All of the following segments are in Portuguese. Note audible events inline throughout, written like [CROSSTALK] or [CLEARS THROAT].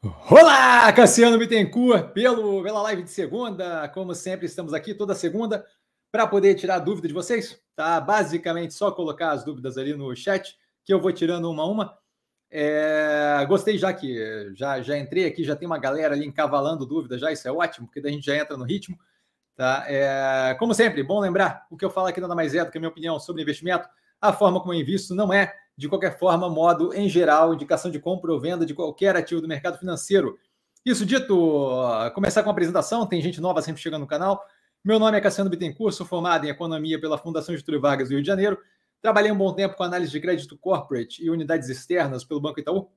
Olá, Cassiano Bittencourt, pelo, pela live de segunda. Como sempre, estamos aqui toda segunda para poder tirar dúvida de vocês. Tá basicamente só colocar as dúvidas ali no chat, que eu vou tirando uma a uma. É, gostei já que já, já entrei aqui, já tem uma galera ali encavalando dúvidas já, isso é ótimo, porque daí a gente já entra no ritmo. Tá? É, como sempre, bom lembrar, o que eu falo aqui nada mais é do que a minha opinião sobre investimento. A forma como eu invisto não é de qualquer forma, modo em geral, indicação de compra ou venda de qualquer ativo do mercado financeiro. Isso dito, começar com a apresentação, tem gente nova sempre chegando no canal. Meu nome é Cassiano Bittencourt, sou formado em Economia pela Fundação Getúlio Vargas do Rio de Janeiro. Trabalhei um bom tempo com análise de crédito corporate e unidades externas pelo Banco Itaú.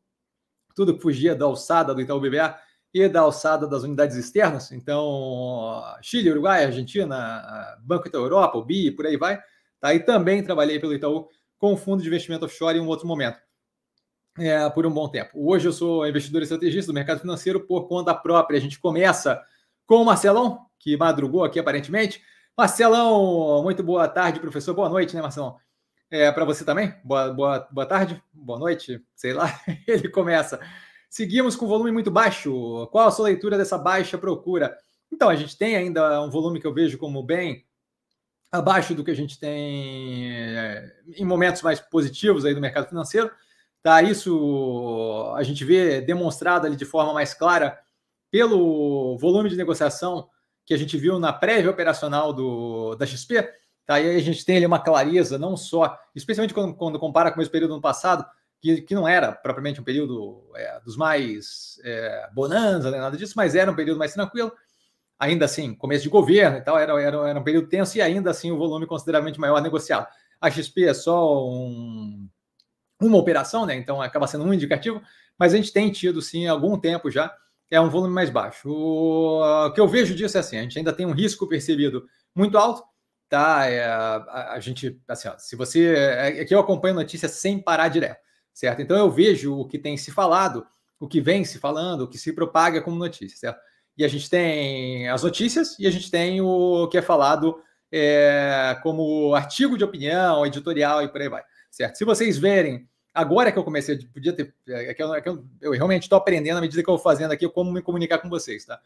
Tudo que fugia da alçada do Itaú BBA e da alçada das unidades externas. Então, Chile, Uruguai, Argentina, Banco Itaú Europa, o BI, por aí vai. Tá? E também trabalhei pelo Itaú com o fundo de investimento offshore em um outro momento, é, por um bom tempo. Hoje eu sou investidor estrategista do mercado financeiro por conta própria. A gente começa com o Marcelão, que madrugou aqui aparentemente. Marcelão, muito boa tarde, professor. Boa noite, né, Marcelão? É, Para você também? Boa, boa, boa tarde, boa noite, sei lá. [LAUGHS] Ele começa. Seguimos com volume muito baixo. Qual a sua leitura dessa baixa procura? Então, a gente tem ainda um volume que eu vejo como bem abaixo do que a gente tem é, em momentos mais positivos aí do mercado financeiro. Tá? Isso a gente vê demonstrado ali de forma mais clara pelo volume de negociação que a gente viu na prévia operacional do, da XP. Tá? E aí a gente tem ali uma clareza, não só, especialmente quando, quando compara com mesmo período do ano passado, que, que não era propriamente um período é, dos mais é, bonanza, nem nada disso, mas era um período mais tranquilo ainda assim, começo de governo e tal, era, era, era um período tenso e ainda assim o volume consideravelmente maior negociado. A XP é só um, uma operação, né? Então acaba sendo um indicativo, mas a gente tem tido sim algum tempo já é um volume mais baixo. O, o que eu vejo disso é assim, a gente ainda tem um risco percebido muito alto, tá? É, a, a, gente, assim, ó, se você é, é que eu acompanho notícias sem parar direto, certo? Então eu vejo o que tem se falado, o que vem se falando, o que se propaga como notícia, certo? E a gente tem as notícias e a gente tem o que é falado é, como artigo de opinião, editorial e por aí vai, certo? Se vocês verem, agora que eu comecei, podia ter, é que eu, é que eu, eu realmente estou aprendendo à medida que eu vou fazendo aqui como me comunicar com vocês, tá?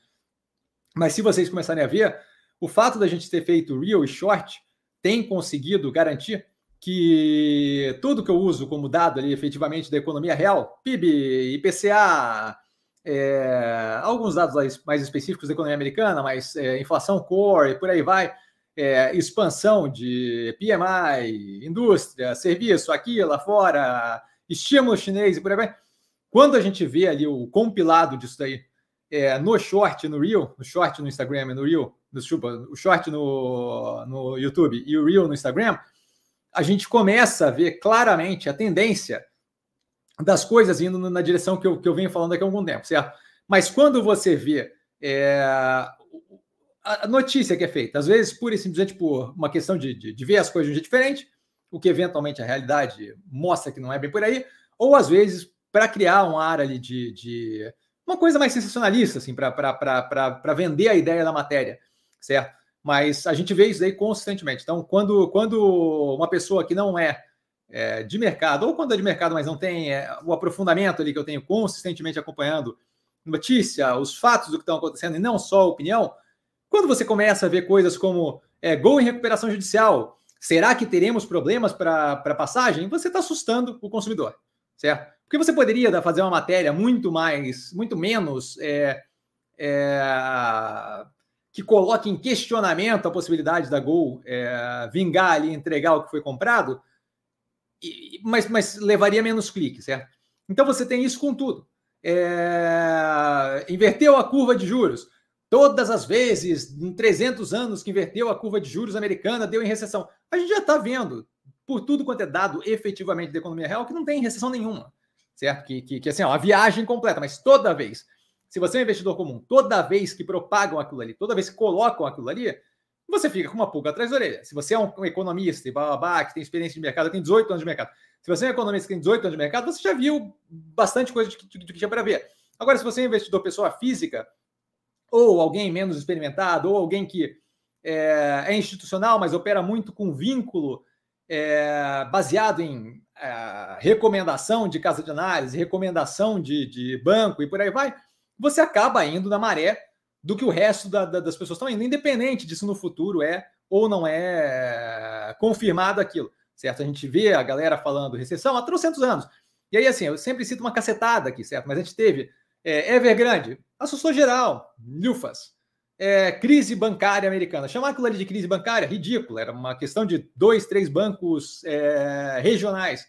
Mas se vocês começarem a ver, o fato da gente ter feito real e short tem conseguido garantir que tudo que eu uso como dado ali efetivamente da economia real, PIB, IPCA, é, alguns dados mais específicos da economia americana, mas é, inflação core e por aí vai, é, expansão de PMI, indústria, serviço, aqui, lá fora, estímulo chinês e por aí vai. Quando a gente vê ali o compilado disso daí é, no short, no Reel, no short no Instagram e no Reel, no, desculpa, o short no, no YouTube e o Reel no Instagram, a gente começa a ver claramente a tendência das coisas indo na direção que eu, que eu venho falando aqui há algum tempo, certo? Mas quando você vê é, a notícia que é feita, às vezes pura e simplesmente por uma questão de, de, de ver as coisas de um jeito diferente, o que eventualmente a realidade mostra que não é bem por aí, ou às vezes para criar um ar ali de, de uma coisa mais sensacionalista, assim, para vender a ideia da matéria, certo? Mas a gente vê isso aí consistentemente. Então, quando, quando uma pessoa que não é é, de mercado, ou quando é de mercado, mas não tem é, o aprofundamento ali que eu tenho consistentemente acompanhando notícia, os fatos do que estão acontecendo e não só a opinião, quando você começa a ver coisas como é, gol em recuperação judicial, será que teremos problemas para passagem? Você está assustando o consumidor, certo? Porque você poderia fazer uma matéria muito mais, muito menos é, é, que coloque em questionamento a possibilidade da Gol é, vingar ali, entregar o que foi comprado, mas, mas levaria menos cliques, certo? Então você tem isso com tudo. É... Inverteu a curva de juros. Todas as vezes, em 300 anos que inverteu a curva de juros americana, deu em recessão. A gente já está vendo, por tudo quanto é dado efetivamente da economia real, que não tem recessão nenhuma, certo? Que, que, que assim, ó, uma viagem completa, mas toda vez, se você é um investidor comum, toda vez que propagam aquilo ali, toda vez que colocam aquilo ali, você fica com uma pulga atrás da orelha. Se você é um economista e que tem experiência de mercado, tem 18 anos de mercado. Se você é um economista que tem 18 anos de mercado, você já viu bastante coisa de, que tinha para ver. Agora, se você é investidor pessoa física, ou alguém menos experimentado, ou alguém que é, é institucional, mas opera muito com vínculo é, baseado em é, recomendação de casa de análise, recomendação de, de, banco e por aí vai, você acaba indo na maré do que o resto da, da, das pessoas estão indo, independente disso no futuro é ou não é confirmado aquilo, certo? A gente vê a galera falando recessão há 300 anos. E aí, assim, eu sempre cito uma cacetada aqui, certo? Mas a gente teve é, Evergrande, assustou geral, Lufas, é, crise bancária americana. Chamar aquilo ali de crise bancária, ridículo, era uma questão de dois, três bancos é, regionais.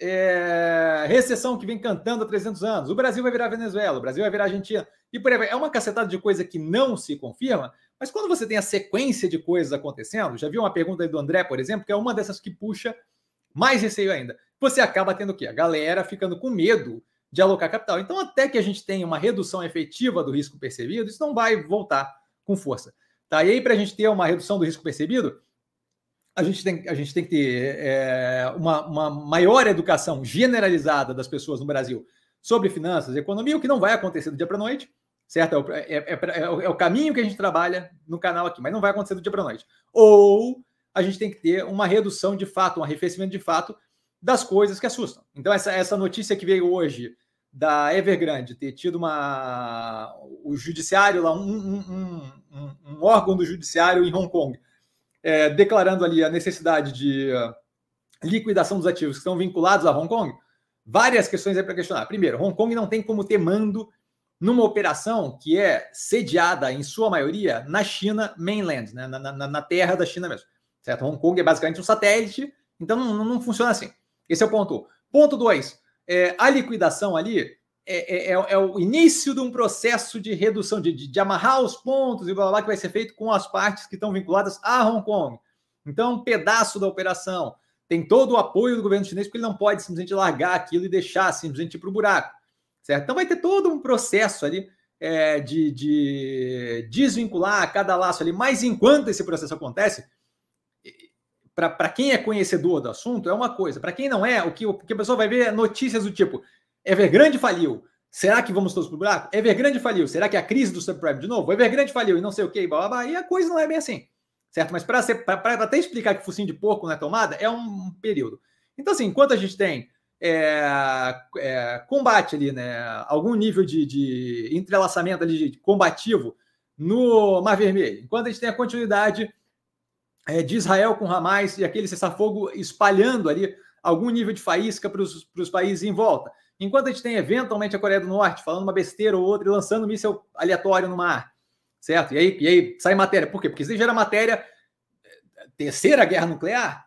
É, recessão que vem cantando há 300 anos. O Brasil vai virar Venezuela, o Brasil vai virar Argentina. E por aí vai. É uma cacetada de coisa que não se confirma, mas quando você tem a sequência de coisas acontecendo, já viu uma pergunta aí do André, por exemplo, que é uma dessas que puxa mais receio ainda. Você acaba tendo o quê? A galera ficando com medo de alocar capital. Então, até que a gente tenha uma redução efetiva do risco percebido, isso não vai voltar com força. Tá? E aí, para a gente ter uma redução do risco percebido, a gente tem, a gente tem que ter é, uma, uma maior educação generalizada das pessoas no Brasil sobre finanças e economia, o que não vai acontecer do dia para a noite, certo? É, é, é, é, o caminho que a gente trabalha no canal aqui, mas não vai acontecer do dia para a noite. Ou a gente tem que ter uma redução de fato, um arrefecimento de fato das coisas que assustam. Então, essa, essa notícia que veio hoje da Evergrande ter tido uma. O judiciário lá, um, um, um, um órgão do judiciário em Hong Kong, é, declarando ali a necessidade de liquidação dos ativos que estão vinculados a Hong Kong, várias questões aí para questionar. Primeiro, Hong Kong não tem como ter mando numa operação que é sediada, em sua maioria, na China mainland, né? na, na, na terra da China mesmo. Certo? Hong Kong é basicamente um satélite, então não, não funciona assim. Esse é o ponto 1. Ponto 2. É, a liquidação ali é, é, é, é, o início de um processo de redução, de, de, de, amarrar os pontos e blá, blá, blá que vai ser feito com as partes que estão vinculadas a Hong Kong. Então, um pedaço da operação tem todo o apoio do governo chinês, porque ele não pode simplesmente largar aquilo e deixar simplesmente ir para o buraco. Certo? Então, vai ter todo um processo ali é, de, de desvincular cada laço ali. Mas enquanto esse processo acontece, para quem é conhecedor do assunto, é uma coisa. Para quem não é, o que, o que a pessoa vai ver é notícias do tipo: Evergrande faliu. Será que vamos todos para o buraco? Evergrande faliu. Será que é a crise do subprime de novo? Evergrande faliu e não sei o que, blá, blá, e a coisa não é bem assim. Certo? Mas para até explicar que focinho de porco não é tomada, é um período. Então, assim, enquanto a gente tem é, é, combate ali, né, algum nível de, de entrelaçamento ali de combativo no Mar Vermelho, enquanto a gente tem a continuidade é, de Israel com Hamas e aquele cessar-fogo espalhando ali algum nível de faísca para os países em volta. Enquanto a gente tem eventualmente a Coreia do Norte falando uma besteira ou outra e lançando um míssil aleatório no mar, certo? E aí, e aí sai matéria. Por quê? Porque se gera matéria terceira guerra nuclear,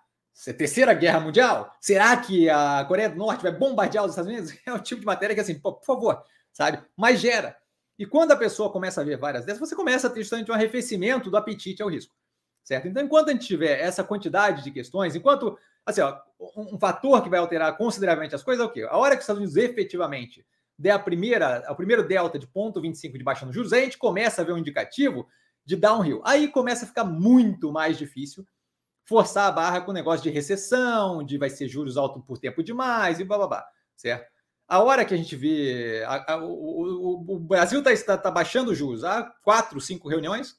terceira guerra mundial, será que a Coreia do Norte vai bombardear os Estados Unidos? [LAUGHS] É o tipo de matéria que assim, por favor, sabe? Mas gera. E quando a pessoa começa a ver várias dessas, você começa a ter justamente um arrefecimento do apetite ao risco certo? Então, enquanto a gente tiver essa quantidade de questões, enquanto, assim, ó, um, fator que vai alterar consideravelmente as coisas é o quê? A hora que os Estados Unidos efetivamente der a primeira, o primeiro delta de ponto 25 de baixa nos juros, aí a gente começa a ver um indicativo de downhill. Aí começa a ficar muito mais difícil forçar a barra com o negócio de recessão, de vai ser juros altos por tempo demais e blá blá blá, certo? A hora que a gente vê a, a, o, o, o, Brasil está tá baixando juros há quatro, cinco reuniões,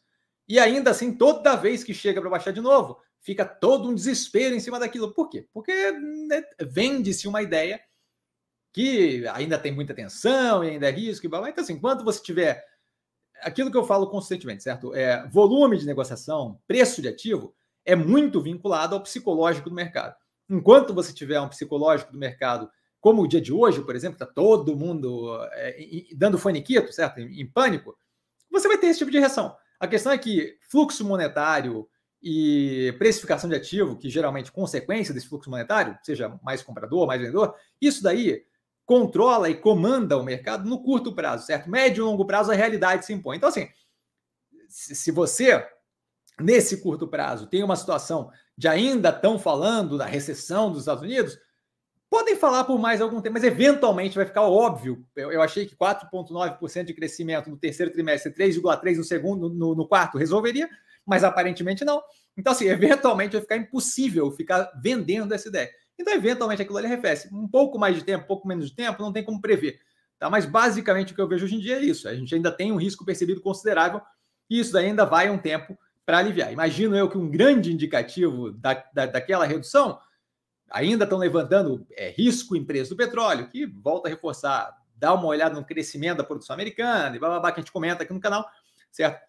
e ainda assim, toda vez que chega para baixar de novo, fica todo um desespero em cima daquilo. Por quê? Porque né, vende-se uma ideia que ainda tem muita tensão e ainda é risco e blá, blá. Então, assim, enquanto você tiver aquilo que eu falo constantemente, certo? É, volume de negociação, preço de ativo, é muito vinculado ao psicológico do mercado. Enquanto você tiver um psicológico do mercado, como o dia de hoje, por exemplo, está todo mundo é, dando faniquito, certo? Em, em pânico, você vai ter esse tipo de reação. A questão é que fluxo monetário e precificação de ativo, que geralmente é consequência desse fluxo monetário, seja mais comprador, mais vendedor, isso daí controla e comanda o mercado no curto prazo, certo? Médio e longo prazo a realidade se impõe. Então, assim, se você, nesse curto prazo, tem uma situação de ainda estão falando da recessão dos Estados Unidos, Podem falar por mais algum tempo, mas eventualmente vai ficar óbvio. Eu, eu achei que 4,9% de crescimento no terceiro trimestre, 3,3% no segundo, no, no, quarto, resolveria, mas aparentemente não. Então, assim, [LAUGHS] eventualmente vai ficar impossível ficar vendendo essa ideia. Então, eventualmente, aquilo ali arrefece. Um pouco mais de tempo, um pouco menos de tempo, não tem como prever. Tá? Mas basicamente o que eu vejo hoje em dia é isso. A gente ainda tem um risco percebido considerável e isso daí ainda vai um tempo para aliviar. Imagino eu que um grande indicativo da, da, daquela redução ainda estão levantando é, risco em preço do petróleo, que volta a reforçar, dá uma olhada no crescimento da produção americana e blá, blá, blá que a gente comenta aqui no canal, certo?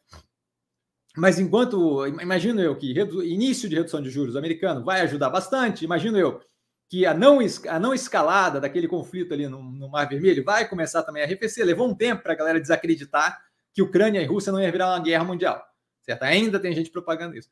Mas enquanto, imagino eu que início de redução de juros americano vai ajudar bastante, imagino eu que a não, a não escalada daquele conflito ali no, no Mar Vermelho vai começar também a arrefecer. Levou um tempo para a galera desacreditar que Ucrânia e Rússia não ia virar uma guerra mundial, certo? Ainda tem gente propagando isso.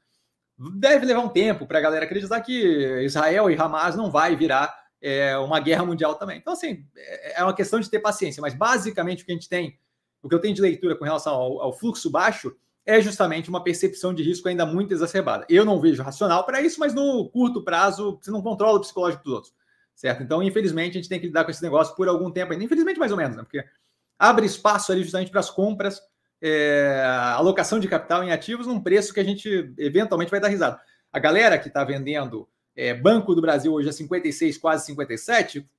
Deve levar um tempo para a galera acreditar que Israel e Hamas não vai virar é, uma guerra mundial também. Então, assim, é, é uma questão de ter paciência, mas basicamente o que a gente tem, o que eu tenho de leitura com relação ao, ao fluxo baixo é justamente uma percepção de risco ainda muito exacerbada. Eu não vejo racional para isso, mas no curto prazo você não controla o psicológico dos outros, certo? Então, infelizmente, a gente tem que lidar com esse negócio por algum tempo ainda. Infelizmente, mais ou menos, né? Porque abre espaço ali justamente para as compras, é, alocação de capital em ativos num preço que a gente eventualmente vai dar risada. A galera que está vendendo é, Banco do Brasil hoje a 56, quase 57,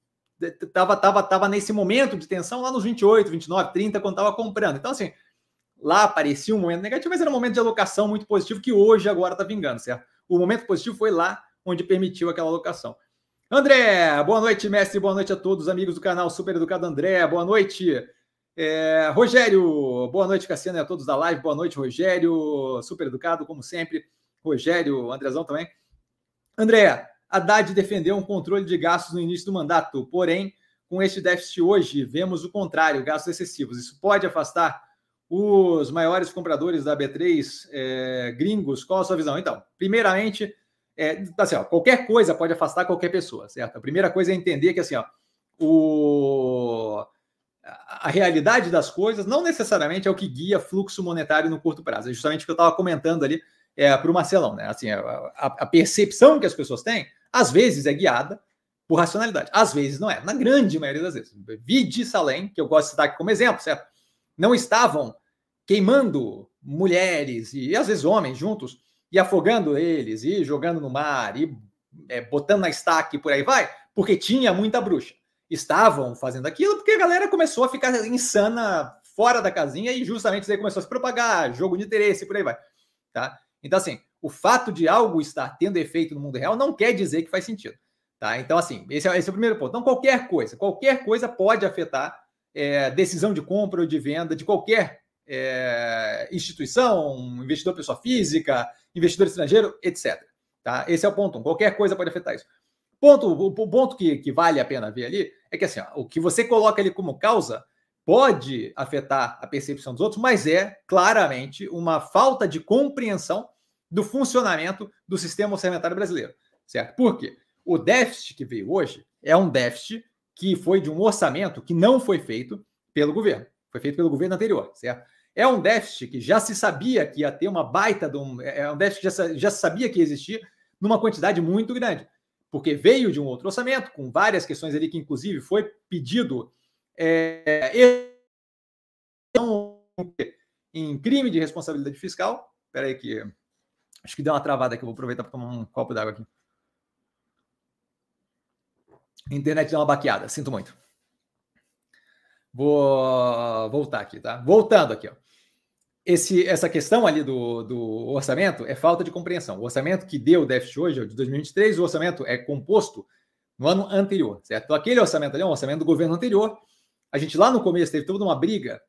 estava tava, tava nesse momento de tensão lá nos 28, 29, 30, quando estava comprando. Então, assim, lá parecia um momento negativo, mas era um momento de alocação muito positivo que hoje agora está vingando, certo? O momento positivo foi lá onde permitiu aquela alocação. André, boa noite, mestre, boa noite a todos, amigos do canal Super Educado André, boa noite. É, Rogério, boa noite, Cassiano, e a todos da live, boa noite, Rogério, super educado, como sempre. Rogério, Andrezão também. André, Haddad defendeu um controle de gastos no início do mandato, porém, com este déficit hoje, vemos o contrário, gastos excessivos. Isso pode afastar os maiores compradores da B3 é, gringos, qual a sua visão? Então, primeiramente, é, assim, ó, qualquer coisa pode afastar qualquer pessoa, certo? A primeira coisa é entender que assim, ó, o, a realidade das coisas não necessariamente é o que guia fluxo monetário no curto prazo. É justamente o que eu estava comentando ali é, para o Marcelão, né? Assim, a, a, percepção que as pessoas têm, às vezes é guiada por racionalidade, às vezes não é. Na grande maioria das vezes. Vide Salem, que eu gosto de citar aqui como exemplo, certo? Não estavam queimando mulheres e às vezes homens juntos e afogando eles e jogando no mar e é, botando na estaca e por aí vai, porque tinha muita bruxa. Estavam fazendo aquilo porque a galera começou a ficar insana fora da casinha e justamente isso aí começou a se propagar, jogo de interesse por aí vai. Tá? Então, assim, o fato de algo estar tendo efeito no mundo real não quer dizer que faz sentido. Tá? Então, assim, esse é, esse é o primeiro ponto. Então, qualquer coisa, qualquer coisa pode afetar é, decisão de compra ou de venda de qualquer é, instituição, investidor pessoa física, investidor estrangeiro, etc. Tá? Esse é o ponto um. Qualquer coisa pode afetar isso. Ponto, o ponto que, que vale a pena ver ali é que assim, ó, o que você coloca ali como causa pode afetar a percepção dos outros, mas é claramente uma falta de compreensão do funcionamento do sistema orçamentário brasileiro, certo? Por quê? O déficit que veio hoje é um déficit que foi de um orçamento que não foi feito pelo governo, foi feito pelo governo anterior, certo? É um déficit que já se sabia que ia ter uma baita de um. É um déficit que já, se sabia que existia numa quantidade muito grande, porque veio de um outro orçamento, com várias questões ali que, inclusive, foi pedido é, em crime de responsabilidade fiscal. Espera aí que acho que deu uma travada aqui, vou aproveitar para tomar um copo d'água aqui. Internet deu uma baqueada, sinto muito. Vou voltar aqui, tá? Voltando aqui, ó. Esse, essa questão ali do, do orçamento é falta de compreensão. O orçamento que deu o déficit hoje, é de 2023, o orçamento é composto no ano anterior, certo? Então, aquele orçamento ali é um orçamento do governo anterior. A gente lá no começo teve toda uma briga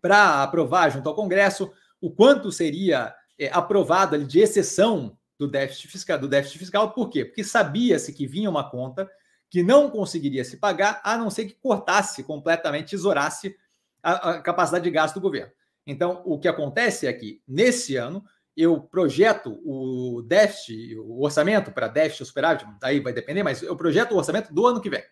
para aprovar junto ao Congresso o quanto seria é, aprovado ali de exceção do déficit fiscal, do déficit fiscal. Por quê? Porque sabia-se que vinha uma conta que não conseguiria se pagar, a não ser que cortasse completamente, tesourasse a, a capacidade de gasto do governo. Então, o que acontece é que, nesse ano, eu projeto o déficit, o orçamento para déficit superávit, daí vai depender, mas eu projeto o orçamento do ano que vem.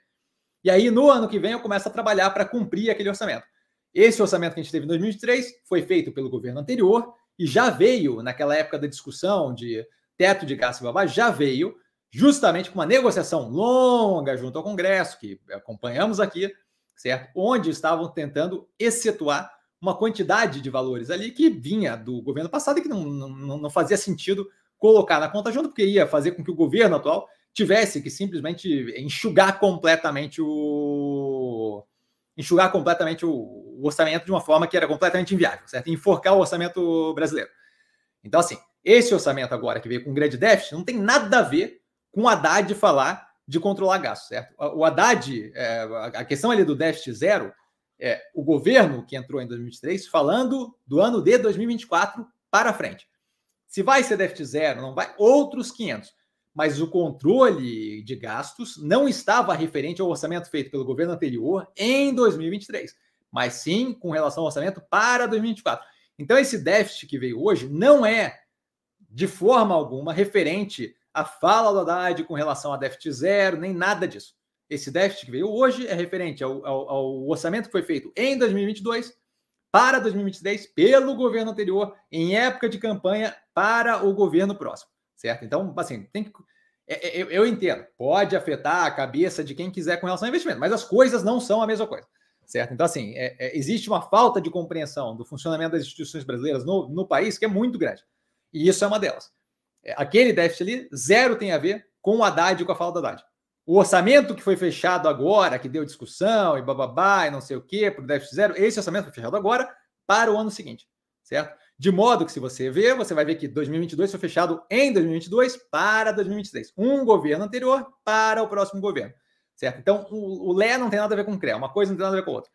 E aí, no ano que vem, eu começo a trabalhar para cumprir aquele orçamento. Esse orçamento que a gente teve em 2023 foi feito pelo governo anterior e já veio, naquela época da discussão de teto de gasto e babá, já veio justamente com uma negociação longa junto ao Congresso, que acompanhamos aqui, certo? Onde estavam tentando excetuar uma quantidade de valores ali que vinha do governo passado e que não, não, não fazia sentido colocar na conta junto, porque ia fazer com que o governo atual tivesse que simplesmente enxugar completamente o enxugar completamente o, orçamento de uma forma que era completamente inviável, certo? Enforcar o orçamento brasileiro. Então, assim, esse orçamento agora que veio com grande déficit não tem nada a ver com o Haddad falar de controlar gastos, certo? O Haddad, é, a questão ali do déficit zero, é o governo que entrou em 2023 falando do ano de 2024 para frente. Se vai ser déficit zero, não vai, outros 500. Mas o controle de gastos não estava referente ao orçamento feito pelo governo anterior em 2023, mas sim com relação ao orçamento para 2024. Então, esse déficit que veio hoje não é, de forma alguma, referente à fala do Haddad com relação a déficit zero, nem nada disso. Esse déficit que veio hoje é referente ao, ao, ao orçamento que foi feito em 2022 para 2023 pelo governo anterior, em época de campanha para o governo próximo, certo? Então, assim, tem que. É, é, eu, eu entendo, pode afetar a cabeça de quem quiser com relação ao investimento, mas as coisas não são a mesma coisa certo? Então, assim, é, é, existe uma falta de compreensão do funcionamento das instituições brasileiras no, no país que é muito grande. E isso é uma delas. É, aquele déficit ali, zero tem a ver com o Haddad e com a fala do Haddad. O orçamento que foi fechado agora, que deu discussão e bababá e não sei o quê, para o déficit zero, esse orçamento foi fechado agora para o ano seguinte, certo? De modo que, se você ver, você vai ver que 2022 foi fechado em 2022 para 2023. Um governo anterior para o próximo governo certo? Então, o, Lé não tem nada a ver com o CREA, uma coisa não tem nada a ver com a outra.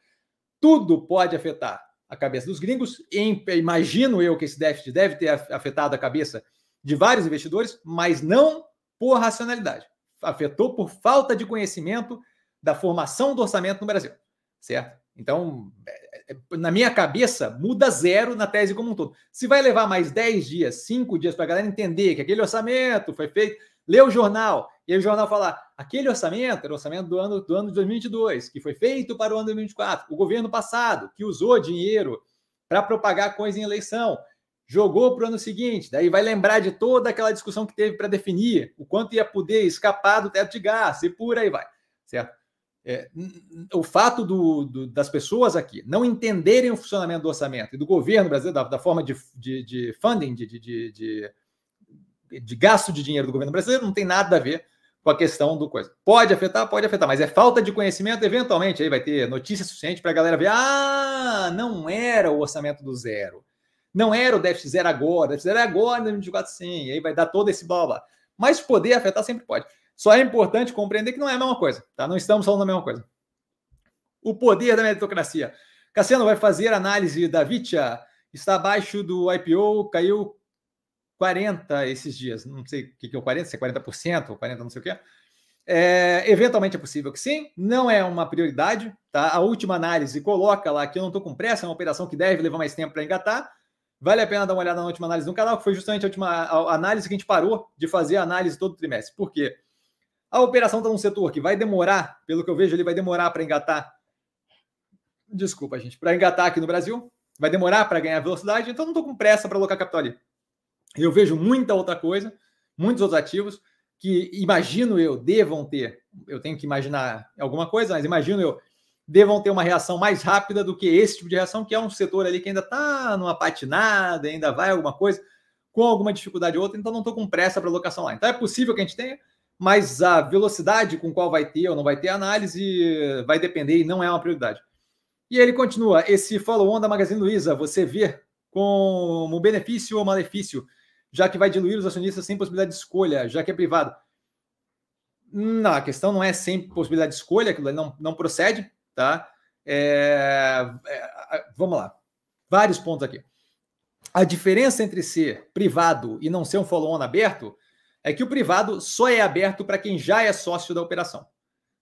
Tudo pode afetar a cabeça dos gringos. Imagino eu que esse déficit deve ter afetado a cabeça de vários investidores, mas não por racionalidade. Afetou por falta de conhecimento da formação do orçamento no Brasil, certo? Então, é, é, na minha cabeça, muda zero na tese como um todo. Se vai levar mais 10 dias, 5 dias para a galera entender que aquele orçamento foi feito, lê o jornal, e aí o jornal fala: aquele orçamento era o orçamento do ano, do ano de 2022, que foi feito para o ano de 2024. O governo passado, que usou dinheiro para propagar coisa em eleição, jogou para o ano seguinte. Daí vai lembrar de toda aquela discussão que teve para definir o quanto ia poder escapar do teto de gás e por aí vai, certo? É, o fato do, do, das pessoas aqui não entenderem o funcionamento do orçamento e do governo brasileiro, da, da forma de, de, de funding, de, de, de, gasto de dinheiro do governo brasileiro, não tem nada a ver com a questão do coisa. Pode afetar, pode afetar, mas é falta de conhecimento, eventualmente aí vai ter notícia suficiente para a galera ver, ah, não era o orçamento do zero. Não era o déficit zero agora, o déficit zero é agora em 2024 sim, aí vai dar todo esse blá, blá. Mas poder afetar sempre pode. Só é importante compreender que não é a mesma coisa, tá? Não estamos falando da mesma coisa. O poder da meritocracia. Cassiano vai fazer análise da Vitia, está abaixo do IPO, caiu 40 esses dias, não sei o que é o 40, se é 40% ou 40 não sei o que. É, eventualmente é possível que sim, não é uma prioridade, tá? A última análise coloca lá que eu não estou com pressa, é uma operação que deve levar mais tempo para engatar. Vale a pena dar uma olhada na última análise do canal, que foi justamente a última análise que a gente parou de fazer a análise todo trimestre. Por quê? A operação está num setor que vai demorar, pelo que eu vejo, ele vai demorar para engatar. Desculpa, gente, para engatar aqui no Brasil, vai demorar para ganhar velocidade, então não estou com pressa para alocar capital ali. Eu vejo muita outra coisa, muitos outros ativos que imagino eu devam ter, eu tenho que imaginar alguma coisa, mas imagino eu devam ter uma reação mais rápida do que esse tipo de reação, que é um setor ali que ainda está numa patinada, ainda vai alguma coisa, com alguma dificuldade ou outra, então não estou com pressa para alocação lá. Então é possível que a gente tenha, mas a velocidade com qual vai ter ou não vai ter análise vai depender e não é uma prioridade. E ele continua: esse follow-on da Magazine Luiza, você vê como benefício ou malefício já que vai diluir os acionistas sem possibilidade de escolha, já que é privado. Não, a questão não é sem possibilidade de escolha, aquilo não, não procede, tá? É, é, vamos lá. Vários pontos aqui. A diferença entre ser privado e não ser um follow-on aberto é que o privado só é aberto para quem já é sócio da operação,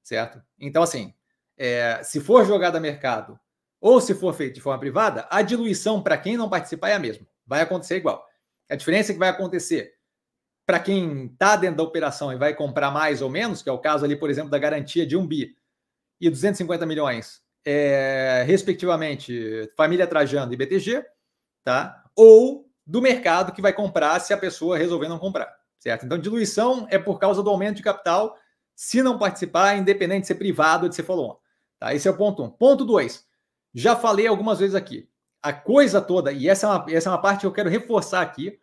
certo? Então, assim, é, se for jogado a mercado ou se for feito de forma privada, a diluição para quem não participar é a mesma. Vai acontecer igual. A diferença é que vai acontecer para quem está dentro da operação e vai comprar mais ou menos, que é o caso ali, por exemplo, da garantia de um bi e 250 milhões, é, respectivamente, família Trajano e BTG, tá? Ou do mercado que vai comprar se a pessoa resolver não comprar, certo? Então, diluição é por causa do aumento de capital, se não participar, independente de ser privado ou de ser follow-on. Tá? Esse é o ponto um. Ponto dois. Já falei algumas vezes aqui. A coisa toda, e essa é uma, essa é uma parte que eu quero reforçar aqui,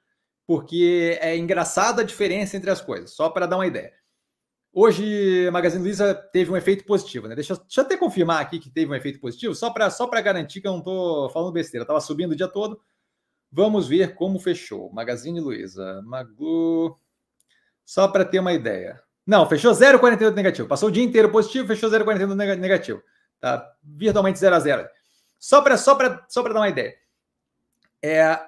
porque é engraçada a diferença entre as coisas, só para dar uma ideia. Hoje, a Magazine Luiza teve um efeito positivo, né? Deixa, deixa eu até confirmar aqui que teve um efeito positivo, só para só garantir que eu não estou falando besteira. Estava subindo o dia todo. Vamos ver como fechou. Magazine Luiza. Magu. Só para ter uma ideia. Não, fechou 0,48 negativo. Passou o dia inteiro positivo, fechou 0,48 negativo. Tá virtualmente 0 a 0. Só para só só dar uma ideia. É,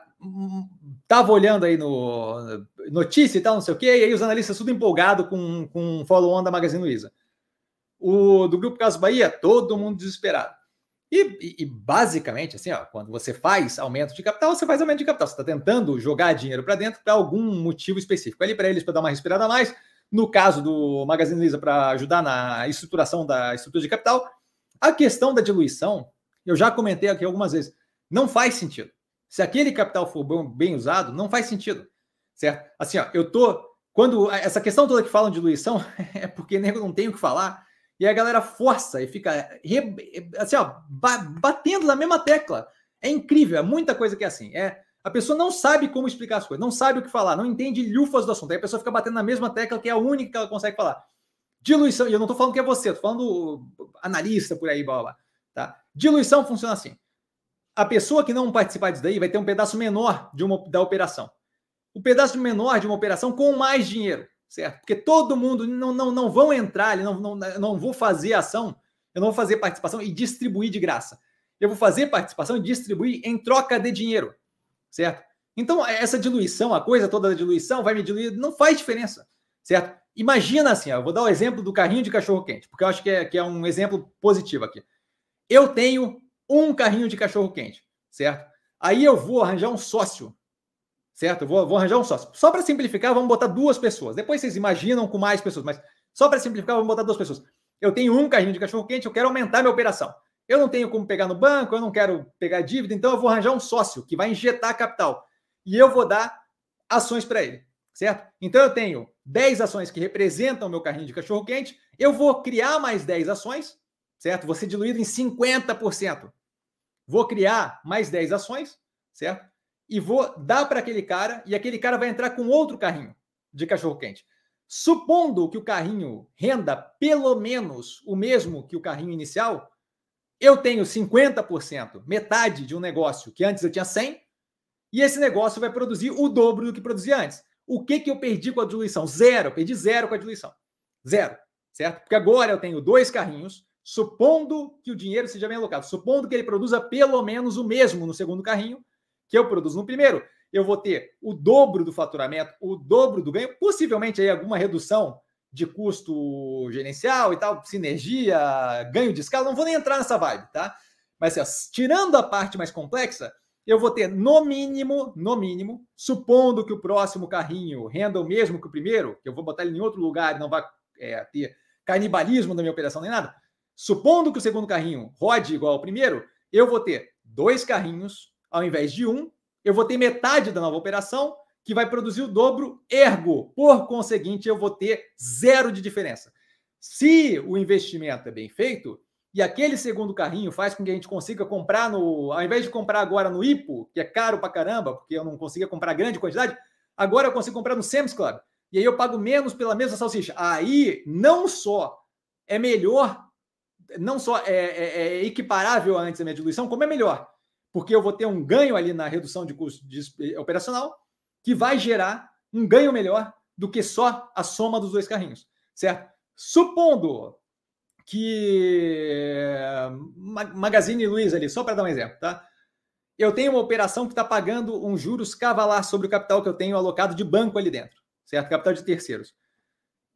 tava olhando aí no notícia e tal, não sei o quê, e aí os analistas tudo empolgado com, com o follow-on da Magazine Luiza. O do Grupo Caso Bahia, todo mundo desesperado. E, e, e, basicamente, assim, ó, quando você faz aumento de capital, você faz aumento de capital. Você está tentando jogar dinheiro para dentro para algum motivo específico. Ali para eles, para dar uma respirada a mais, no caso do Magazine Luiza, para ajudar na estruturação da estrutura de capital, a questão da diluição, eu já comentei aqui algumas vezes, não faz sentido. Se aquele capital for bem usado, não faz sentido, certo? Assim, ó, eu tô quando essa questão toda que falam de diluição [LAUGHS] é porque nego não tem o que falar e a galera força e fica assim, ó, batendo na mesma tecla. É incrível, é muita coisa que é assim. É a pessoa não sabe como explicar as coisas, não sabe o que falar, não entende lufas do assunto. Aí a pessoa fica batendo na mesma tecla que é a única que ela consegue falar. Diluição, e eu não estou falando que é você, estou falando analista por aí, blá, blá, tá? Diluição funciona assim. A pessoa que não participar disso daí vai ter um pedaço menor de uma, da operação. O pedaço menor de uma operação com mais dinheiro, certo? Porque todo mundo não, não, não vão entrar, não, não, não vou fazer ação, eu não vou fazer participação e distribuir de graça. Eu vou fazer participação e distribuir em troca de dinheiro certo? Então, essa diluição, a coisa toda da diluição vai me diluir, não faz diferença, certo? Imagina assim, ó, eu vou dar o exemplo do carrinho de cachorro-quente, porque eu acho que é, que é um exemplo positivo aqui. Eu tenho um carrinho de cachorro-quente, certo? Aí eu vou arranjar um sócio, certo? Eu vou, vou arranjar um sócio. Só para simplificar, vamos botar duas pessoas. Depois vocês imaginam com mais pessoas, mas só para simplificar, vamos botar duas pessoas. Eu tenho um carrinho de cachorro-quente, eu quero aumentar minha operação. Eu não tenho como pegar no banco, eu não quero pegar dívida, então eu vou arranjar um sócio que vai injetar capital e eu vou dar ações para ele, certo? Então eu tenho 10 ações que representam o meu carrinho de cachorro quente, eu vou criar mais 10 ações, certo? Ser diluído em 50%. Vou criar mais 10 ações, certo? E vou dar para aquele cara e aquele cara vai entrar com outro carrinho de cachorro quente. Supondo que o carrinho renda pelo menos o mesmo que o carrinho inicial, eu tenho 50%, metade de um negócio que antes eu tinha 100, e esse negócio vai produzir o dobro do que produzia antes. O que, que eu perdi com a diluição? Zero. Eu perdi zero com a diluição. Zero. Certo? Porque agora eu tenho dois carrinhos, supondo que o dinheiro seja bem alocado, supondo que ele produza pelo menos o mesmo no segundo carrinho que eu produzo no primeiro, eu vou ter o dobro do faturamento, o dobro do ganho, possivelmente aí alguma redução de custo gerencial e tal, sinergia, ganho de escala, não vou nem entrar nessa vibe, tá? Mas assim, tirando a parte mais complexa, eu vou ter no mínimo, no mínimo, supondo que o próximo carrinho renda o mesmo que o primeiro, que eu vou botar ele em outro lugar e não vai é, ter canibalismo na minha operação nem nada, supondo que o segundo carrinho rode igual ao primeiro, eu vou ter dois carrinhos ao invés de um, eu vou ter metade da nova operação que vai produzir o dobro, ergo, por conseguinte, eu vou ter zero de diferença. Se o investimento é bem feito, e aquele segundo carrinho faz com que a gente consiga comprar no. Ao invés de comprar agora no IPO, que é caro pra caramba, porque eu não conseguia comprar grande quantidade, agora eu consigo comprar no Sam's Club. E aí eu pago menos pela mesma salsicha. Aí não só é melhor, não só é, é, é equiparável antes da minha diluição, como é melhor. Porque eu vou ter um ganho ali na redução de custo de, operacional que vai gerar um ganho melhor do que só a soma dos dois carrinhos, certo? Supondo que Magazine Luiza ali, só para dar um exemplo, tá? Eu tenho uma operação que está pagando um juros cavalar sobre o capital que eu tenho alocado de banco ali dentro, certo? Capital de terceiros.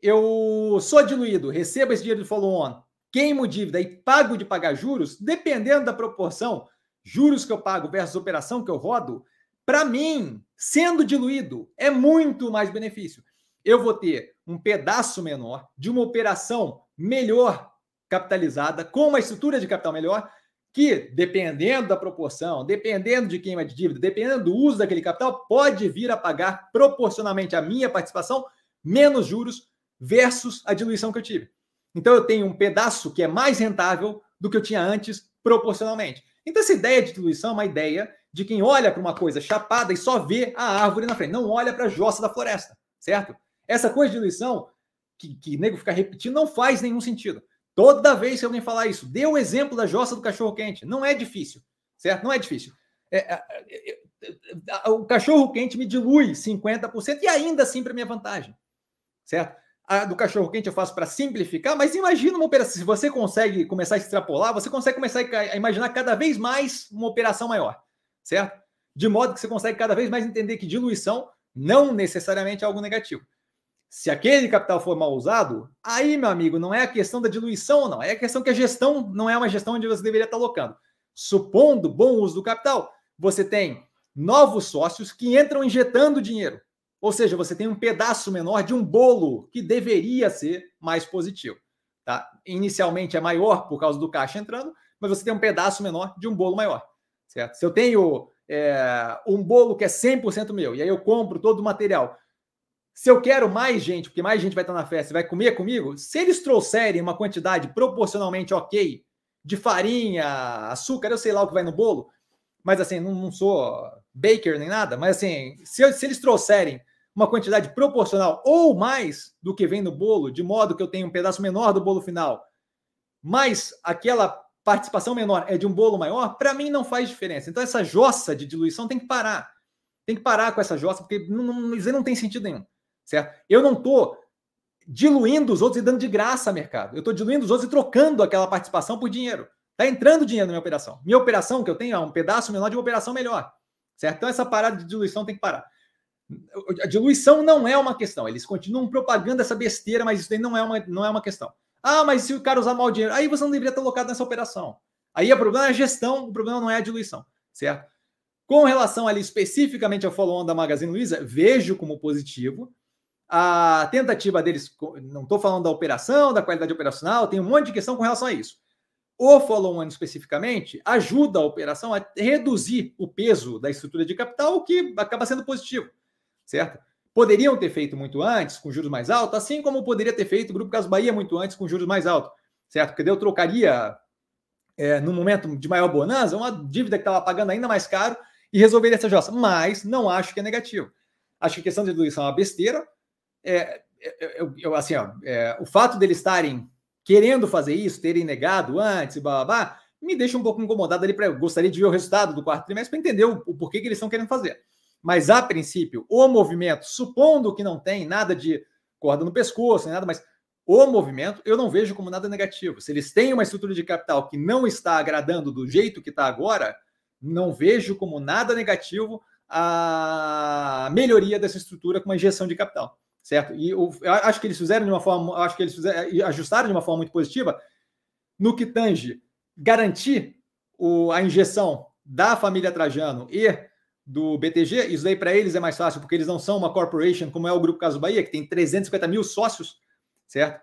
Eu sou diluído, recebo esse dinheiro de follow-on, queimo dívida e pago de pagar juros, dependendo da proporção, juros que eu pago versus operação que eu rodo, para mim, sendo diluído, é muito mais benefício. Eu vou ter um pedaço menor de uma operação melhor capitalizada, com uma estrutura de capital melhor, que, dependendo da proporção, dependendo de quem é de dívida, dependendo do uso daquele capital, pode vir a pagar proporcionalmente a minha participação menos juros versus a diluição que eu tive. Então eu tenho um pedaço que é mais rentável do que eu tinha antes proporcionalmente. Então essa ideia de diluição é uma ideia de quem olha para uma coisa chapada e só vê a árvore na frente, não olha para a jossa da floresta, certo? Essa coisa de diluição que, que nego fica repetindo não faz nenhum sentido. Toda vez que alguém falar isso, dê o exemplo da jossa do cachorro quente. Não é difícil, certo? Não é difícil. É, é, é, é o cachorro quente me dilui 50% e ainda assim para minha vantagem, certo? A do cachorro quente eu faço para simplificar, mas imagina uma operação. Se você consegue começar a extrapolar, você consegue começar a imaginar cada vez mais uma operação maior, certo? De modo que você consegue cada vez mais entender que diluição não necessariamente é algo negativo. Se aquele capital for mal usado, aí, meu amigo, não é a questão da diluição ou não, é a questão que a gestão não é uma gestão onde você deveria estar alocando. Supondo bom uso do capital, você tem novos sócios que entram injetando dinheiro. Ou seja, você tem um pedaço menor de um bolo que deveria ser mais positivo. Tá? Inicialmente é maior por causa do caixa entrando, mas você tem um pedaço menor de um bolo maior. Certo? Se eu tenho é, um bolo que é 100% meu, e aí eu compro todo o material. Se eu quero mais gente, porque mais gente vai estar na festa e vai comer comigo, se eles trouxerem uma quantidade proporcionalmente ok de farinha, açúcar, eu sei lá o que vai no bolo, mas assim, não, não sou baker nem nada, mas assim, se, se eles trouxerem uma quantidade proporcional ou mais do que vem no bolo, de modo que eu tenho um pedaço menor do bolo final, mas aquela participação menor é de um bolo maior, para mim não faz diferença. Então essa jossa de diluição tem que parar. Tem que parar com essa jossa, porque não, não, não tem sentido nenhum, certo? Eu não estou diluindo os outros e dando de graça a mercado. Eu estou diluindo os outros e trocando aquela participação por dinheiro. Está entrando dinheiro na minha operação. Minha operação que eu tenho é um pedaço menor de uma operação melhor, certo? Então essa parada de diluição tem que parar. A diluição não é uma questão. Eles continuam propagando essa besteira, mas isso daí não é uma, não é uma questão. Ah, mas se o cara usar mal o dinheiro, aí você não deveria ter colocado nessa operação. Aí o problema é a gestão, o problema não é a diluição, certo? Com relação ali especificamente ao follow-on da Magazine Luiza, vejo como positivo a tentativa deles, não estou falando da operação, da qualidade operacional, tem um monte de questão com relação a isso. O follow-on especificamente ajuda a operação a reduzir o peso da estrutura de capital, o que acaba sendo positivo certo? Poderiam ter feito muito antes, com juros mais altos, assim como poderia ter feito o Grupo Caso Bahia muito antes, com juros mais altos, certo? Porque eu trocaria, é, no momento de maior bonança, uma dívida que estava pagando ainda mais caro e resolveria essa jossa. Mas não acho que é negativo. Acho que a questão de diluição é uma besteira. É, é, eu, eu, assim, ó, é, o fato deles estarem querendo fazer isso, terem negado antes, blá, blá, blá, me deixa um pouco incomodado ali. Pra, eu gostaria de ver o resultado do quarto trimestre para entender o, o porquê que eles estão querendo fazer. Mas, a princípio, o movimento, supondo que não tem nada de corda no pescoço, nem nada, mas o movimento eu não vejo como nada negativo. Se eles têm uma estrutura de capital que não está agradando do jeito que está agora, não vejo como nada negativo a melhoria dessa estrutura com uma injeção de capital, certo? E eu acho que eles fizeram de uma forma, acho que eles fizeram, ajustaram de uma forma muito positiva no que tange garantir o, a injeção da família Trajano e do BTG, isso daí para eles é mais fácil, porque eles não são uma corporation como é o Grupo Caso Bahia, que tem 350 mil sócios, certo?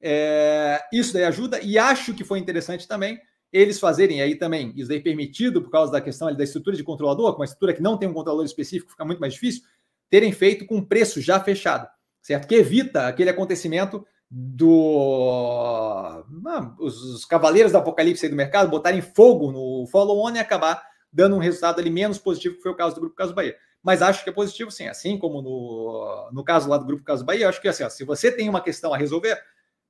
É, isso daí ajuda, e acho que foi interessante também eles fazerem aí também, isso daí permitido por causa da questão ali, da estrutura de controlador, com uma estrutura que não tem um controlador específico, fica muito mais difícil, terem feito com preço já fechado, certo? Que evita aquele acontecimento do ah, os, os, cavaleiros do apocalipse do mercado botarem fogo no follow-on e acabar dando um resultado ali menos positivo, que foi o caso do Grupo Caso Bahia. Mas acho que é positivo, sim. Assim como no, no caso lá do Grupo Caso Bahia, acho que assim, ó, se você tem uma questão a resolver,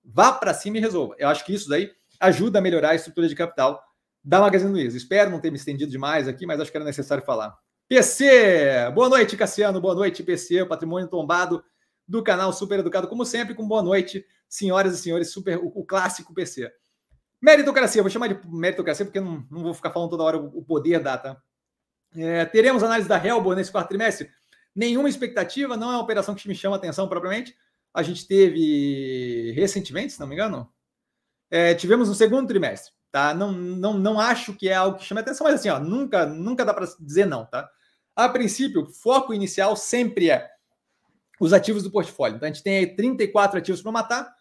vá para cima e resolva. Eu acho que isso daí ajuda a melhorar a estrutura de capital da Magazine Luiza. Espero não ter me estendido demais aqui, mas acho que era necessário falar. PC! Boa noite, Cassiano. Boa noite, PC, o patrimônio tombado do canal Super Educado, como sempre, com boa noite, senhoras e senhores, super, o, o clássico PC. Meritocracia, vou chamar de meritocracia porque não, não vou ficar falando toda hora o, poder da, tá? É, teremos análise da Helbo nesse quarto trimestre? Nenhuma expectativa, não é uma operação que me chama atenção propriamente. A gente teve recentemente, se não me engano, é, tivemos no segundo trimestre, tá? Não, não, não acho que é algo que chame atenção, mas assim, ó, nunca, nunca dá para dizer não, tá? A princípio, foco inicial sempre é os ativos do portfólio. Então, a gente tem aí 34 ativos para matar,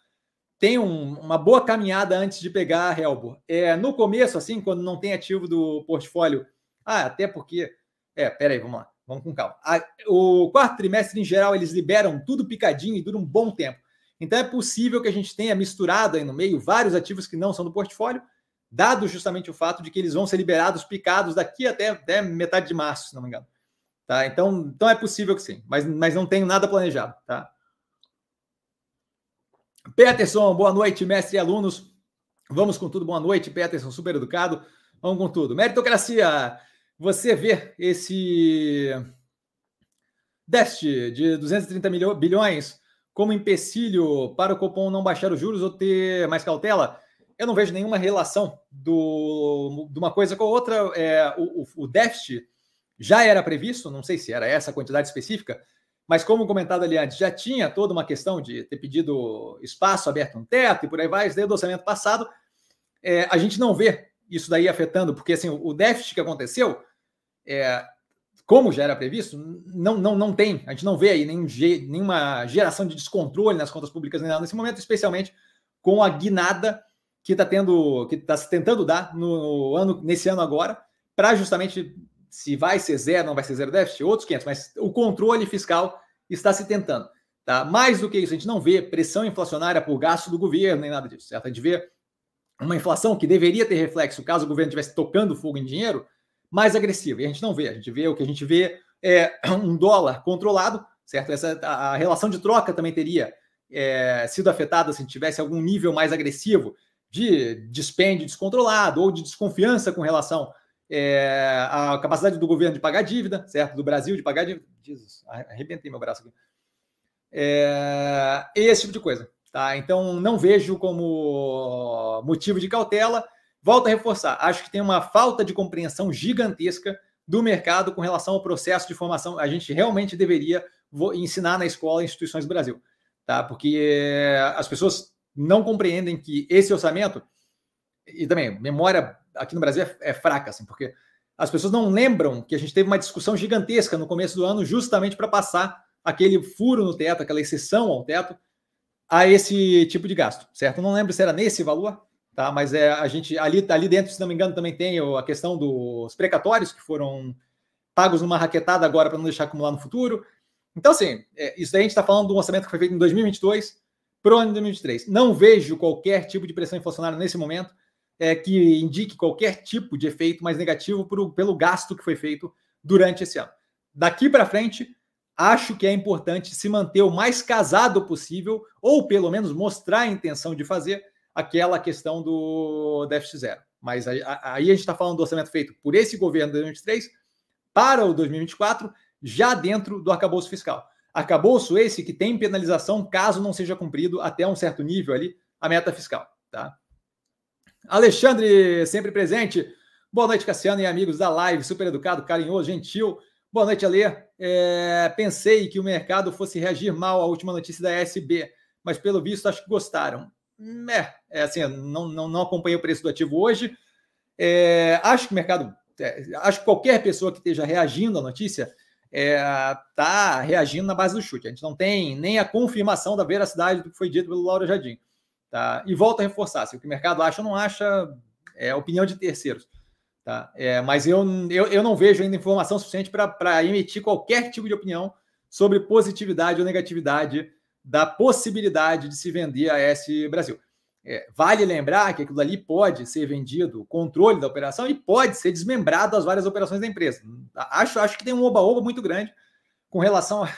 tem um, uma boa caminhada antes de pegar a Helbor. É, no começo, assim, quando não tem ativo do portfólio, ah, até porque. É, peraí, vamos lá, vamos com calma. A, o quarto trimestre, em geral, eles liberam tudo picadinho e dura um bom tempo. Então é possível que a gente tenha misturado aí no meio vários ativos que não são do portfólio, dado justamente o fato de que eles vão ser liberados picados daqui até, até metade de março, se não me engano. Tá? Então, então é possível que sim, mas, mas não tenho nada planejado. Tá? Peterson, boa noite, mestre e alunos. Vamos com tudo, boa noite, Peterson, super educado. Vamos com tudo. Meritocracia, você vê esse déficit de 230 milhões, bilhões como empecilho para o Copom não baixar os juros ou ter mais cautela? Eu não vejo nenhuma relação do, de uma coisa com a outra. É, o, o déficit já era previsto, não sei se era essa quantidade específica, mas como comentado ali antes, já tinha toda uma questão de ter pedido espaço aberto no teto e por aí vai, desde o orçamento passado. É, a gente não vê isso daí afetando, porque assim, o déficit que aconteceu, é, como já era previsto, não, não, não tem, a gente não vê aí nenhum, nenhuma geração de descontrole nas contas públicas nesse momento, especialmente com a guinada que está tendo, que está se tentando dar no ano, nesse ano agora, para justamente se vai ser zero, não vai ser zero déficit, outros 500, mas o controle fiscal está se tentando. Tá? Mais do que isso, a gente não vê pressão inflacionária por gasto do governo, nem nada disso. Certo? A gente vê uma inflação que deveria ter reflexo caso o governo estivesse tocando fogo em dinheiro, mais agressiva. E a gente não vê. A gente vê o que a gente vê é [CLEARS THROAT] um dólar controlado, certo? Essa, a, relação de troca também teria é, sido afetada se tivesse algum nível mais agressivo de dispêndio descontrolado ou de desconfiança com relação é, a capacidade do governo de pagar dívida, certo? Do Brasil de pagar dívida. Jesus, arrebentei meu braço aqui. É, esse tipo de coisa. Tá? Então, não vejo como motivo de cautela. Volto a reforçar, acho que tem uma falta de compreensão gigantesca do mercado com relação ao processo de formação. A gente realmente deveria ensinar na escola instituições do Brasil, tá? Porque as pessoas não compreendem que esse orçamento e também memória aqui no Brasil é, é, fraca, assim, porque as pessoas não lembram que a gente teve uma discussão gigantesca no começo do ano, justamente para passar aquele furo no teto, aquela exceção ao teto, a esse tipo de gasto, certo? Não lembro se era nesse valor, tá? Mas é a gente ali, ali dentro, se não me engano, também tem a questão dos precatórios que foram pagos numa raquetada agora para não deixar acumular no futuro. Então, assim, é, isso daí a gente está falando de um orçamento que foi feito em 2022 para o ano de 2023. Não vejo qualquer tipo de pressão inflacionária nesse momento é, que indique qualquer tipo de efeito mais negativo pro, pelo gasto que foi feito durante esse ano. Daqui para frente, acho que é importante se manter o mais casado possível, ou pelo menos mostrar a intenção de fazer aquela questão do déficit zero. Mas aí, a gente está falando do orçamento feito por esse governo de 2023 para o 2024, já dentro do arcabouço fiscal. Arcabouço esse que tem penalização caso não seja cumprido até um certo nível ali a meta fiscal. Tá? Alexandre, sempre presente. Boa noite, Cassiano e amigos da live. Super educado, carinhoso, gentil. Boa noite, Alê. É, pensei que o mercado fosse reagir mal à última notícia da SB, mas pelo visto acho que gostaram. É, é assim, não, não, não acompanhei o preço do ativo hoje. É, acho que o mercado, é, acho que qualquer pessoa que esteja reagindo à notícia está é, reagindo na base do chute. A gente não tem nem a confirmação da veracidade do que foi dito pelo Laura Jardim. Tá? E volto a reforçar: se o que o mercado acha ou não acha, é opinião de terceiros. Tá? É, mas eu, eu, eu não vejo ainda informação suficiente para emitir qualquer tipo de opinião sobre positividade ou negatividade da possibilidade de se vender a S Brasil. É, vale lembrar que aquilo ali pode ser vendido, o controle da operação, e pode ser desmembrado as várias operações da empresa. Acho, acho que tem um oba-oba muito grande com relação a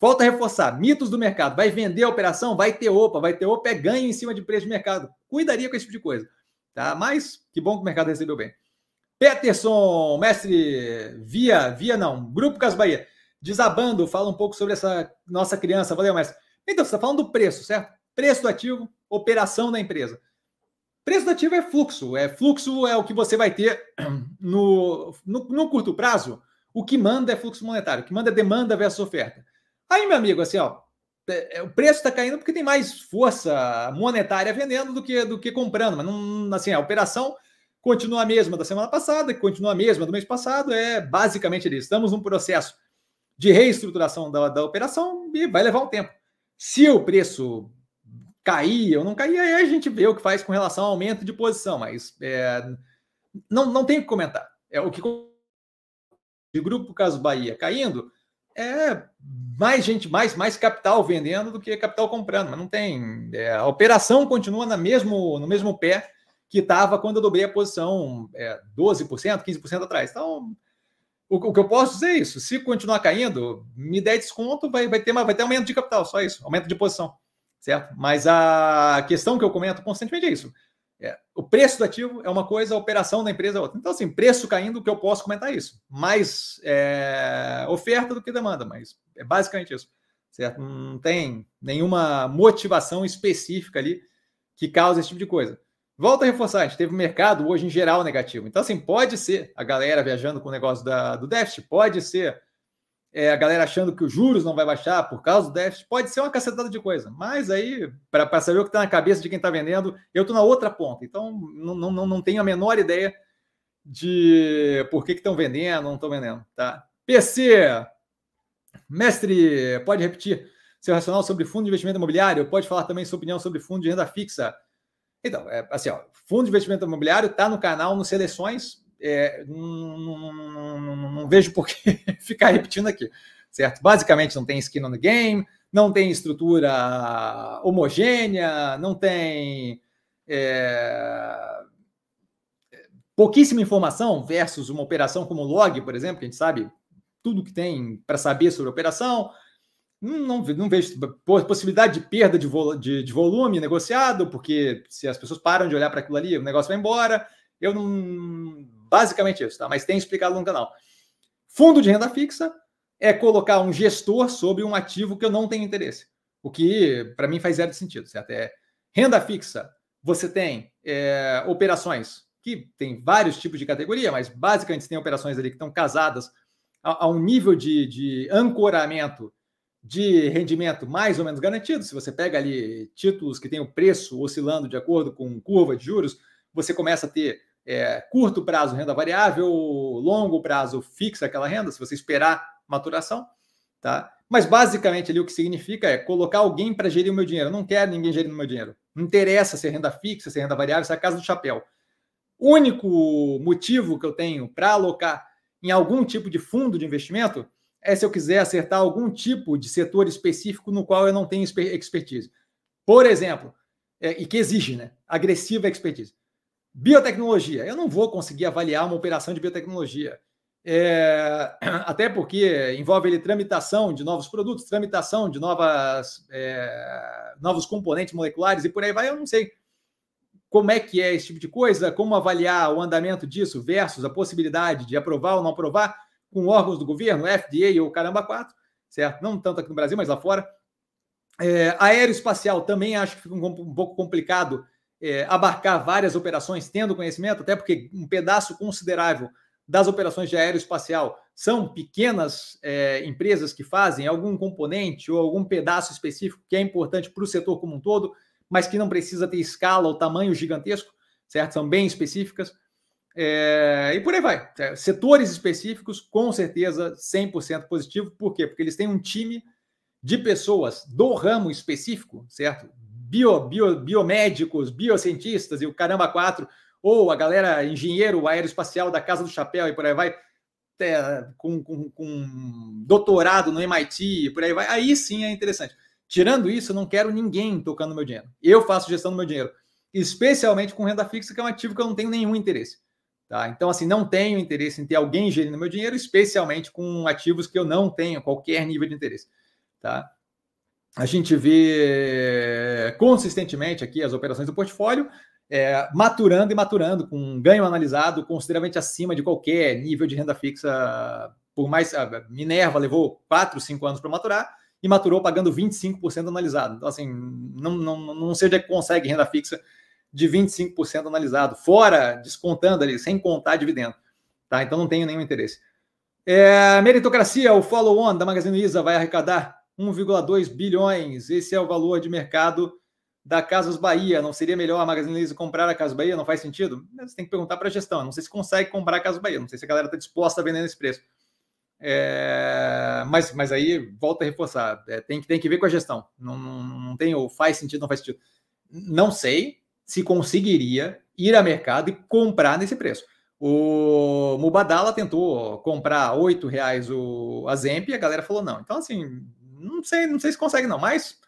Volta a reforçar, mitos do mercado. Vai vender a operação? Vai ter OPA, vai ter OPA, é ganho em cima de preço de mercado. Cuidaria com esse tipo de coisa. Tá? Mas que bom que o mercado recebeu bem. Peterson, mestre, via, via não, Grupo Cas Bahia, desabando, fala um pouco sobre essa nossa criança. Valeu, mestre. Então, você está falando do preço, certo? Preço do ativo, operação da empresa. Preço do ativo é fluxo. É fluxo é o que você vai ter no, no, no curto prazo. O que manda é fluxo monetário. O que manda é demanda versus oferta. Aí, meu amigo, assim, ó, é, é, o preço está caindo porque tem mais força monetária vendendo do que, do que comprando, mas não, assim, a operação continua a mesma da semana passada, continua a mesma do mês passado, é basicamente isso. Estamos num processo de reestruturação da, da operação e vai levar um tempo. Se o preço cair ou não cair, aí a gente vê o que faz com relação ao aumento de posição, mas é, não, não tem o que comentar. É o que de grupo Caso Bahia caindo, é mais gente, mais, mais capital vendendo do que capital comprando, mas não tem. É, a operação continua na mesmo, no mesmo pé que estava quando eu dobrei a posição é, 12%, 15% atrás. Então, o, o, que eu posso dizer é isso: se continuar caindo, me der desconto, vai, vai, ter, vai ter aumento de capital, só isso, aumento de posição, certo? Mas a questão que eu comento constantemente é isso. É, o preço do ativo é uma coisa, a operação da empresa é outra. Então, assim, preço caindo, o que eu posso comentar é isso. Mais é, oferta do que demanda, mas é basicamente isso. certo? Não tem nenhuma motivação específica ali que causa esse tipo de coisa. Volta a reforçar, a gente teve um mercado hoje em geral negativo. Então, assim, pode ser a galera viajando com o negócio da, do déficit, pode ser é, a galera achando que os juros não vai baixar por causa do déficit, pode ser uma cacetada de coisa. Mas aí, para saber o que está na cabeça de quem está vendendo, eu estou na outra ponta. Então, não, não, não tenho a menor ideia de por que estão vendendo, não estão vendendo. Tá? PC, mestre, pode repetir seu racional sobre fundo de investimento imobiliário? Pode falar também sua opinião sobre fundo de renda fixa? Então, é, assim, ó, fundo de investimento imobiliário está no canal, no Seleções. É, não, não, não, não, vejo por que [LAUGHS] ficar repetindo aqui, certo? Basicamente, não tem skin on the game, não tem estrutura homogênea, não tem é, pouquíssima informação versus uma operação como log, por exemplo, que a gente sabe tudo que tem para saber sobre a operação. Não, não, vejo possibilidade de perda de, de, de, volume negociado, porque se as pessoas param de olhar para aquilo ali, o negócio vai embora. Eu não. Basicamente isso, tá? Mas tem explicado no canal. Fundo de renda fixa é colocar um gestor sobre um ativo que eu não tenho interesse. O que, para mim, faz zero sentido, certo? É renda fixa. Você tem é, operações que tem vários tipos de categoria, mas basicamente você tem operações ali que estão casadas a, a um nível de, de ancoramento de rendimento mais ou menos garantido. Se você pega ali títulos que têm o preço oscilando de acordo com curva de juros, você começa a ter é, curto prazo renda variável, longo prazo fixa aquela renda, se você esperar maturação, tá? Mas basicamente ali o que significa é colocar alguém para gerir o meu dinheiro. Eu não quero ninguém gerindo o meu dinheiro. Não interessa se é renda fixa, se é renda variável, se é a casa do chapéu. O único motivo que eu tenho para alocar em algum tipo de fundo de investimento é se eu quiser acertar algum tipo de setor específico no qual eu não tenho expertise. Por exemplo, é, e que exige né, agressiva expertise. Biotecnologia. Eu não vou conseguir avaliar uma operação de biotecnologia. É, [CLEARS THROAT] até porque envolve ele, tramitação de novos produtos, tramitação de novas, é, novos componentes moleculares e por aí vai. Eu não sei como é que é esse tipo de coisa, como avaliar o andamento disso versus a possibilidade de aprovar ou não aprovar com órgãos do governo, FDA ou caramba 4, certo? Não tanto aqui no Brasil, mas lá fora. É, aeroespacial também acho que fica um, um pouco complicado é, abarcar várias operações tendo conhecimento, até porque um pedaço considerável das operações de aeroespacial são pequenas é, empresas que fazem algum componente ou algum pedaço específico que é importante para o setor como um todo, mas que não precisa ter escala ou tamanho gigantesco, certo? São bem específicas. É, e por aí vai. É, setores específicos, com certeza, 100% positivo. Por quê? Porque eles têm um time de pessoas do ramo específico, certo? Bio, bio, biomédicos, biocientistas e o caramba quatro, ou a galera engenheiro aeroespacial da Casa do Chapéu e por aí vai, é, com, com, com doutorado no MIT e por aí vai. Aí sim é interessante. Tirando isso, eu não quero ninguém tocando meu dinheiro. Eu faço gestão do meu dinheiro, especialmente com renda fixa, que é um ativo que eu não tenho nenhum interesse. Tá? Então, assim, não tenho interesse em ter alguém gerindo meu dinheiro, especialmente com ativos que eu não tenho qualquer nível de interesse. Tá? A gente vê consistentemente aqui as operações do portfólio é, maturando e maturando, com um ganho analisado consideravelmente acima de qualquer nível de renda fixa. Por mais. A Minerva levou 4, 5 anos para maturar e maturou pagando 25% analisado. Então, assim, não, não, não onde é que consegue renda fixa de 25% analisado, fora, descontando ali, sem contar dividendo. Tá? Então não tenho nenhum interesse. É, meritocracia, o follow-on da Magazine Luiza vai arrecadar 1,2 bilhões. Esse é o valor de mercado da Casas Bahia. Não seria melhor a Magazine Luiza comprar a Casas Bahia? Não faz sentido? Você tem que perguntar para a gestão. Não sei se consegue comprar a Casas Bahia. Não sei se a galera está disposta a vender nesse preço. É, mas, mas aí volta a reforçar. É, tem, tem que ver com a gestão. Não, não, não tem ou faz sentido, não faz sentido. Não sei se conseguiria ir a mercado e comprar nesse preço. O Mubadala tentou comprar R$ reais o Azemp e a galera falou não. Então, assim, não sei, não sei se consegue não, mas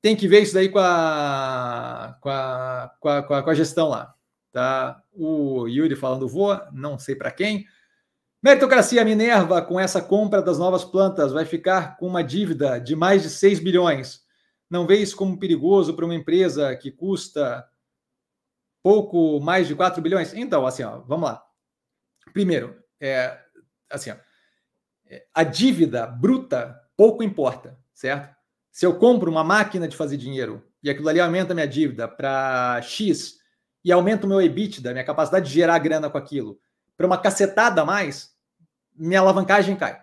tem que ver isso daí com a, com a, com a, com a, gestão lá. Tá? O Yuri falando voa, não sei para quem. Meritocracia Minerva, com essa compra das novas plantas, vai ficar com uma dívida de mais de 6 bilhões não vê isso como perigoso para uma empresa que custa pouco mais de 4 bilhões? Então, assim, ó, vamos lá. Primeiro, é, assim, ó, é, a dívida bruta pouco importa. certo? Se eu compro uma máquina de fazer dinheiro e aquilo ali aumenta minha dívida para X e aumenta o meu EBITDA, minha capacidade de gerar grana com aquilo, para uma cacetada a mais, minha alavancagem cai,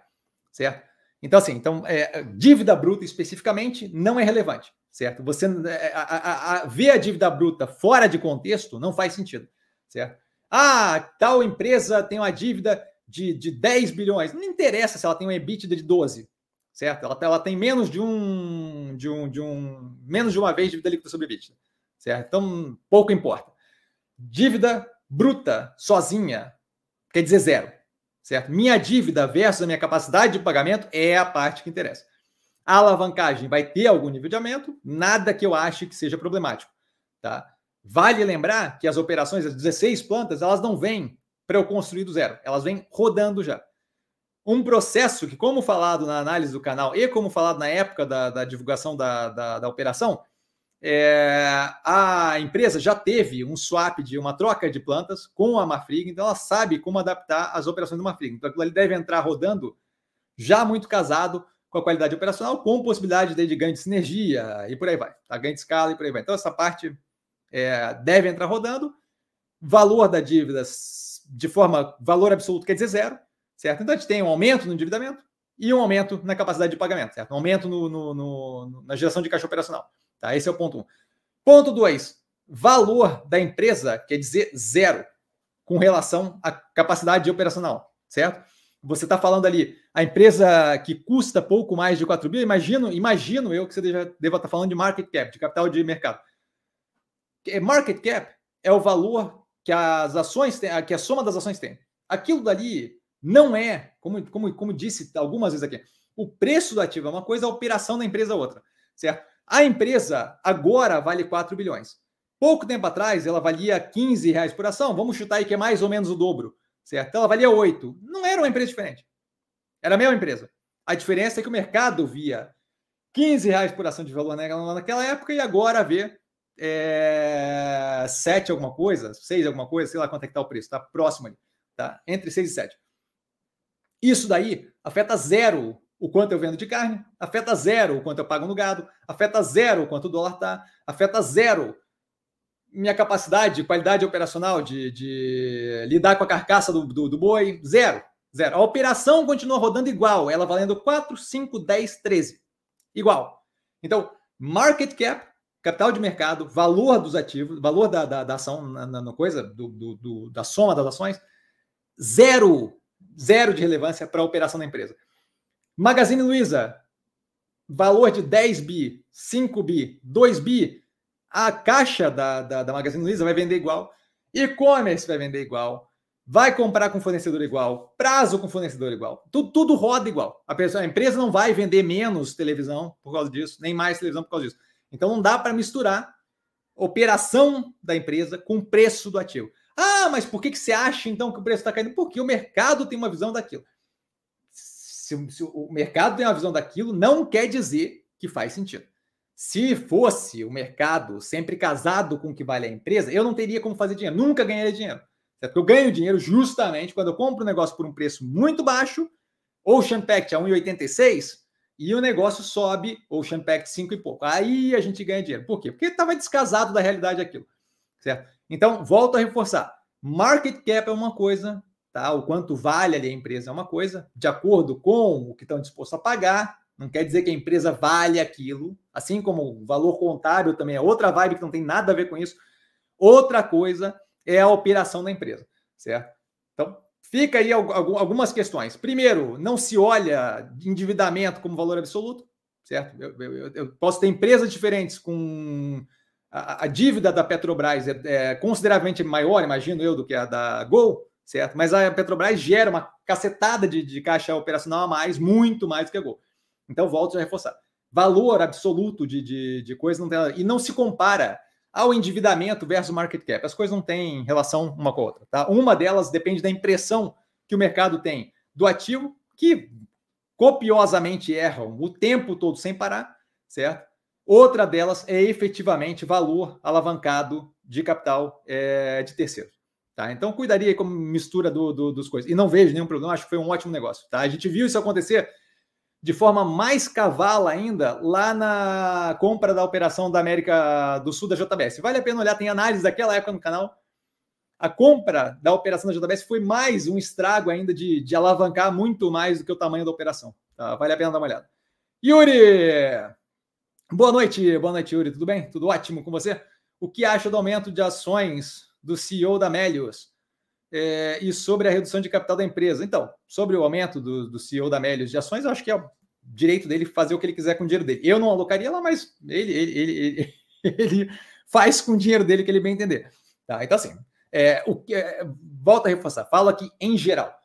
certo? Então, assim, então, é, dívida bruta especificamente não é relevante, certo? Você é, a, a, a, ver a dívida bruta fora de contexto não faz sentido, certo? Ah, tal empresa tem uma dívida de, de 10 bilhões. Não interessa se ela tem um EBITDA de 12, certo? Ela, ela tem menos de um, de um, de um, menos de uma vez dívida líquida sobre EBITDA, certo? Então, pouco importa. Dívida bruta sozinha quer dizer zero certo? Minha dívida versus a minha capacidade de pagamento é a parte que interessa. A alavancagem vai ter algum nível de aumento, nada que eu ache que seja problemático, tá? Vale lembrar que as operações, as 16 plantas, elas não vêm para eu construir do zero, elas vêm rodando já. Um processo que, como falado na análise do canal e como falado na época da, da divulgação da, da, da operação, é, a empresa já teve um swap de uma troca de plantas com a Marfrig, então ela sabe como adaptar as operações do Marfrig. Então aquilo ali deve entrar rodando já muito casado com a qualidade operacional, com possibilidade de ganho de sinergia e por aí vai, tá? ganho de escala e por aí vai. Então essa parte é, deve entrar rodando. Valor da dívida de forma valor absoluto quer dizer zero, certo? Então a gente tem um aumento no endividamento e um aumento na capacidade de pagamento, certo? Um aumento no, no, no, na geração de caixa operacional. Tá? Esse é o ponto 1. Um. Ponto 2. Valor da empresa quer dizer zero com relação à capacidade operacional, certo? Você está falando ali, a empresa que custa pouco mais de 4 bi, imagino, imagino eu que você deva, deva estar tá falando de market cap, de capital de mercado. Market cap é o valor que as ações têm, que a soma das ações tem. Aquilo dali não é, como, como, como disse algumas vezes aqui, o preço do ativo é uma coisa, a operação da empresa é outra, certo? A empresa agora vale 4 bilhões. Pouco tempo atrás, ela valia 15 reais por ação. Vamos chutar aí que é mais ou menos o dobro, certo? Ela valia 8. Não era uma empresa diferente. Era a mesma empresa. A diferença é que o mercado via 15 reais por ação de valor naquela época e agora vê é, 7 alguma coisa, 6 alguma coisa, sei lá quanto é que está o preço, está próximo ali, tá? Entre 6 e 7. Isso daí afeta zero o quanto eu vendo de carne, afeta zero o quanto eu pago no gado, afeta zero o quanto o dólar está, afeta zero minha capacidade, qualidade operacional de, de lidar com a carcaça do, do, do, boi, zero. Zero. A operação continua rodando igual, ela valendo 4, 5, 10, 13. Igual. Então, market cap, capital de mercado, valor dos ativos, valor da, da, da ação na, na, coisa, do, do, da soma das ações, zero. Zero de relevância para a operação da empresa. Magazine Luiza, valor de 10 bi, 5 bi, 2 bi, a caixa da, da, da Magazine Luiza vai vender igual, e-commerce vai vender igual, vai comprar com fornecedor igual, prazo com fornecedor igual, tudo, tudo roda igual. A, pessoa, a empresa não vai vender menos televisão por causa disso, nem mais televisão por causa disso. Então não dá para misturar operação da empresa com preço do ativo. Ah, mas por que, que você acha então que o preço está caindo? Porque o mercado tem uma visão daquilo se, se o mercado tem uma visão daquilo, não quer dizer que faz sentido. Se fosse o mercado sempre casado com o que vale a empresa, eu não teria como fazer dinheiro, nunca ganharia dinheiro. Certo? Eu ganho dinheiro justamente quando eu compro um negócio por um preço muito baixo, Ocean Pact a 1,86 e o negócio sobe, Ocean Pact 5 e pouco. Aí a gente ganha dinheiro. Por quê? Porque estava descasado da realidade aquilo. Certo? Então, volto a reforçar. Market cap é uma coisa, Tá? O quanto vale ali a empresa é uma coisa, de acordo com o que estão dispostos a pagar, não quer dizer que a empresa vale aquilo, assim como o valor contábil também é outra vibe que não tem nada a ver com isso. Outra coisa é a operação da empresa, certo? Então, fica aí algumas questões. Primeiro, não se olha endividamento como valor absoluto, certo? Eu, eu, eu posso ter empresas diferentes com a, a dívida da Petrobras é, é, consideravelmente maior, imagino eu, do que a da Gol, certo? Mas a Petrobras gera uma cacetada de, de caixa operacional a mais, muito mais do que a Gol. Então, volto a reforçar. Valor absoluto de, de, de coisa não tem E não se compara ao endividamento versus market cap. As coisas não têm relação uma com a outra. Tá? Uma delas depende da impressão que o mercado tem do ativo, que copiosamente erram o tempo todo sem parar, certo? Outra delas é efetivamente valor alavancado de capital é, de terceiros. Tá? Então, cuidaria como mistura do, do, dos coisas. E não vejo nenhum problema, acho que foi um ótimo negócio. Tá? A gente viu isso acontecer de forma mais cavala ainda lá na compra da operação da América do Sul da JBS. Vale a pena olhar, tem análise daquela época no canal. A compra da operação da JBS foi mais um estrago ainda de, de alavancar muito mais do que o tamanho da operação. Tá? Vale a pena dar uma olhada. Yuri! Boa noite, boa noite, Yuri. Tudo bem? Tudo ótimo com você? O que acha do aumento de ações do CEO da Melius? é, e sobre a redução de capital da empresa. Então, sobre o aumento do, do CEO da Melios de ações, eu acho que é o direito dele fazer o que ele quiser com o dinheiro dele. Eu não alocaria lá, mas ele, ele, ele, ele [LAUGHS] faz com o dinheiro dele que ele bem entender. Tá? Então, assim, é, o é, volta a reforçar, falo aqui em geral.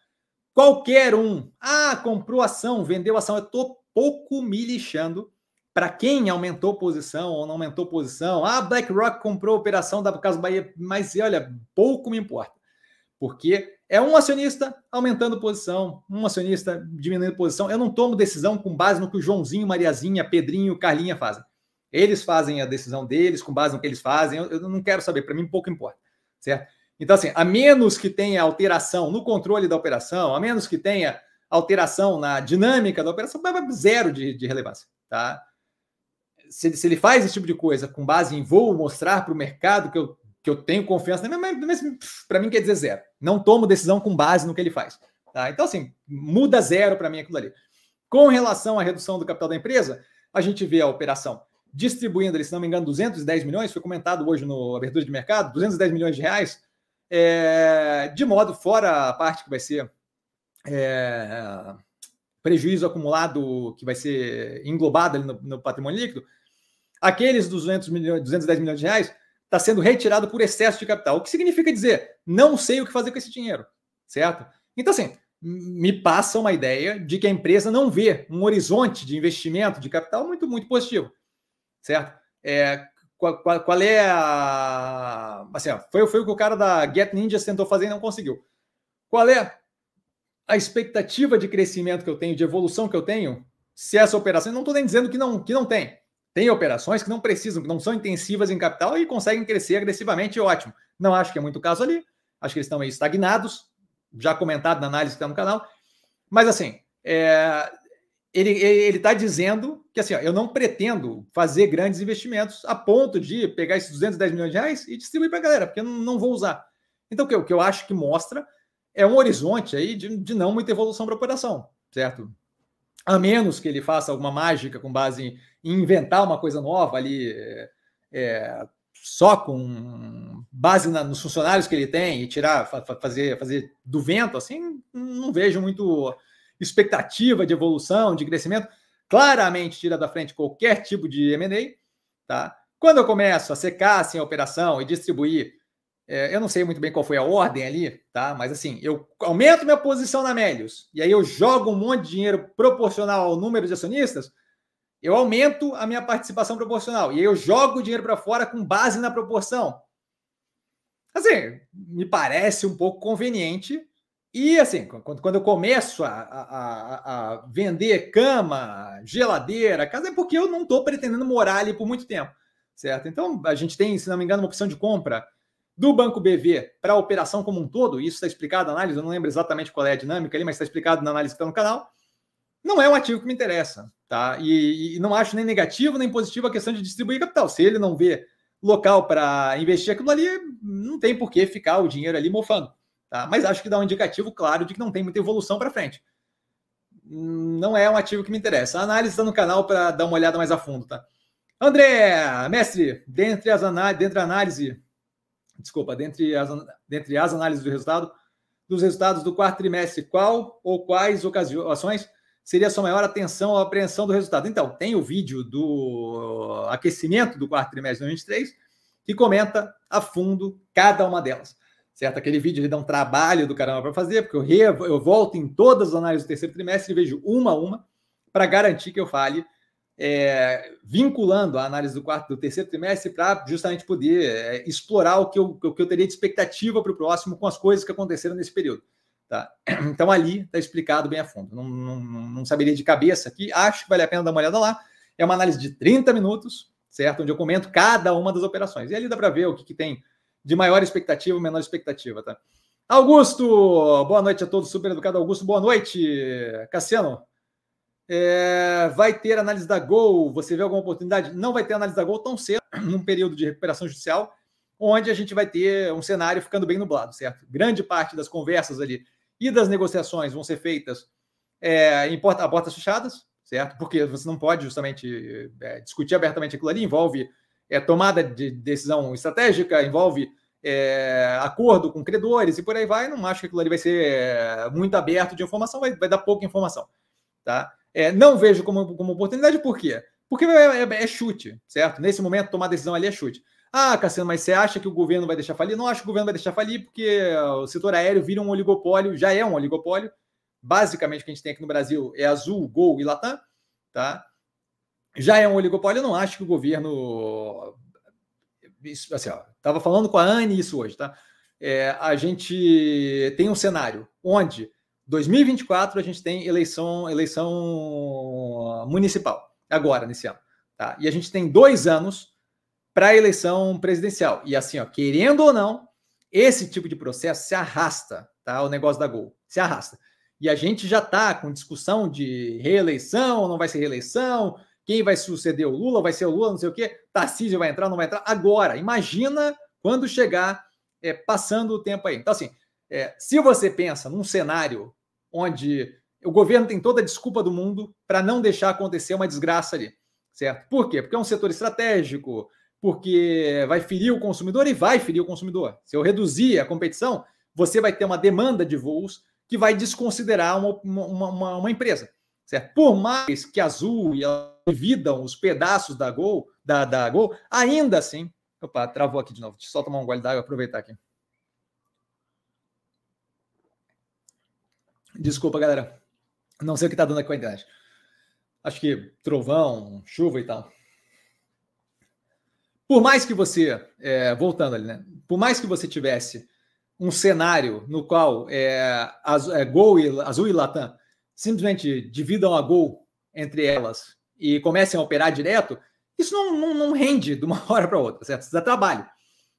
Qualquer um, ah, comprou ação, vendeu ação, eu estou pouco me lixando para quem aumentou posição ou não aumentou posição. Ah, BlackRock comprou a operação da Casa Bahia, mas olha, pouco me importa porque é um acionista aumentando posição, um acionista diminuindo posição. Eu não tomo decisão com base no que o Joãozinho, Mariazinha, Pedrinho, Carlinha fazem. Eles fazem a decisão deles com base no que eles fazem. Eu, eu não quero saber, para mim pouco importa, certo? Então, assim, a menos que tenha alteração no controle da operação, a menos que tenha alteração na dinâmica da operação, zero de, de relevância, tá? Se, se, ele faz esse tipo de coisa com base em vou mostrar para o mercado que eu que eu tenho confiança, mas para mim quer dizer zero. Não tomo decisão com base no que ele faz. Tá? Então, assim, muda zero para mim aquilo ali. Com relação à redução do capital da empresa, a gente vê a operação distribuindo, se não me engano, 210 milhões, foi comentado hoje no abertura de mercado, 210 milhões de reais, é, de modo fora a parte que vai ser é, prejuízo acumulado, que vai ser englobado ali no, no patrimônio líquido, aqueles 200 milhões, 210 milhões de reais está sendo retirado por excesso de capital. O que significa dizer, não sei o que fazer com esse dinheiro, certo? Então, assim, me passa uma ideia de que a empresa não vê um horizonte de investimento de capital muito, muito positivo, certo? É, qual, qual, qual, é a. Assim, foi, foi o que o cara da Get Ninjas tentou fazer e não conseguiu. Qual é a expectativa de crescimento que eu tenho, de evolução que eu tenho, se essa operação. Não estou nem dizendo que não, que não tem. Tem operações que não precisam, que não são intensivas em capital e conseguem crescer agressivamente, ótimo. Não acho que é muito caso ali. Acho que eles estão estagnados, já comentado na análise que está no canal. Mas assim, é, ele está dizendo que assim, ó, eu não pretendo fazer grandes investimentos a ponto de pegar esses 210 milhões de reais e distribuir para a galera, porque eu não, vou usar. Então, o que, o que eu acho que mostra é um horizonte aí de, de não muita evolução para a operação, certo? A menos que ele faça alguma mágica com base em inventar uma coisa nova ali, é, é, só com base na, nos funcionários que ele tem e tirar, fa, fazer, fazer do vento, assim, não vejo muito expectativa de evolução, de crescimento. Claramente tira da frente qualquer tipo de M&A, tá? Quando eu começo a secar assim, a operação e distribuir, é, eu não sei muito bem qual foi a ordem ali, tá? Mas assim, eu aumento minha posição na Melius e aí eu jogo um monte de dinheiro proporcional ao número de acionistas, eu aumento a minha participação proporcional e eu jogo o dinheiro para fora com base na proporção. Assim, me parece um pouco conveniente. E assim, quando, quando eu começo a, a, a vender cama, geladeira, casa, é porque eu não estou pretendendo morar ali por muito tempo, certo? Então, a gente tem, se não me engano, uma opção de compra do Banco BV para a operação como um todo. Isso está explicado na análise, eu não lembro exatamente qual é a dinâmica ali, mas está explicado na análise que está no canal não é um ativo que me interessa, tá? E, e, não acho nem negativo nem positivo a questão de distribuir capital. Se ele não vê local para investir aquilo ali, não tem por que ficar o dinheiro ali mofando, tá? Mas acho que dá um indicativo claro de que não tem muita evolução para frente. Não é um ativo que me interessa. A análise está no canal para dar uma olhada mais a fundo, tá? André, mestre, dentre as análises, dentre a análise, desculpa, dentre as, dentre as análises do resultado, dos resultados do quarto trimestre, qual ou quais ocasiões seria a sua maior atenção ou apreensão do resultado? Então, tem o vídeo do aquecimento do quarto trimestre de 2023 que comenta a fundo cada uma delas. Certo? Aquele vídeo ele dá um trabalho do caramba para fazer, porque eu, re, eu volto em todas as análises do terceiro trimestre e vejo uma a uma para garantir que eu fale é, vinculando a análise do quarto do terceiro trimestre para justamente poder é, explorar o que, eu, o que eu teria de expectativa para o próximo com as coisas que aconteceram nesse período. Tá? [CLEARS THROAT] Então ali está explicado bem a fundo. Não, não, não, saberia de cabeça aqui, acho que vale a pena dar uma olhada lá. É uma análise de 30 minutos, certo? Onde eu comento cada uma das operações. E ali dá para ver o que, que tem de maior expectativa menor expectativa, tá? Augusto, boa noite a todos, super educado Augusto, boa noite. Cassiano, É, vai ter análise da Gol? Você vê alguma oportunidade? Não vai ter análise da Gol tão cedo, [CLEARS THROAT] num período de recuperação judicial, onde a gente vai ter um cenário ficando bem nublado, certo? Grande parte das conversas ali e das negociações vão ser feitas é, em porta, a portas fechadas, certo? Porque você não pode justamente é, discutir abertamente aquilo ali, envolve é, tomada de decisão estratégica, envolve é, acordo com credores e por aí vai. Não acho que aquilo ali vai ser é, muito aberto de informação, vai, vai dar pouca informação, tá? É, não vejo como, como oportunidade, por quê? Porque é, é, é, chute, certo? Nesse momento, tomar decisão ali é chute. Ah, Cassiano, mas você acha que o governo vai deixar falir? Não acho que o governo vai deixar falir, porque o setor aéreo vira um oligopólio, já é um oligopólio. Basicamente, o que a gente tem aqui no Brasil é Azul, Gol e Latam, tá? Já é um oligopólio, eu não acho que o governo. Isso, assim, tava falando com a Anne isso hoje, tá? É, a gente tem um cenário onde 2024 a gente tem eleição, eleição municipal, agora, nesse ano. Tá? E a gente tem dois anos para a eleição presidencial. E assim, ó, querendo ou não, esse tipo de processo se arrasta, tá? O negócio da Gol se arrasta. E a gente já está com discussão de reeleição, não vai ser reeleição, quem vai suceder o Lula, vai ser o Lula, não sei o quê, Tarcísio vai entrar, não vai entrar. Agora, imagina quando chegar é, passando o tempo aí. Então, assim, é, se você pensa num cenário onde o governo tem toda a desculpa do mundo para não deixar acontecer uma desgraça ali, certo? Por quê? Porque é um setor estratégico, porque vai ferir o consumidor e vai ferir o consumidor. Se eu reduzir a competição, você vai ter uma demanda de voos que vai desconsiderar uma, uma, uma, uma empresa, certo? Por mais que a Azul e dividam os pedaços da Gol, da, da Gol, ainda assim. Opa, travou aqui de novo. Deixa eu só tomar um gole d'água e aproveitar aqui. Desculpa, galera. Não sei o que tá dando aqui com a internet. Acho que trovão, chuva e tal. Por mais que você, é, voltando ali, né? Por mais que você tivesse um cenário no qual é, az, é, Gol e Azul e Latam simplesmente dividam a Gol entre elas e comecem a operar direto, isso não, não, não rende de uma [LAUGHS] hora para outra, certo? Isso dá trabalho.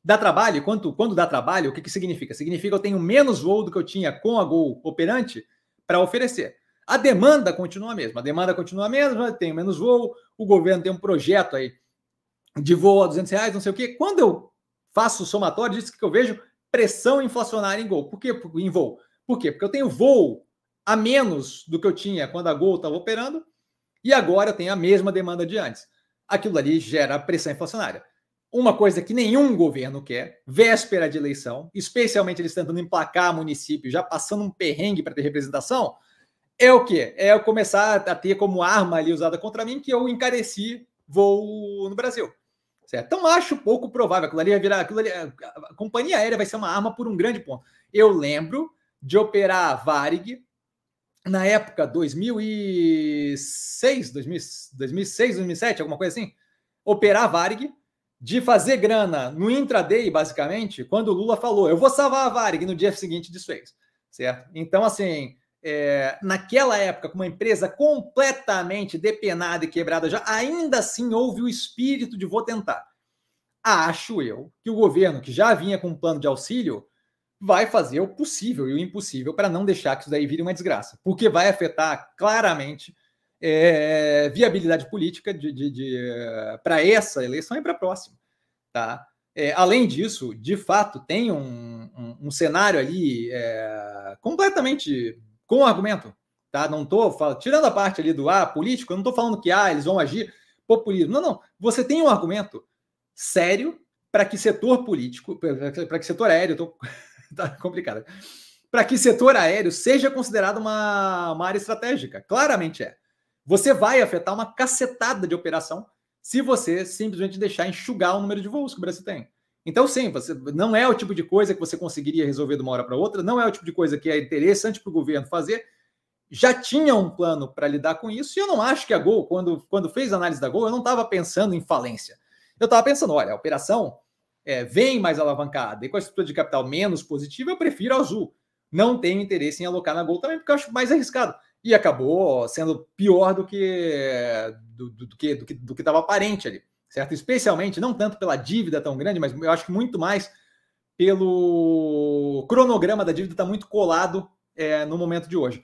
Dá trabalho, quando, quando dá trabalho, o que, que significa? Significa que eu tenho menos voo do que eu tinha com a Gol operante para oferecer. A demanda continua a mesma, a demanda continua a mesma, tem menos voo, o governo tem um projeto aí de voo a 200 reais, não sei o quê. Quando eu faço o somatório, disso que eu vejo pressão inflacionária em Gol. Por quê? Em voo. Por quê? Porque eu tenho voo a menos do que eu tinha quando a Gol estava operando e agora eu tenho a mesma demanda de antes. Aquilo ali gera pressão inflacionária. Uma coisa que nenhum governo quer, véspera de eleição, especialmente eles tentando emplacar município, já passando um perrengue para ter representação, é o quê? É eu começar a ter como arma ali usada contra mim que eu encareci voo no Brasil. Certo? Então acho pouco provável. Aquilo ali vai virar. Aquilo ali, a companhia aérea vai ser uma arma por um grande ponto. Eu lembro de operar a Varig na época 2006, 2006, 2007, alguma coisa assim. Operar a Varig de fazer grana no intraday, basicamente, quando o Lula falou, eu vou salvar a Varig, no dia seguinte desfez, certo? Então, assim, é, naquela época, com uma empresa completamente depenada e quebrada já, ainda assim houve o espírito de vou tentar. Acho eu que o governo, que já vinha com um plano de auxílio, vai fazer o possível e o impossível para não deixar que isso daí vire uma desgraça, porque vai afetar claramente é, viabilidade política de, de, de para essa eleição e para a próxima. Tá? É, além disso, de fato, tem um, um, um cenário ali é, completamente com argumento. Tá? Não estou tirando a parte ali do ah, político, eu não estou falando que ah, eles vão agir populismo. Não, não. Você tem um argumento sério para que setor político, para que setor aéreo, tô, [LAUGHS] tá complicado, para que setor aéreo seja considerado uma, uma área estratégica. Claramente é. Você vai afetar uma cacetada de operação se você simplesmente deixar enxugar o número de voos que o Brasil tem. Então, sim, você não é o tipo de coisa que você conseguiria resolver de uma hora para outra, não é o tipo de coisa que é interessante para o governo fazer. Já tinha um plano para lidar com isso, e eu não acho que a Gol, quando, quando fez a análise da Gol, eu não estava pensando em falência. Eu estava pensando, olha, a operação é, vem mais alavancada e com a estrutura de capital menos positiva, eu prefiro a Azul. Não tenho interesse em alocar na Gol também, porque eu acho mais arriscado e acabou sendo pior do que do, do, do que do que do que estava aparente ali, certo? Especialmente não tanto pela dívida tão grande, mas eu acho que muito mais pelo cronograma da dívida está muito colado é, no momento de hoje.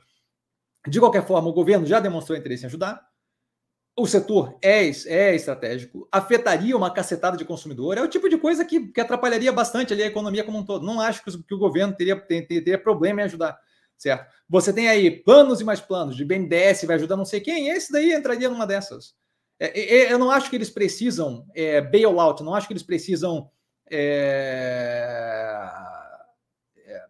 De qualquer forma, o governo já demonstrou interesse em ajudar. O setor é, é estratégico, afetaria uma cacetada de consumidor. É o tipo de coisa que, que atrapalharia bastante ali a economia como um todo. Não acho que, o governo teria, teria, teria problema em ajudar certo? Você tem aí planos e mais planos de BNDES, vai ajudar não sei quem, esse daí entraria numa dessas. É, é, é, eu não acho que eles precisam é, bailout, não acho que eles precisam é, é,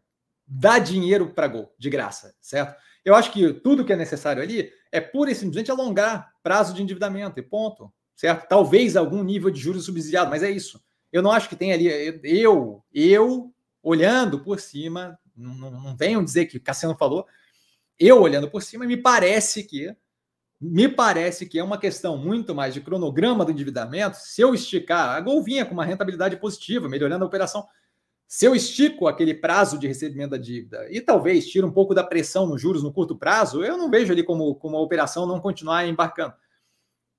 dar dinheiro para gol, de graça, certo? Eu acho que tudo que é necessário ali é pura e simplesmente alongar prazo de endividamento e ponto, certo? Talvez algum nível de juros subsidiado, mas é isso. Eu não acho que tem ali, eu, eu olhando por cima, não, não, venham dizer que Cassiano falou. Eu olhando por cima, me parece que me parece que é uma questão muito mais de cronograma do endividamento. Se eu esticar, a Gol vinha com uma rentabilidade positiva, melhorando a operação. Se eu estico aquele prazo de recebimento da dívida e talvez tiro um pouco da pressão nos juros no curto prazo, eu não vejo ali como, como a operação não continuar embarcando.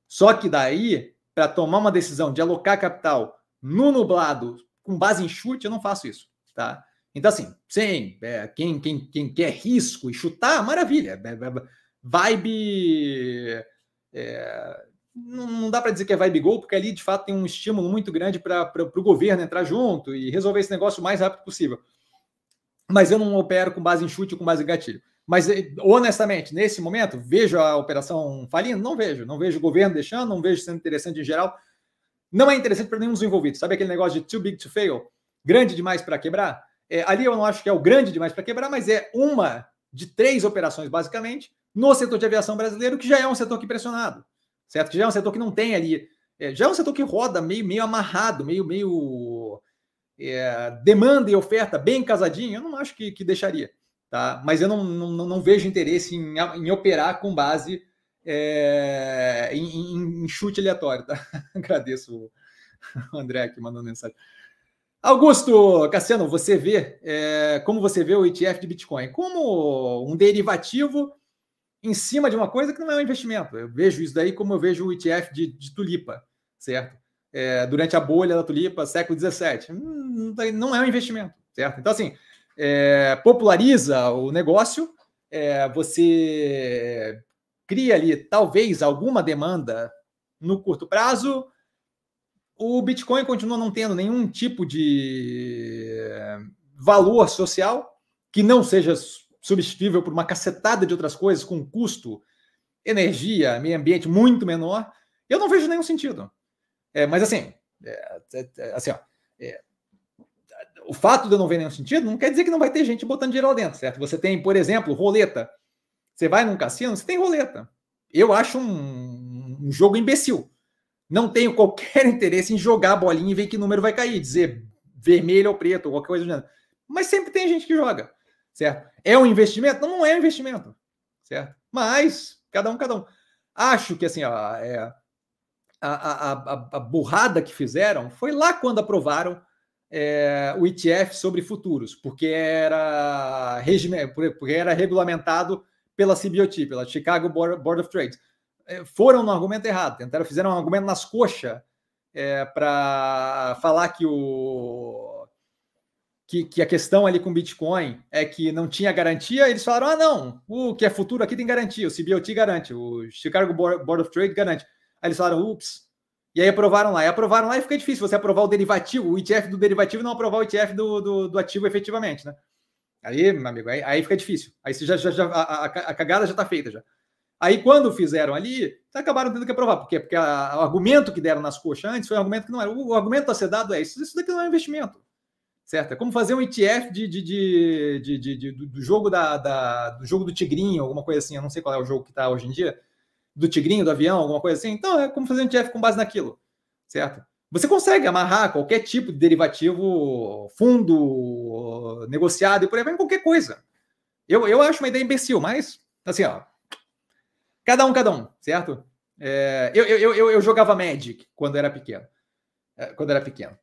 Só que daí, para tomar uma decisão de alocar capital no nublado com base em chute, eu não faço isso, tá? Então, assim, sim, é, quem, quem, quem quer risco e chutar, maravilha. É, é, vibe. É, não, dá para dizer que é vibe gol, porque ali de fato tem um estímulo muito grande para o governo entrar junto e resolver esse negócio o mais rápido possível. Mas eu não opero com base em chute ou com base em gatilho. Mas, honestamente, nesse momento, vejo a operação falindo? Não vejo. Não vejo o governo deixando, não vejo sendo interessante em geral. Não é interessante para nenhum dos envolvidos. Sabe aquele negócio de too big to fail? Grande demais para quebrar? É, ali eu não acho que é o grande demais para quebrar, mas é uma de três operações, basicamente, no setor de aviação brasileiro, que já é um setor que pressionado, certo? Que já é um setor que não tem ali. É, já é um setor que roda meio, meio amarrado, meio, meio é, demanda e oferta bem casadinho. Eu não acho que, que deixaria, tá? Mas eu não, não, não vejo interesse em, em operar com base é, em, em, em, chute aleatório, tá? [LAUGHS] Agradeço o André que mandou mensagem. Augusto Cassiano, você vê é, como você vê o ETF de Bitcoin como um derivativo em cima de uma coisa que não é um investimento. Eu vejo isso daí como eu vejo o ETF de, de tulipa, certo? É, durante a bolha da tulipa, século XVII, hum, não é um investimento, certo? Então assim, é, populariza o negócio, é, você cria ali talvez alguma demanda no curto prazo o Bitcoin continua não tendo nenhum tipo de valor social que não seja substituível por uma cacetada de outras coisas com custo, energia, meio ambiente muito menor. Eu não vejo nenhum sentido. É, mas assim, é, é, é assim ó, é, o fato de eu não ver nenhum sentido não quer dizer que não vai ter gente botando dinheiro lá dentro, certo? Você tem, por exemplo, roleta. Você vai num cassino, você tem roleta. Eu acho um, um jogo imbecil não tenho qualquer [LAUGHS] interesse em jogar a bolinha e ver que número vai cair, dizer vermelho ou preto, ou qualquer coisa do gênero. Mas sempre tem gente que joga, certo? É um investimento? Não, não é um investimento, certo? Mas, cada um, cada um. Acho que, assim, é, a, a, a, a burrada que fizeram foi lá quando aprovaram é, o ETF sobre futuros, porque era, porque era regulamentado pela CBOT, pela Chicago Board of Trade. É, foram no argumento errado, tentaram, fizeram um argumento nas coxas é, para falar que o que, que, a questão ali com Bitcoin é que não tinha garantia, eles falaram: ah, não, o que é futuro aqui tem garantia, o CBOT garante, o Chicago Board of Trade garante. Aí eles falaram: ups. E aí aprovaram lá. E aprovaram lá e fica difícil você aprovar o derivativo, o ETF do derivativo e não aprovar o ETF do, do, do ativo efetivamente, né? Aí, meu amigo, aí, aí fica difícil. Aí você já, já, já a, a, a cagada já está feita já. Aí, quando fizeram ali, acabaram tendo que aprovar. Por quê? Porque a, o argumento que deram nas coxas antes foi um argumento que não era. O, o argumento a ser dado é isso. Isso daqui não é investimento. Certo? É como fazer um ETF de, de, de, de, do jogo da, da, do jogo do Tigrinho, alguma coisa assim. Eu não sei qual é o jogo que está hoje em dia. Do Tigrinho, do avião, alguma coisa assim. Então, é como fazer um ETF com base naquilo. Certo? Você consegue amarrar qualquer tipo de derivativo, fundo, negociado e por aí vai em qualquer coisa. Eu, eu acho uma ideia imbecil, mas, assim, ó, Cada um, cada um, certo? É, eu, eu, eu, eu, jogava Magic quando era pequeno. É, quando era pequeno.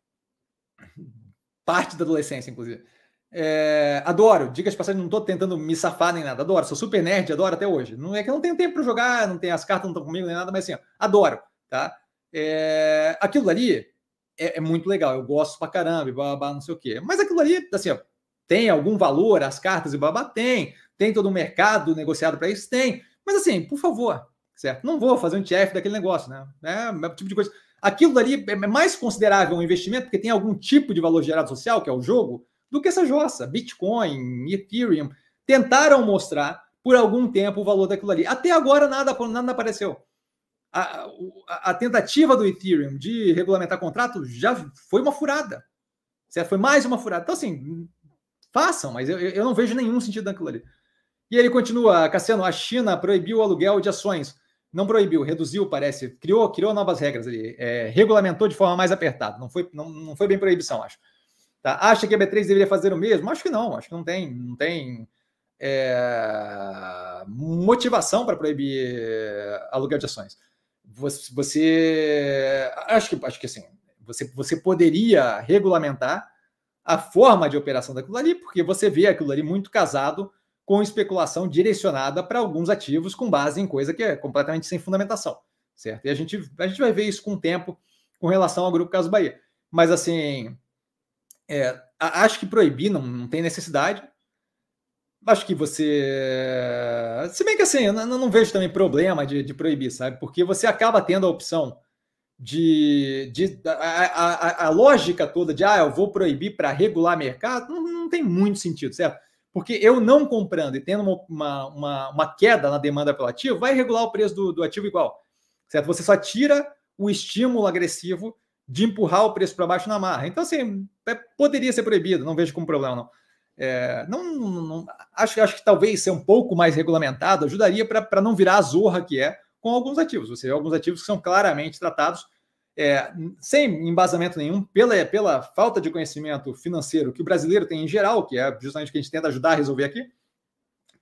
Parte da adolescência, inclusive. É, adoro, dicas passadas, não estou tentando me safar nem nada. Adoro, sou super nerd, adoro até hoje. Não é que eu não tenho tempo para jogar, não tenho as cartas, não estão comigo nem nada, mas assim, ó, adoro, tá? É, aquilo ali é, é, muito legal, eu gosto pra caramba, blá, não sei o quê. Mas aquilo ali, assim, ó, tem algum valor as cartas e babá? Tem. Tem todo um mercado negociado para isso? Tem. Mas assim, por favor, certo? Não vou fazer um TF daquele negócio, né? É, é tipo de coisa. Aquilo dali é mais considerável um investimento porque tem algum tipo de valor gerado social, que é o jogo, do que essa jossa. Bitcoin, Ethereum tentaram mostrar por algum tempo o valor daquilo ali. Até agora nada, nada apareceu. A, a, a, tentativa do Ethereum de regulamentar contrato já foi uma furada. Certo? Foi mais uma furada. Então, assim, façam, mas eu, eu não vejo nenhum sentido naquilo ali. E ele continua, Cassiano, a China proibiu o aluguel de ações. Não proibiu, reduziu, parece. Criou, criou novas regras ali. É, regulamentou de forma mais apertada. Não foi, não, não foi bem proibição, acho. Tá? Acha que a B3 deveria fazer o mesmo? Acho que não. Acho que não tem, não tem é, motivação para proibir aluguel de ações. Você, você, acho que acho que assim, você, você poderia regulamentar a forma de operação daquilo ali, porque você vê aquilo ali muito casado com especulação direcionada para alguns ativos com base em coisa que é completamente sem fundamentação, certo? E a gente, a gente vai ver isso com o tempo com relação ao Grupo Caso Bahia. Mas, assim, é, acho que proibir não, não tem necessidade. Acho que você. Se bem que assim, eu não, não vejo também problema de, de, proibir, sabe? Porque você acaba tendo a opção de. de a, a, a lógica toda de, ah, eu vou proibir para regular mercado, não, não, tem muito sentido, certo? Porque eu não comprando e tendo uma, uma, uma, queda na demanda pelo ativo, vai regular o preço do, do ativo igual, certo? Você só tira o estímulo agressivo de empurrar o preço para baixo na marra. Então, assim, é, poderia ser proibido, não vejo como problema, não. É, não, não, acho, acho que talvez ser um pouco mais regulamentado ajudaria para não virar a zorra que é com alguns ativos. Você vê alguns ativos que são claramente tratados é, sem embasamento nenhum, pela, pela falta de conhecimento financeiro que o brasileiro tem em geral, que é justamente o que a gente tenta ajudar a resolver aqui,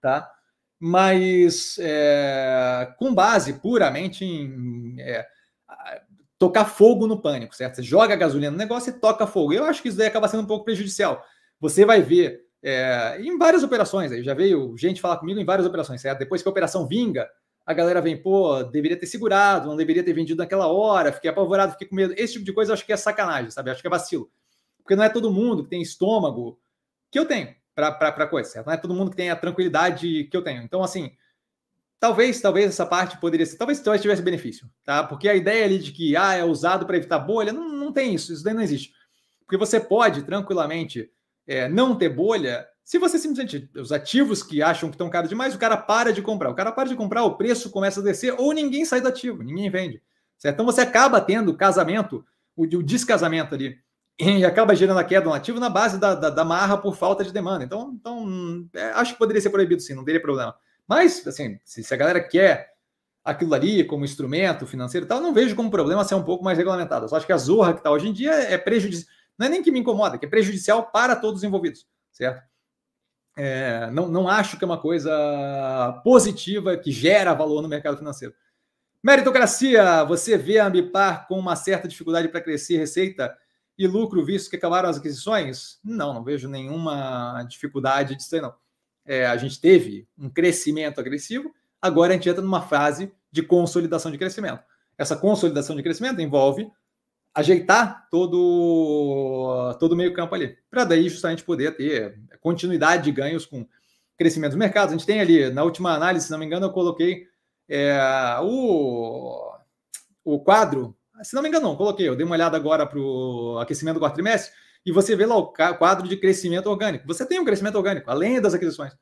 tá? Mas é, com base puramente em é, tocar fogo no pânico, certo? Você joga gasolina no negócio e toca fogo. Eu acho que isso daí acaba sendo um pouco prejudicial. Você vai ver é, em várias operações, aí já veio gente falar comigo em várias operações, certo? Depois que a operação vinga, a galera vem, pô, deveria ter segurado, não deveria ter vendido naquela hora, fiquei apavorado, fiquei com medo. Esse tipo de coisa eu acho que é sacanagem, sabe? Eu acho que é vacilo. Porque não é todo mundo que tem estômago que eu tenho para coisa, certo? Não é todo mundo que tem a tranquilidade que eu tenho. Então, assim, talvez, talvez essa parte poderia ser, talvez, talvez tivesse benefício, tá? Porque a ideia ali de que, ah, é usado para evitar bolha, não, não tem isso, isso daí não existe. Porque você pode tranquilamente é, não ter bolha, se você simplesmente. Os ativos que acham que estão caros demais, o cara para de comprar. O cara para de comprar, o preço começa a descer, ou ninguém sai do ativo, ninguém vende. Certo? Então você acaba tendo casamento, o, o descasamento ali, e acaba gerando a queda no ativo na base da, da, da marra por falta de demanda. Então, então é, acho que poderia ser proibido sim, não teria problema. Mas, assim, se, se a galera quer aquilo ali como instrumento financeiro e tal, não vejo como problema ser um pouco mais regulamentado. Eu só acho que a zorra que está hoje em dia é prejudicial não é nem que me incomoda, que é prejudicial para todos os envolvidos, certo? É, não, não acho que é uma coisa positiva que gera valor no mercado financeiro. Meritocracia, você vê a Ambipar com uma certa dificuldade para crescer receita e lucro, visto que acabaram as aquisições? Não, não vejo nenhuma dificuldade disso aí, não. É, a gente teve um crescimento agressivo, agora a gente entra numa fase de consolidação de crescimento. Essa consolidação de crescimento envolve ajeitar todo todo o meio campo ali, para daí justamente poder ter continuidade de ganhos com crescimento dos mercados. A gente tem ali, na última análise, se não me engano, eu coloquei é, o, o quadro, se não me engano, não, coloquei, eu dei uma olhada agora para o aquecimento do quarto trimestre, e você vê lá o quadro de crescimento orgânico. Você tem um crescimento orgânico, além das aquisições.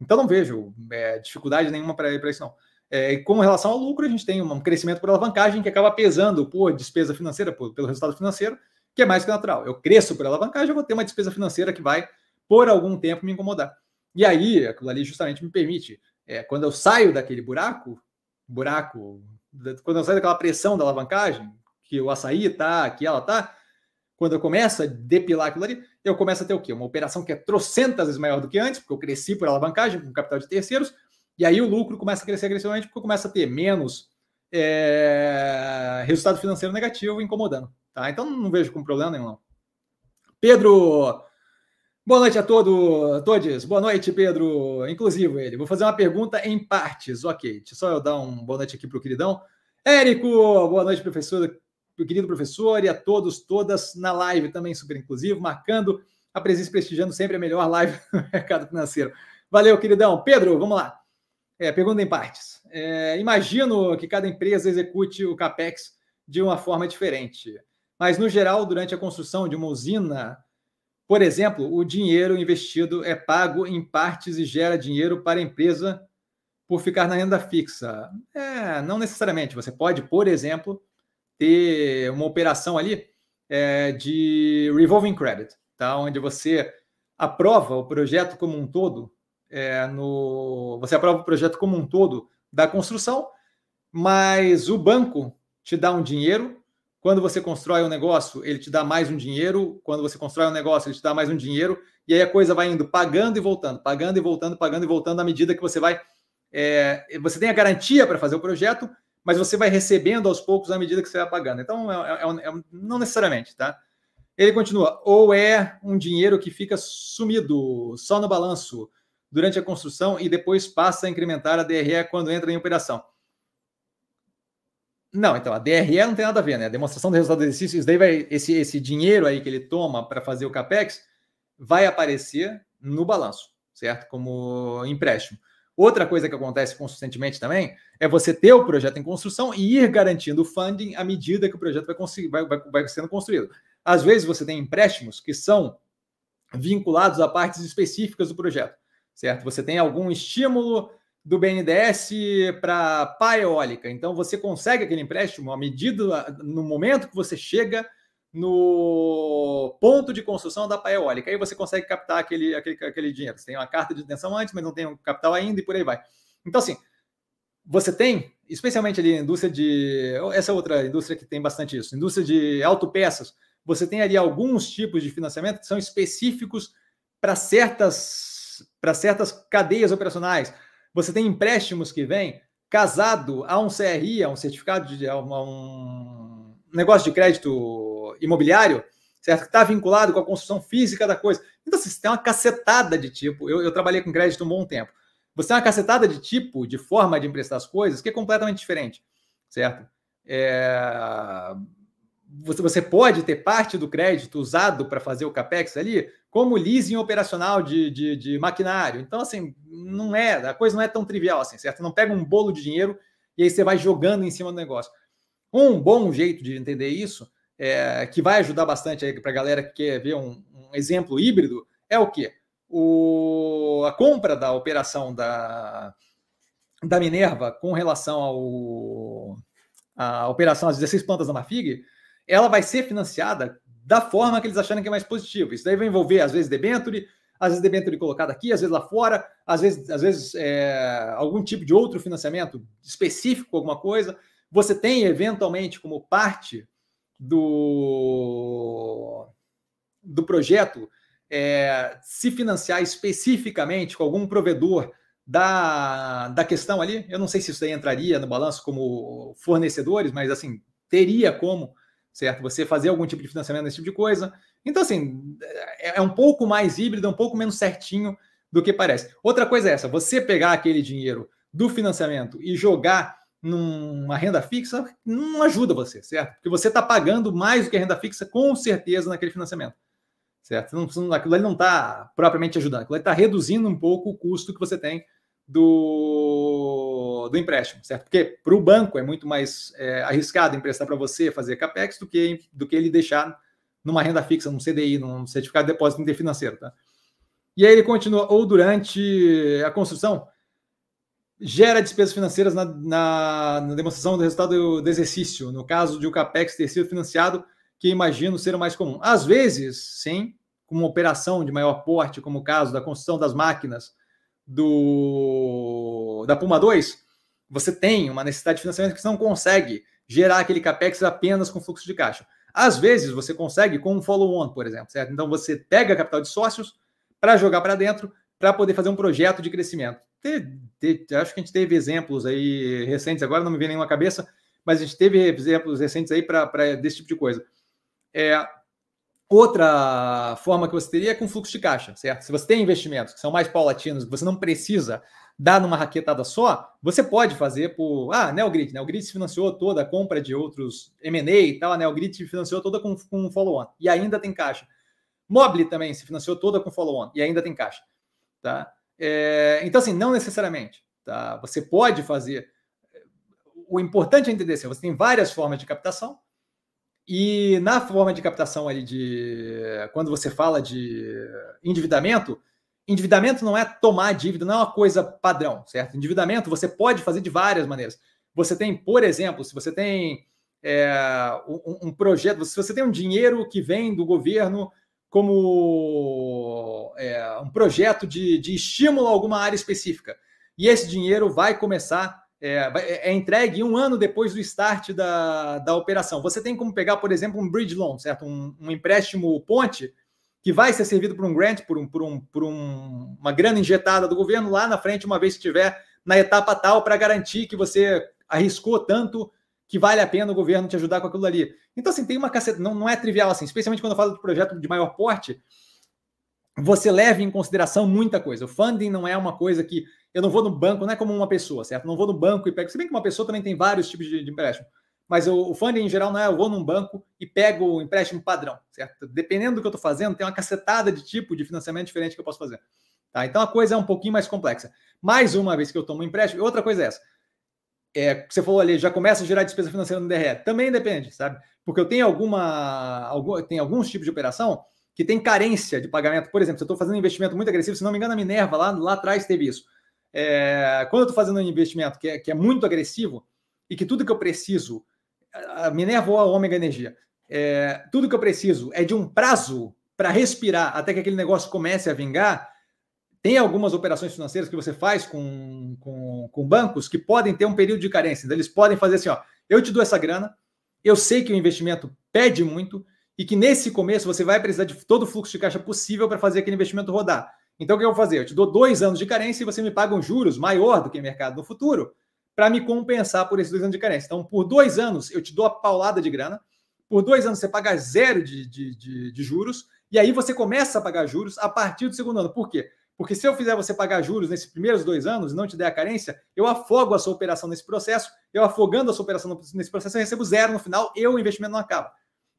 Então não vejo é, dificuldade nenhuma para isso, não. É, com relação ao lucro, a gente tem um crescimento por alavancagem que acaba pesando por despesa financeira, por, pelo resultado financeiro, que é mais que natural. Eu cresço por alavancagem, eu vou ter uma despesa financeira que vai, por algum tempo, me incomodar. E aí, aquilo ali justamente me permite, é, quando eu saio daquele buraco, buraco, quando eu saio daquela pressão da alavancagem, que o açaí tá, que ela tá, quando eu começo a depilar aquilo ali, eu começo a ter o quê? Uma operação que é trocentas vezes maior do que antes, porque eu cresci por alavancagem, com capital de terceiros, e aí o lucro começa a crescer agressivamente porque começa a ter menos é, resultado financeiro negativo incomodando. Tá? Então não vejo como problema nenhum. Não. Pedro, boa noite a todos. Boa noite, Pedro. Inclusive ele. Vou fazer uma pergunta em partes. Ok, deixa só eu dar um boa noite aqui para o queridão. Érico, boa noite, professor, querido professor, e a todos, todas na live também super inclusivo, marcando A Presis prestigiando sempre a melhor live [LAUGHS] do mercado financeiro. Valeu, queridão. Pedro, vamos lá. É, pergunta em partes. É, imagino que cada empresa execute o CAPEX de uma forma diferente. Mas, no geral, durante a construção de uma usina, por exemplo, o dinheiro investido é pago em partes e gera dinheiro para a empresa por ficar na renda fixa. É, não necessariamente. Você pode, por exemplo, ter uma operação ali é, de revolving credit, tá? onde você aprova o projeto como um todo, é, no, você aprova o projeto como um todo da construção, mas o banco te dá um dinheiro. Quando você constrói um negócio, ele te dá mais um dinheiro. Quando você constrói um negócio, ele te dá mais um dinheiro. E aí a coisa vai indo pagando e voltando, pagando e voltando, pagando e voltando à medida que você vai. É, você tem a garantia para fazer o projeto, mas você vai recebendo aos poucos à medida que você vai pagando. Então, é, é, é, não necessariamente, tá? Ele continua, ou é um dinheiro que fica sumido só no balanço durante a construção e depois passa a incrementar a DRE quando entra em operação. Não, então a DRE não tem nada a ver, né? A demonstração do resultado do exercício, isso daí vai, esse, esse dinheiro aí que ele toma para fazer o CAPEX vai aparecer no balanço, certo? Como empréstimo. Outra coisa que acontece consistentemente também é você ter o projeto em construção e ir garantindo o funding à medida que o projeto vai, vai, vai, vai sendo construído. Às vezes você tem empréstimos que são vinculados a partes específicas do projeto, certo? Você tem algum estímulo do BNDES para pá eólica, então você consegue aquele empréstimo à medida, no momento que você chega no ponto de construção da pá eólica. Aí você consegue captar aquele, aquele, aquele dinheiro. Você tem uma carta de intenção antes, mas não tem o capital ainda e por aí vai. Então, assim, você tem, especialmente ali na indústria de. Essa é outra indústria que tem bastante isso, indústria de autopeças. Você tem ali alguns tipos de financiamento que são específicos para certas, para certas cadeias operacionais. Você tem empréstimos que vêm casado a um CRI, a um certificado de a um negócio de crédito imobiliário, certo? Que está vinculado com a construção física da coisa. Então, assim, você tem uma cacetada de tipo. Eu, eu trabalhei com crédito um bom tempo. Você tem uma cacetada de tipo, de forma de emprestar as coisas, que é completamente diferente, certo? É... Você, você pode ter parte do crédito usado para fazer o CAPEX ali como leasing operacional de, de, de, maquinário. Então, assim, não é, a coisa não é tão trivial assim, certo? Não pega um bolo de dinheiro e aí você vai jogando em cima do negócio. Um bom jeito de entender isso é, que vai ajudar bastante para a galera que quer ver um, um, exemplo híbrido, é o quê? O, a compra da operação da, da Minerva com relação ao, a operação às 16 plantas da Mafig, ela vai ser financiada da forma que eles acharem que é mais positivo. Isso daí vai envolver, às vezes, debenture, às vezes debenture colocado aqui, às vezes lá fora, às vezes, às vezes é, algum tipo de outro financiamento específico, alguma coisa. Você tem, eventualmente, como parte do, do projeto é, se financiar especificamente com algum provedor da, da questão ali. Eu não sei se isso aí entraria no balanço como fornecedores, mas assim, teria como, certo? Você fazer algum tipo de financiamento nesse tipo de coisa. Então, assim, é, é um pouco mais híbrido, é um pouco menos certinho do que parece. Outra coisa é essa: você pegar aquele dinheiro do financiamento e jogar numa renda fixa não ajuda você, certo? Porque você está pagando mais do que a renda fixa, com certeza, naquele financiamento, certo? Não, aquilo ali não está propriamente ajudando, aquilo está reduzindo um pouco o custo que você tem do, do empréstimo, certo? Porque para o banco é muito mais é, arriscado emprestar para você fazer capex do que, do que ele deixar numa renda fixa, num CDI, num certificado de depósito interfinanceiro, tá? E aí ele continua, ou durante a construção, gera despesas financeiras na, na, na, demonstração do resultado do exercício, no caso de o CAPEX ter sido financiado, que imagino ser o mais comum. Às vezes, sim, com uma operação de maior porte, como o caso da construção das máquinas do da Puma 2, você tem uma necessidade de financiamento que você não consegue gerar aquele CAPEX apenas com fluxo de caixa. Às vezes, você consegue com um follow-on, por exemplo, certo? Então, você pega capital de sócios para jogar para dentro, para poder fazer um projeto de crescimento acho que a gente teve exemplos aí recentes, agora não me vem nenhuma cabeça, mas a gente teve exemplos recentes aí para desse tipo de coisa. É, outra forma que você teria é com fluxo de caixa, certo? Se você tem investimentos que são mais paulatinos, que você não precisa dar numa raquetada só, você pode fazer por. Ah, Neogrid. Neogrid se financiou toda a compra de outros M&A e tal. A Neogrid se financiou toda com, com follow-on. E ainda tem caixa. Mobile também se financiou toda com follow-on e ainda tem caixa. Tá? É, então, assim, não necessariamente. Tá? Você pode fazer. O importante é entender assim, você tem várias formas de captação, e na forma de captação ali de. Quando você fala de endividamento, endividamento não é tomar dívida, não é uma coisa padrão, certo? Endividamento você pode fazer de várias maneiras. Você tem, por exemplo, se você tem é, um, um, projeto, se você tem um dinheiro que vem do governo como é, um projeto de, de estímulo a alguma área específica, e esse dinheiro vai começar, é, é, é entregue um ano depois do start da, da operação. Você tem como pegar, por exemplo, um bridge loan, certo? Um, um empréstimo ponte que vai ser servido por um grant, por, um, por, um, por um, uma grana injetada do governo lá na frente, uma vez que estiver na etapa tal, para garantir que você arriscou tanto que vale a pena o governo te ajudar com aquilo ali. Então, assim, tem uma caceta, não, não é trivial assim, especialmente quando eu falo de projeto de maior porte, você leva em consideração muita coisa. O funding não é uma coisa que eu não vou no banco, não é como uma pessoa, certo? Não vou no banco e pego. Se bem que uma pessoa também tem vários tipos de, de empréstimo. Mas o, o funding em geral não é eu vou num banco e pego o empréstimo padrão, certo? Dependendo do que eu estou fazendo, tem uma cacetada de tipo de financiamento diferente que eu posso fazer. Tá? Então a coisa é um pouquinho mais complexa. Mais uma vez que eu tomo um empréstimo, outra coisa é essa é, você falou ali, já começa a gerar despesa financeira no DRE. Também depende, sabe? Porque eu tenho alguma, algum, tem alguns tipos de operação que tem carência de pagamento. Por exemplo, se eu estou fazendo um investimento muito agressivo, se não me engano, a Minerva lá, lá atrás teve isso. É, quando eu estou fazendo um investimento que é, que é muito agressivo e que tudo que eu preciso, Minerva ou a Ômega Energia, é, tudo que eu preciso é de um prazo para respirar até que aquele negócio comece a vingar, tem algumas operações financeiras que você faz com, com, com, bancos que podem ter um período de carência. Então, eles podem fazer assim: ó, eu te dou essa grana, eu sei que o investimento pede muito e que nesse começo você vai precisar de todo o fluxo de caixa possível para fazer aquele investimento rodar. Então, o que eu vou fazer? Eu te dou dois anos de carência e você me paga um juros maior do que o mercado no futuro para me compensar por esses dois anos de carência. Então, por dois anos eu te dou a paulada de grana, por dois anos você paga zero de, de, de, de juros, e aí você começa a pagar juros a partir do segundo ano. Por quê? Porque se eu fizer você pagar juros nesses primeiros dois anos e não te der a carência, eu afogo a sua operação nesse processo, eu afogando a sua operação nesse processo, eu recebo zero no final e o investimento não acaba.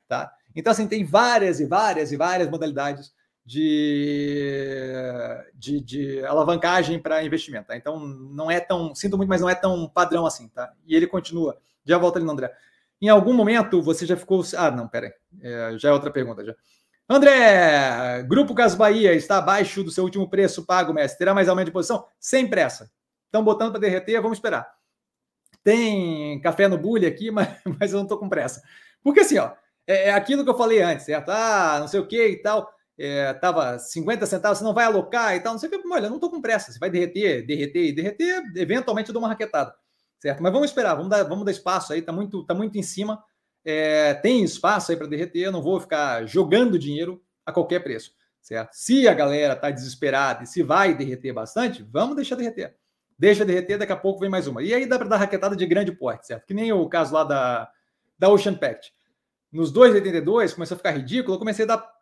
Tá? Então, assim, tem várias e várias e várias modalidades de, de, de alavancagem para investimento. Tá? Então, não é tão, sinto muito, mas não é tão padrão assim. Tá? E ele continua. Já volta ali no André. Em algum momento você já ficou. Ah, não, peraí. É, já é outra pergunta. Já. André, Grupo Cas Bahia está abaixo do seu último preço pago, mestre. Terá mais aumento de posição? Sem pressa. Estão botando para derreter, vamos esperar. Tem café no bullying aqui, [LAUGHS] mas, mas eu não estou com pressa. Porque assim, ó, é, é, aquilo que eu falei antes, certo? Ah, não sei o que e tal. É, tava 50 centavos, você não vai alocar e tal, não sei o que. Olha, não estou com pressa. Você vai derreter, derreter e derreter, eventualmente eu dou uma raquetada, certo? Mas vamos esperar, vamos dar, vamos dar espaço aí, tá muito, tá muito em cima é, tem espaço aí para derreter, eu não vou ficar jogando dinheiro a qualquer preço, certo? Se a galera está desesperada e se vai derreter bastante, vamos deixar derreter. Deixa derreter, daqui a pouco vem mais uma. E aí dá para dar raquetada de grande porte, certo? Que nem o caso lá da, da Ocean Pact. Nos 2,82 começou a ficar ridículo, eu comecei a dar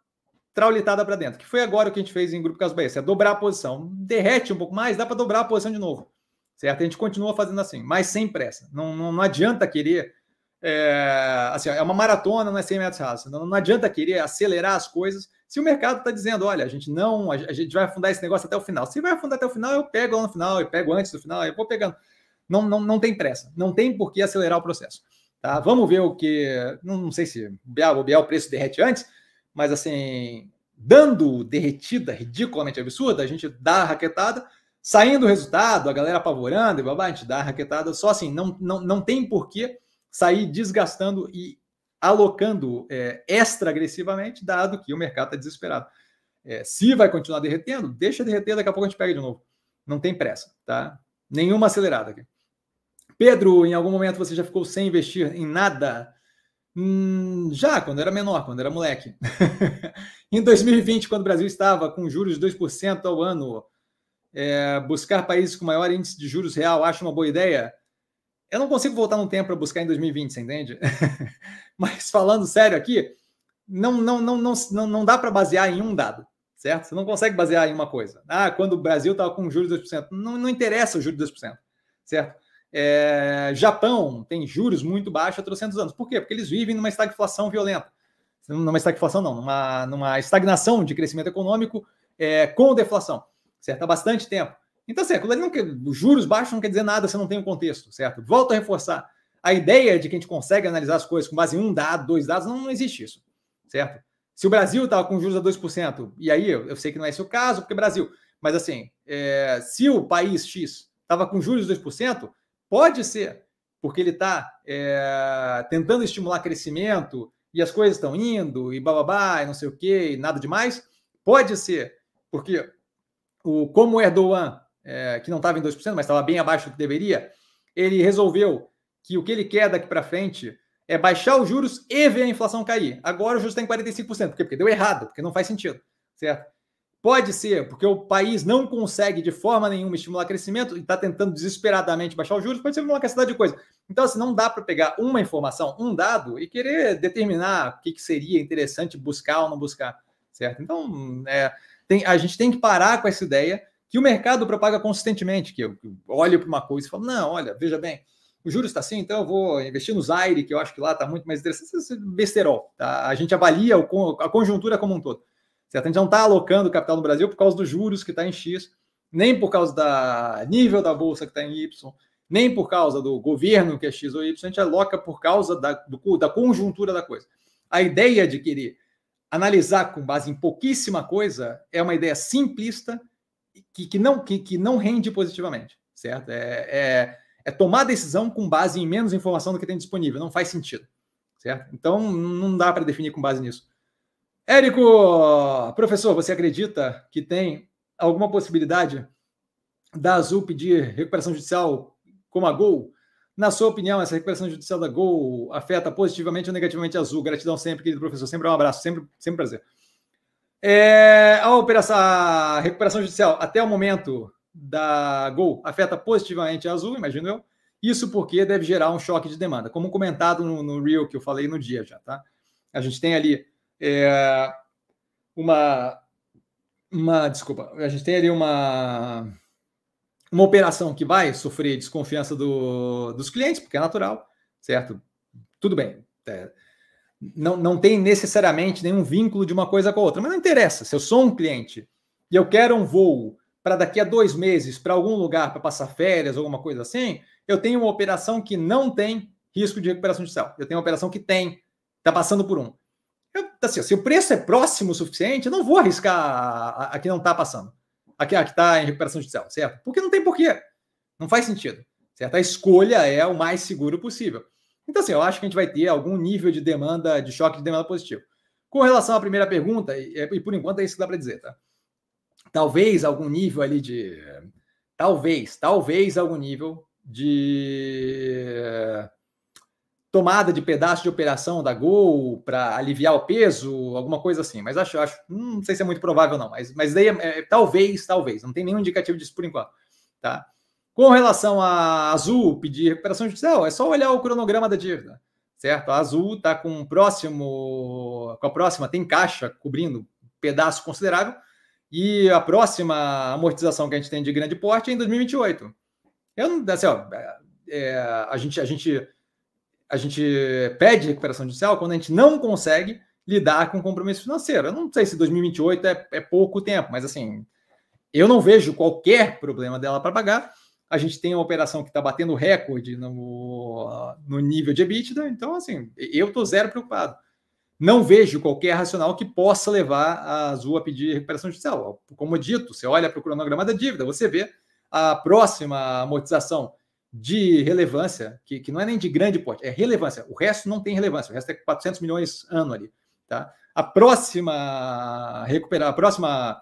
traulitada para dentro, que foi agora o que a gente fez em Grupo Caso Bahia, é dobrar a posição. Derrete um pouco mais, dá para dobrar a posição de novo, certo? A gente continua fazendo assim, mas sem pressa. Não, não, não adianta querer é, assim, é uma maratona, não é 100 metros rasos. Não, não adianta querer acelerar as coisas se o mercado está dizendo, olha, a gente não, a gente vai afundar esse negócio até o final. Se vai afundar até o final, eu pego lá no final, eu pego antes do final, eu vou pegando. Não, não, não tem pressa, não tem por que acelerar o processo. Tá? Vamos ver o que. Não, não sei se o Biel o preço derrete antes, mas assim, dando derretida ridiculamente absurda, a gente dá a raquetada, saindo o resultado, a galera apavorando e babá, a gente dá a raquetada, só assim, não, não, não tem porquê sair desgastando e alocando é, extra agressivamente, dado que o mercado está desesperado. É, se vai continuar derretendo, deixa derreter, daqui a pouco a gente pega de novo. Não tem pressa, tá? Nenhuma acelerada aqui. Pedro, em algum momento você já ficou sem investir em nada? Hum, já, quando era menor, quando era moleque. [LAUGHS] em 2020, quando o Brasil estava com juros de 2% ao ano, é, buscar países com maior índice de juros real, acho uma boa ideia? Eu não consigo voltar no tempo para buscar em 2020, você entende? [LAUGHS] Mas falando sério aqui, não, não, não, não, não, não dá para basear em um dado, certo? Você não consegue basear em uma coisa. Ah, quando o Brasil estava com juros de 2%. Não, não interessa o juros de 2%, certo? É, Japão tem juros muito baixos há 300 anos. Por quê? Porque eles vivem numa estagflação violenta, numa estagflação não, numa, numa estagnação de crescimento econômico é, com deflação, certo? Há bastante tempo. Então, assim, não quer, os juros baixos não quer dizer nada se não tem um contexto, certo? Volto a reforçar. A ideia de que a gente consegue analisar as coisas com base em um dado, dois dados, não, não existe isso, certo? Se o Brasil estava com juros a 2%, e aí eu, eu, sei que não é esse o caso, porque Brasil, mas assim, é, se o país X estava com juros de 2%, pode ser, porque ele está é, tentando estimular crescimento e as coisas estão indo, e bababá, e não sei o quê, e nada demais. Pode ser, porque o, como o Erdogan é, que não estava em 2%, mas estava bem abaixo do que deveria, ele resolveu que o que ele quer daqui para frente é baixar os juros e ver a inflação cair. Agora o juros está em 45%. Por quê? Porque deu errado, porque não faz sentido, certo? Pode ser porque o país não consegue de forma nenhuma estimular crescimento e está tentando desesperadamente baixar os juros, pode ser uma questão de coisa. Então, assim, não dá para pegar uma informação, um dado e querer determinar o que, que seria interessante buscar ou não buscar, certo? Então, é, tem, a gente tem que parar com essa ideia que o mercado propaga consistentemente, que eu olho para uma coisa e falo, não, olha, veja bem, o juros está assim, então eu vou investir no Zaire, que eu acho que lá está muito mais interessante, esse besterol, tá? A gente avalia o, a conjuntura como um todo, certo? A gente não está alocando capital no Brasil por causa dos juros que está em X, nem por causa da nível da bolsa que está em Y, nem por causa do governo que é X ou Y, a gente aloca por causa da, do, da conjuntura da coisa. A ideia de querer analisar com base em pouquíssima coisa é uma ideia simplista que, que, não, que, que não rende positivamente, certo? É, é, é tomar decisão com base em menos informação do que tem disponível, não faz sentido, certo? Então, não dá para definir com base nisso. Érico, professor, você acredita que tem alguma possibilidade da Azul pedir recuperação judicial como a Gol? Na sua opinião, essa recuperação judicial da Gol afeta positivamente ou negativamente a Azul? Gratidão sempre, querido professor. Sempre um abraço, sempre, sempre um prazer. É, a operação, a recuperação judicial até o momento da Gol afeta positivamente a Azul, imagino eu. Isso porque deve gerar um choque de demanda, como comentado no, no que eu falei no dia já, tá? A gente tem ali é, uma, uma, desculpa, a gente tem ali uma uma operação que vai sofrer desconfiança do, dos clientes, porque é natural, certo? Tudo bem. É, não, não tem necessariamente nenhum vínculo de uma coisa com a outra, mas não interessa. Se eu sou um cliente e eu quero um voo para daqui a dois meses para algum lugar para passar férias, alguma coisa assim, eu tenho uma operação que não tem risco de recuperação judicial. Eu tenho uma operação que tem, está passando por um. Eu, assim, se o preço é próximo o suficiente, eu não vou arriscar a, a, a que não está passando, a que está em recuperação judicial, certo? Porque não tem porquê. Não faz sentido. Certo? A escolha é o mais seguro possível. Então, assim, eu acho que a gente vai ter algum nível de demanda, de choque de demanda positivo. Com relação à primeira pergunta, e, e por enquanto é isso que dá para dizer, tá? Talvez algum nível ali de. Talvez, talvez algum nível de tomada de pedaço de operação da Gol para aliviar o peso, alguma coisa assim. Mas acho, acho, não sei se é muito provável não. Mas, mas daí é, é, talvez, talvez. Não tem nenhum indicativo disso por enquanto, tá? Com relação a Azul pedir recuperação judicial, é só olhar o cronograma da dívida, certo? A Azul está com o próximo, com a próxima tem caixa cobrindo pedaço considerável e a próxima amortização que a gente tem de grande porte é em 2028. Eu assim, ó, é, a gente a gente a gente pede recuperação judicial quando a gente não consegue lidar com compromisso financeiro. Eu não sei se 2028 é, é pouco tempo, mas assim, eu não vejo qualquer problema dela para pagar a gente tem uma operação que está batendo recorde no, no nível de EBITDA, então, assim, eu estou zero preocupado. Não vejo qualquer racional que possa levar a Azul a pedir recuperação judicial. Como dito, você olha para o cronograma da dívida, você vê a próxima amortização de relevância, que, que não é nem de grande porte, é relevância. O resto não tem relevância, o resto é 400 milhões ano ali. Tá? A próxima recuperar, a próxima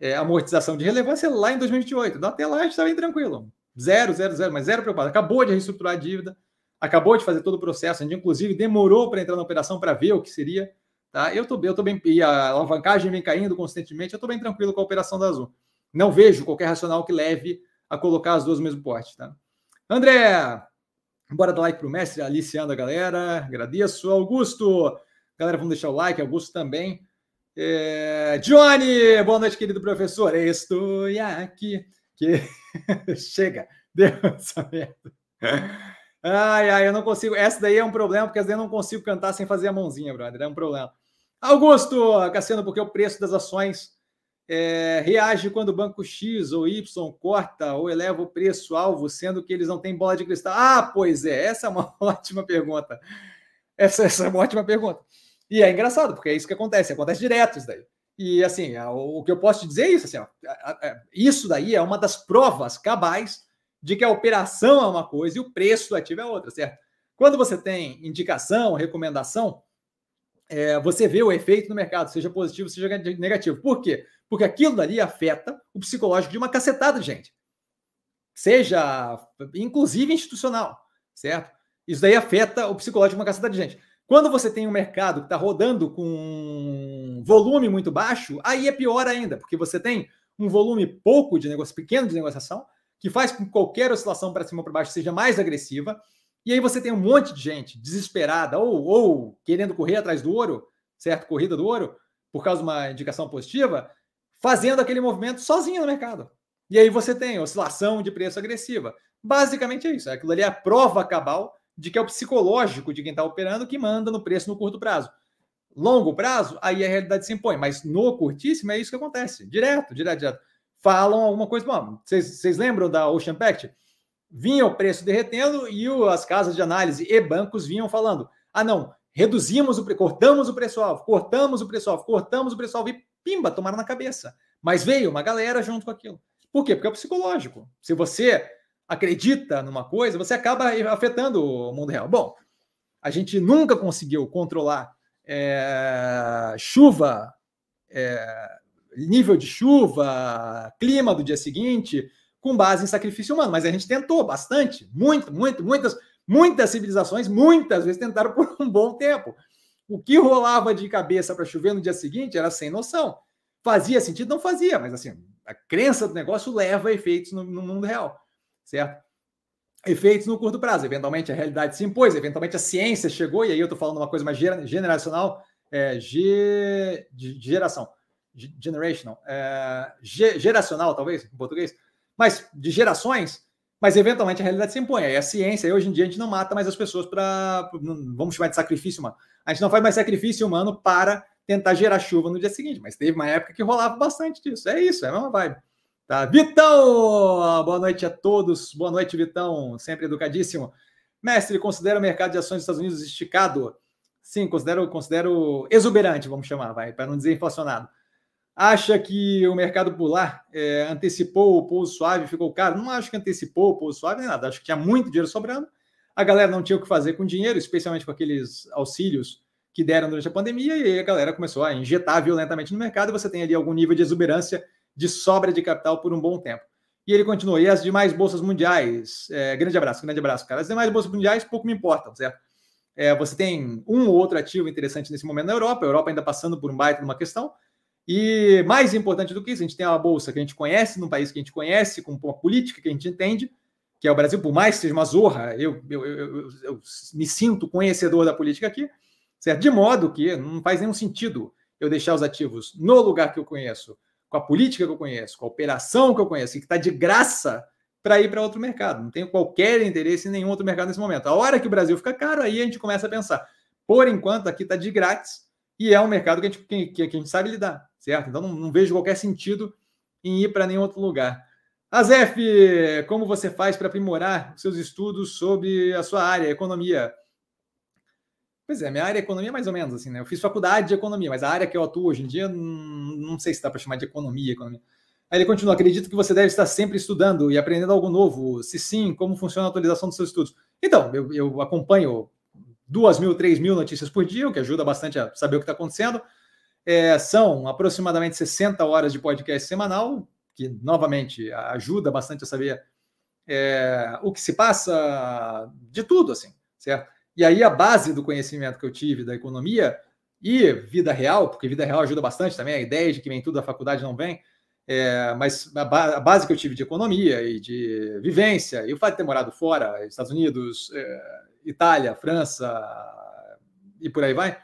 é, amortização de relevância lá em 2028. Então, até lá a gente está bem tranquilo. Zero, zero, zero, mas zero preocupado. Acabou de reestruturar a dívida, acabou de fazer todo o processo. A gente, inclusive, demorou para entrar na operação para ver o que seria. Tá? Eu estou eu tô bem. E a alavancagem vem caindo constantemente. Eu estou bem tranquilo com a operação da Azul. Não vejo qualquer racional que leve a colocar as duas no mesmo porte. Tá? André, bora dar like para o mestre, aliciando a galera. Agradeço. Augusto, galera, vamos deixar o like. Augusto também. É... Johnny, boa noite, querido professor. Estou aqui. Que... [LAUGHS] Chega, deu essa merda. Ai, ai, eu não consigo. Essa daí é um problema, porque às vezes eu não consigo cantar sem fazer a mãozinha, brother. É um problema. Augusto, Cassiano, porque o preço das ações é, reage quando o banco X ou Y corta ou eleva o preço-alvo, sendo que eles não têm bola de cristal? Ah, pois é, essa é uma [LAUGHS] ótima pergunta. Essa, essa é uma ótima pergunta. E é engraçado, porque é isso que acontece, acontece direto isso daí. E assim, o que eu posso te dizer é isso, assim, ó, isso daí é uma das provas cabais de que a operação é uma coisa e o preço do ativo é outra, certo? Quando você tem indicação, recomendação, é, você vê o efeito no mercado, seja positivo, seja negativo. Por quê? Porque aquilo dali afeta o psicológico de uma cacetada de gente. Seja, inclusive, institucional, certo? Isso daí afeta o psicológico de uma cacetada de gente. Quando você tem um mercado que está rodando com volume muito baixo, aí é pior ainda, porque você tem um volume pouco de negócio, pequeno de negociação, que faz com que qualquer oscilação para cima ou para baixo seja mais agressiva. E aí você tem um monte de gente desesperada ou, ou querendo correr atrás do ouro, certo? Corrida do ouro, por causa de uma indicação positiva, fazendo aquele movimento sozinho no mercado. E aí você tem oscilação de preço agressiva. Basicamente é isso. Aquilo ali é a prova cabal de que é o psicológico de quem está operando que manda no preço no curto prazo. Longo prazo, aí a realidade se impõe, mas no curtíssimo é isso que acontece. Direto, direto, direto. Falam alguma coisa. Bom, vocês lembram da Ocean Pact? Vinha o preço derretendo e o, as casas de análise e bancos vinham falando: ah, não, reduzimos o cortamos o preço-alvo, cortamos o preço-alvo, cortamos o preço-alvo e pimba, tomaram na cabeça. Mas veio uma galera junto com aquilo. Por quê? Porque é psicológico. Se você acredita numa coisa, você acaba afetando o mundo real. Bom, a gente nunca conseguiu controlar é, chuva, é, nível de chuva, clima do dia seguinte, com base em sacrifício humano, mas a gente tentou bastante, muito, muito, muitas, muitas civilizações, muitas vezes tentaram por um bom tempo. O que rolava de cabeça para chover no dia seguinte era sem noção. Fazia sentido? Não fazia, mas assim, a crença do negócio leva a efeitos no, no mundo real certo? Efeitos no curto prazo. Eventualmente a realidade se impôs, eventualmente a ciência chegou, e aí eu estou falando uma coisa mais generacional, é, ge, de, geração, generational, é, ge, geracional, talvez, em português, mas de gerações, mas eventualmente a realidade se impõe. Aí a ciência, hoje em dia, a gente não mata mais as pessoas para, vamos chamar de sacrifício humano. A gente não faz mais sacrifício humano para tentar gerar chuva no dia seguinte, mas teve uma época que rolava bastante disso. É isso, é a mesma vibe. Tá. Vitão! Boa noite a todos. Boa noite, Vitão. Sempre educadíssimo. Mestre, considera o mercado de ações dos Estados Unidos esticado? Sim, considero, considero exuberante, vamos chamar, vai, para não dizer inflacionado. Acha que o mercado pular é, antecipou o pouso suave, ficou caro? Não acho que antecipou o pouso suave nem nada. Acho que tinha muito dinheiro sobrando. A galera não tinha o que fazer com dinheiro, especialmente com aqueles auxílios que deram durante a pandemia, e a galera começou a injetar violentamente no mercado. Você tem ali algum nível de exuberância de sobra de capital por um bom tempo. E ele continua, e as demais bolsas mundiais, é, grande abraço, grande abraço, cara. As demais bolsas mundiais pouco me importam, certo? É, você tem um ou outro ativo interessante nesse momento na Europa, a Europa ainda passando por um baita de uma questão. E mais importante do que isso, a gente tem uma bolsa que a gente conhece, num país que a gente conhece, com uma política que a gente entende, que é o Brasil, por mais que seja uma zorra, eu, eu, eu, eu me sinto conhecedor da política aqui, certo? De modo que não faz nenhum sentido eu deixar os ativos no lugar que eu conheço, com a política que eu conheço, com a operação que eu conheço, que está de graça para ir para outro mercado. Não tenho qualquer interesse em nenhum outro mercado nesse momento. A hora que o Brasil fica caro, aí a gente começa a pensar. Por enquanto, aqui está de grátis e é um mercado que a gente, que, que a gente sabe lidar, certo? Então, não, não vejo qualquer sentido em ir para nenhum outro lugar. Azef, como você faz para aprimorar seus estudos sobre a sua área, economia? Pois é, minha área é economia mais ou menos assim, né? Eu fiz faculdade de economia, mas a área que eu atuo hoje em dia, não sei se dá para chamar de economia, economia. Aí ele continua, acredito que você deve estar sempre estudando e aprendendo algo novo. Se sim, como funciona a atualização dos seus estudos? Então, eu, eu acompanho duas mil, três mil notícias por dia, o que ajuda bastante a saber o que está acontecendo. É, são aproximadamente 60 horas de podcast semanal, que novamente ajuda bastante a saber é, o que se passa de tudo, assim, certo? E aí a base do conhecimento que eu tive da economia e vida real, porque vida real ajuda bastante também, a ideia de que vem tudo da faculdade não vem, é, mas a, ba a, base que eu tive de economia e de vivência, e o fato de ter morado fora, Estados Unidos, é, Itália, França e por aí vai,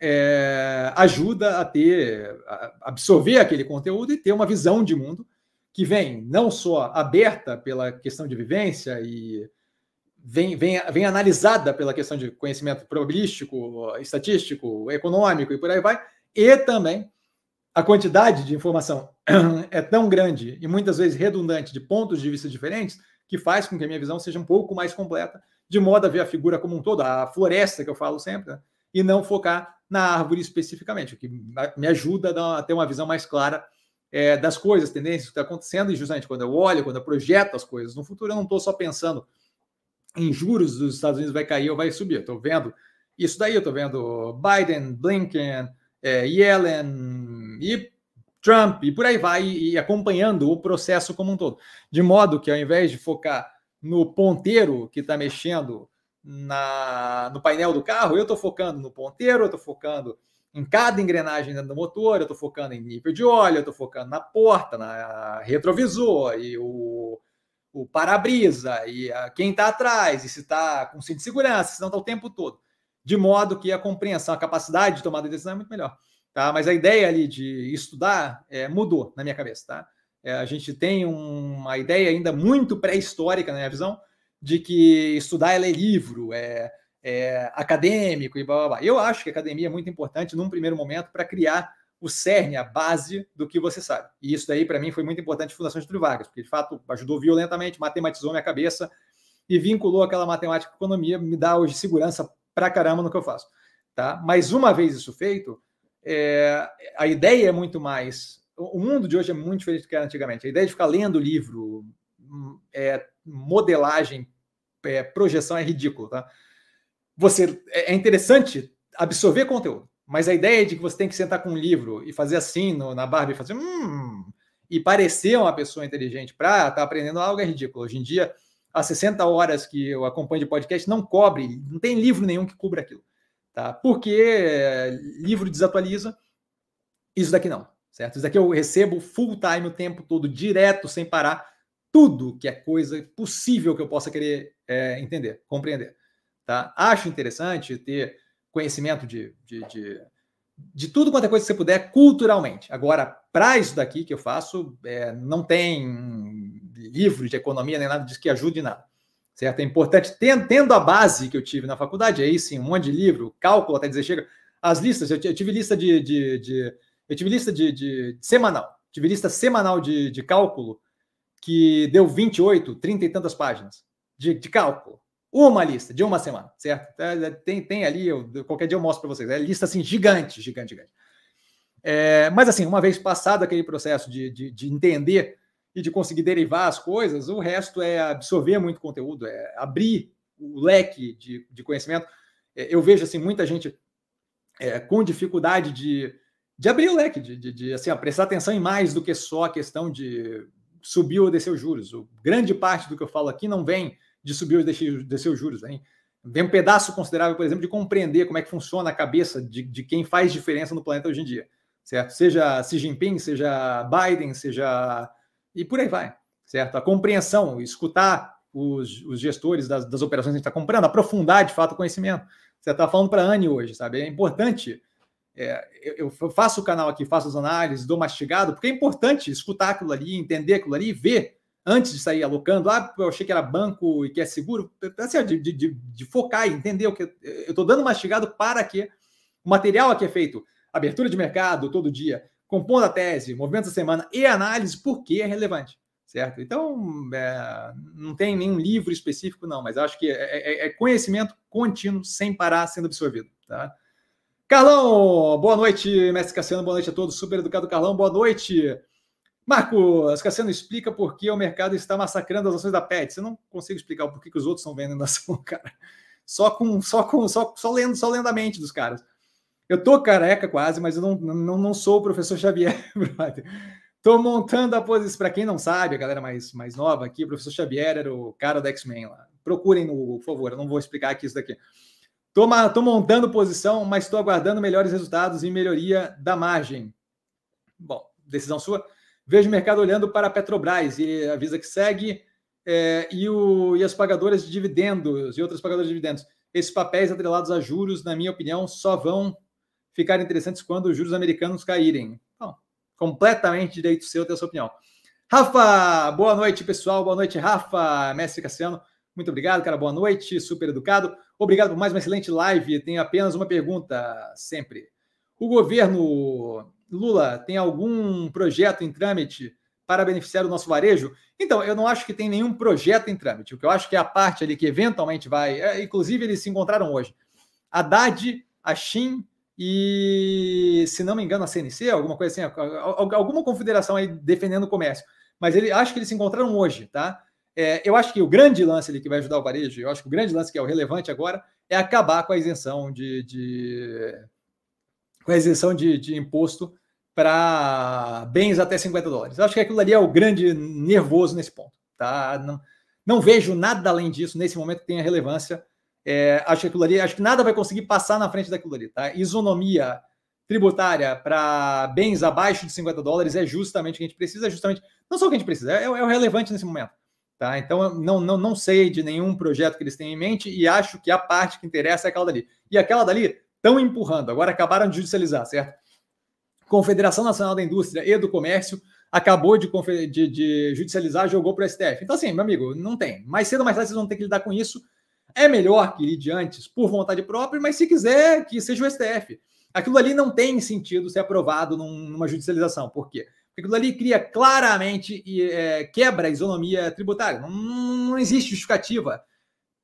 é, ajuda a ter, a absorver aquele conteúdo e ter uma visão de mundo que vem não só aberta pela questão de vivência e vem, vem, vem analisada pela questão de conhecimento probabilístico, estatístico, econômico e por aí vai, e também a quantidade de informação [CLEARS THROAT] é tão grande e muitas vezes redundante de pontos de vista diferentes que faz com que a minha visão seja um pouco mais completa, de modo a ver a figura como um todo, a floresta que eu falo sempre, né? E não focar na árvore especificamente, o que me ajuda a ter uma visão mais clara é, das coisas, tendências que está acontecendo, e justamente quando eu olho, quando eu projeto as coisas no futuro, eu não estou só pensando em juros dos Estados Unidos vai cair ou vai subir. Estou vendo isso daí, estou vendo Biden, Blinken, é, Yellen e Trump e por aí vai, e acompanhando o processo como um todo. De modo que ao invés de focar no ponteiro que está mexendo na, no painel do carro, eu estou focando no ponteiro, eu estou focando em cada engrenagem dentro do motor, eu estou focando em nível de óleo, eu estou focando na porta, na retrovisor e o, o para-brisa e a, quem está atrás, e se está com cinto de segurança, se não está o tempo todo. De modo que a compreensão, a capacidade de tomada de decisão é muito melhor. Tá? Mas a ideia ali de estudar é, mudou na minha cabeça. Tá? É, a gente tem uma ideia ainda muito pré-histórica na minha visão de que estudar é ler livro, é, é acadêmico e blá, blá, blá. Eu acho que a academia é muito importante num primeiro momento para criar o cerne, a base do que você sabe. E isso daí, para mim, foi muito importante Fundação de Vargas, porque de fato ajudou violentamente, matematizou minha cabeça e vinculou aquela matemática com economia, me dá hoje segurança para caramba no que eu faço. Tá? Mas uma vez isso feito, é, a ideia é muito mais. O mundo de hoje é muito diferente do que era antigamente. A ideia de ficar lendo livro, hum, é, modelagem, é, projeção é ridículo. Tá? Você é, é interessante absorver conteúdo, mas a ideia de que você tem que sentar com um livro e fazer assim no, na barba e fazer hum, e parecer uma pessoa inteligente para estar tá aprendendo algo é ridículo. Hoje em dia, as 60 horas que eu acompanho de podcast não cobre, não tem livro nenhum que cubra aquilo. Tá? Porque é, livro desatualiza, isso daqui não, certo? Isso daqui eu recebo full time o tempo todo, direto, sem parar, tudo que é coisa possível que eu possa querer é, entender, compreender. Tá? Acho interessante ter conhecimento de, de, de, de, tudo quanto é coisa que você puder culturalmente. Agora, para isso daqui que eu faço, é, não tem livro de economia nem nada disso que ajude nada. Certo? É importante, tendo, tendo a base que eu tive na faculdade, aí sim, um monte de livro, cálculo até dizer, chega. As listas, eu, tive lista de, de, de, Eu tive lista de, de, semanal. Tive lista semanal de, de cálculo que deu 28, 30 e tantas páginas de, de cálculo. Uma lista de uma semana, certo? É, é, tem, tem ali, eu, qualquer dia eu mostro para vocês. É lista assim, gigante, gigante, gigante. É, mas assim, uma vez passado aquele processo de, de, de, entender e de conseguir derivar as coisas, o resto é absorver muito conteúdo, é abrir o leque de, de conhecimento. É, eu vejo assim muita gente é, com dificuldade de, de abrir o leque, de, de, de assim, prestar atenção em mais do que só a questão de subir ou descer os juros. O, grande parte do que eu falo aqui não vem de subir ou descer os juros, vem, vem um pedaço considerável, por exemplo, de compreender como é que funciona a cabeça de, de quem faz diferença no planeta hoje em dia, certo? Seja Xi Jinping, seja Biden, seja e por aí vai, certo? A compreensão, escutar os, os gestores das, das, operações que a gente está comprando, aprofundar de fato o conhecimento. Você está falando para a Anne hoje, sabe? É importante. É, eu, eu, faço o canal aqui, faço as análises, dou mastigado, porque é importante escutar aquilo ali, entender aquilo ali, ver antes de sair alocando. Ah, eu achei que era banco e que é seguro. Assim, de, de, de, focar e entender o que eu estou dando mastigado para que o material aqui é feito abertura de mercado todo dia, compondo a tese, movimento da semana e análise, por que é relevante, certo? Então, é, não tem nenhum livro específico, não, mas acho que é, é, é, conhecimento contínuo, sem parar, sendo absorvido, tá? Carlão, boa noite, mestre Cassiano, boa noite a todos, super educado Carlão, boa noite. Marcos, Cassiano, explica por que o mercado está massacrando as ações da PET. Você não consigo explicar porquê que os outros estão vendendo ação, [LAUGHS] cara. Só com, só com, só, só lendo, só lendo a mente dos caras. Eu tô careca quase, mas eu não, não, não sou o professor Xavier, [LAUGHS] brother. Tô montando a posição. Para quem não sabe, a galera mais, mais nova aqui, o professor Xavier era o cara da X-Men lá. Procurem no Google, por favor, eu não vou explicar aqui isso daqui. Tô montando posição, mas estou aguardando melhores resultados e melhoria da margem. Bom, decisão sua. Vejo o mercado olhando para a Petrobras e avisa que segue, é, e, o, e as pagadoras de dividendos e outras pagadoras de dividendos. Esses papéis atrelados a juros, na minha opinião, só vão ficar interessantes quando os juros americanos caírem. Completamente direito seu ter a sua opinião. Rafa, boa noite, pessoal. Boa noite, Rafa, mestre Cassiano. Muito obrigado, cara. Boa noite. Super educado. Obrigado por mais uma excelente live. Tenho apenas uma pergunta sempre. O governo Lula tem algum projeto em trâmite para beneficiar o nosso varejo? Então, eu não acho que tem nenhum projeto em trâmite. O que eu acho que é a parte ali que eventualmente vai. É, inclusive, eles se encontraram hoje. Haddad, a Shin e, se não me engano, a CNC, alguma coisa assim, alguma confederação aí defendendo o comércio. Mas ele acho que eles se encontraram hoje, tá? É, eu acho que o grande lance ali que vai ajudar o varejo, eu acho que o grande lance que é o relevante agora é acabar com a isenção de, de com a isenção de, de imposto para bens até 50 dólares. Eu acho que aquilo ali é o grande nervoso nesse ponto. Tá? Não, não vejo nada além disso nesse momento que tenha relevância. É, acho que aquilo ali, acho que nada vai conseguir passar na frente daquilo ali. Tá? Isonomia tributária para bens abaixo de 50 dólares é justamente o que a gente precisa, justamente, não só o que a gente precisa, é, é o relevante nesse momento. Tá? Então, não, não, não sei de nenhum projeto que eles têm em mente e acho que a parte que interessa é aquela dali. E aquela dali estão empurrando, agora acabaram de judicializar, certo? Confederação Nacional da Indústria e do Comércio acabou de, de, de judicializar, jogou para o STF. Então, assim, meu amigo, não tem. Mais cedo ou mais tarde vocês vão ter que lidar com isso. É melhor que lide antes por vontade própria, mas se quiser que seja o STF. Aquilo ali não tem sentido ser aprovado numa judicialização. Por quê? Aquilo ali cria claramente e é, quebra a isonomia tributária. Não, não, existe justificativa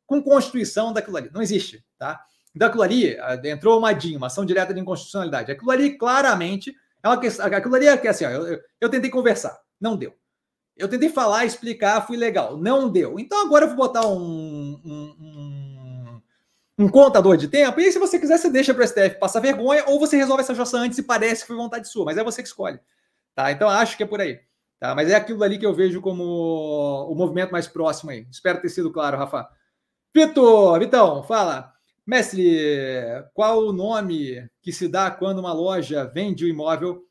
com constituição daquilo ali. Não existe, tá? Daquilo ali, entrou uma DIN, uma ação direta de inconstitucionalidade. Aquilo ali claramente é uma questão. Aquilo ali é que assim, ó, eu, eu, eu tentei conversar, não deu. Eu tentei falar, explicar, fui legal, não deu. Então agora eu vou botar um, um, um, um contador de tempo, e aí, se você quiser, você deixa para o STF passar vergonha, ou você resolve essa jossa antes e parece que foi vontade sua, mas é você que escolhe. Tá? Então acho que é por aí. Tá? Mas é aquilo ali que eu vejo como o movimento mais próximo aí. Espero ter sido claro, Rafa. Vitor, Vitão, fala. Mestre, qual o nome que se dá quando uma loja vende o imóvel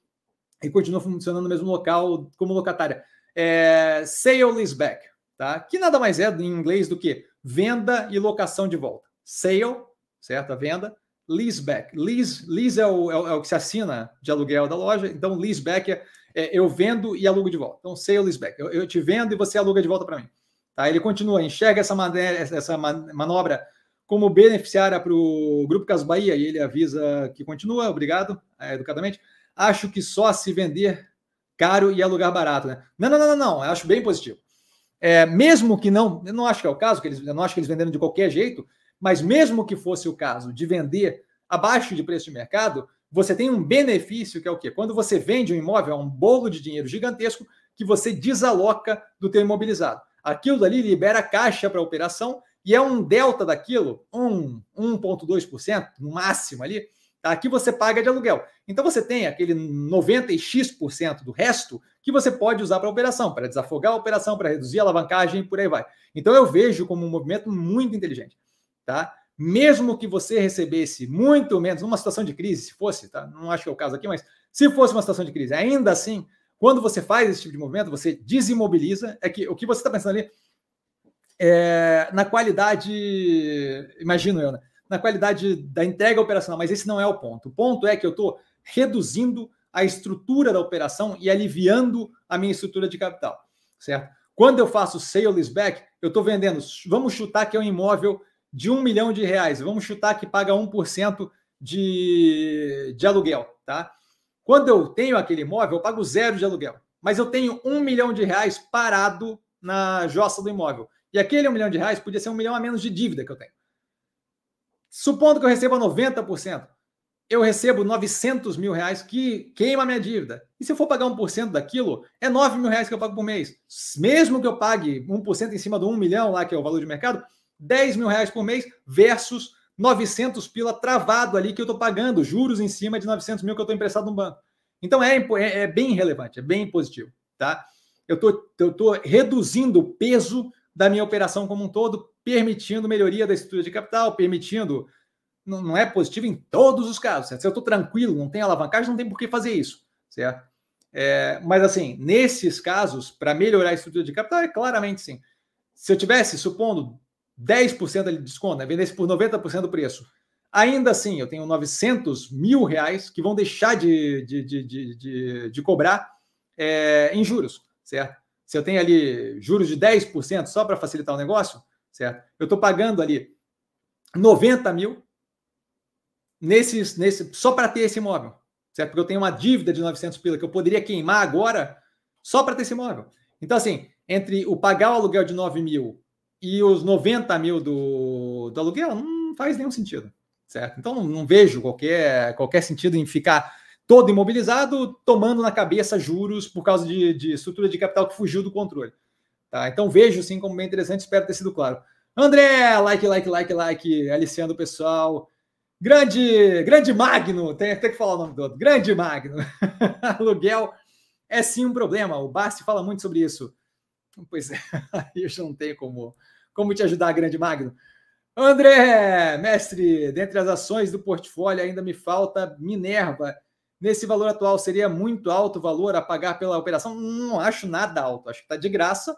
e continua funcionando no mesmo local como locatária? É sale leaseback, tá? Que nada mais é em inglês do que venda e locação de volta. Sale, certo? A venda. Leaseback. Lease, lease é, o, é, o, é o que se assina de aluguel da loja. Então, leaseback é, é eu vendo e alugo de volta. Então, sale leaseback. Eu, eu te vendo e você aluga de volta para mim. Tá? Ele continua, enxerga essa, maneira, essa manobra como beneficiária para o Grupo Cas Bahia e ele avisa que continua, obrigado, é, educadamente. Acho que só se vender caro e alugar barato, né? Não, não, não, não, não. Acho bem positivo. É, mesmo que não, eu não acho que é o caso, que eles, eu não acho que eles venderam de qualquer jeito, mas mesmo que fosse o caso de vender abaixo de preço de mercado, você tem um benefício que é o quê? Quando você vende um imóvel, é um bolo de dinheiro gigantesco que você desaloca do teu imobilizado. Aquilo dali libera caixa para a operação e é um delta daquilo, um 1,2% no máximo ali, tá? que você paga de aluguel. Então você tem aquele 90x% do resto que você pode usar para a operação, para desafogar a operação, para reduzir a alavancagem e por aí vai. Então eu vejo como um movimento muito inteligente, tá? Mesmo que você recebesse muito menos, numa situação de crise, se fosse, tá? Não acho que é o caso aqui, mas se fosse uma situação de crise, ainda assim, quando você faz esse tipo de movimento, você desimobiliza, é que o que você está pensando ali é, na qualidade, imagino eu, né? na qualidade da entrega operacional, mas esse não é o ponto. O ponto é que eu estou reduzindo a estrutura da operação e aliviando a minha estrutura de capital, certo? Quando eu faço sale leaseback, eu estou vendendo, vamos chutar que é um imóvel de um milhão de reais, vamos chutar que paga 1% de, de aluguel, tá? Quando eu tenho aquele imóvel, eu pago zero de aluguel, mas eu tenho um milhão de reais parado na jossa do imóvel. E aquele um milhão de reais podia ser um milhão a menos de dívida que eu tenho. Supondo que eu receba 90%, eu recebo 900 mil reais que queima minha dívida. E se eu for pagar 1% daquilo, é 9 mil reais que eu pago por mês. Mesmo que eu pague 1% em cima do 1 milhão lá, que é o valor de mercado, 10 mil reais por mês versus 900 pila travado ali que eu estou pagando, juros em cima de 900 mil que eu estou emprestado no banco. Então é, é, é, bem relevante, é bem positivo, tá? Eu tô, estou reduzindo o peso da minha operação como um todo, permitindo melhoria da estrutura de capital, permitindo. Não, não é positivo em todos os casos. Certo? Se eu estou tranquilo, não tem alavancagem, não tem por que fazer isso, certo? É, mas assim, nesses casos, para melhorar a estrutura de capital, é claramente sim. Se eu tivesse, supondo, 10% de desconto, né, vendesse por 90% do preço, ainda assim eu tenho 900 mil reais que vão deixar de, de, de, de, de, de cobrar é, em juros, certo? Se eu tenho ali juros de 10% só para facilitar o negócio, certo? Eu estou pagando ali 90 mil nesses, nesse, só para ter esse imóvel, certo? Porque eu tenho uma dívida de 900 pila que eu poderia queimar agora só para ter esse imóvel. Então, assim, entre o pagar o aluguel de 9 mil e os 90 mil do, do aluguel, não faz nenhum sentido, certo? Então, não, vejo qualquer, qualquer sentido em ficar todo imobilizado, tomando na cabeça juros por causa de, de estrutura de capital que fugiu do controle. Tá? Então, vejo sim como bem interessante, espero ter sido claro. André, like, like, like, like, aliciando o pessoal. Grande, grande Magno, tem, tem que falar o nome do outro. Grande Magno. [LAUGHS] Aluguel é sim um problema. O Basti fala muito sobre isso. Pois é, [LAUGHS] eu já não tenho como, como te ajudar, grande Magno. André, mestre, dentre as ações do portfólio ainda me falta Minerva. Nesse valor atual, seria muito alto o valor a pagar pela operação? Não acho nada alto, acho que está de graça.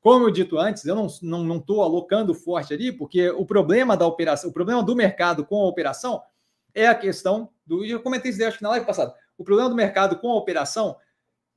Como eu dito antes, eu não estou não, não alocando forte ali, porque o problema da operação, o problema do mercado com a operação é a questão do. Eu comentei isso acho que na live passada. O problema do mercado com a operação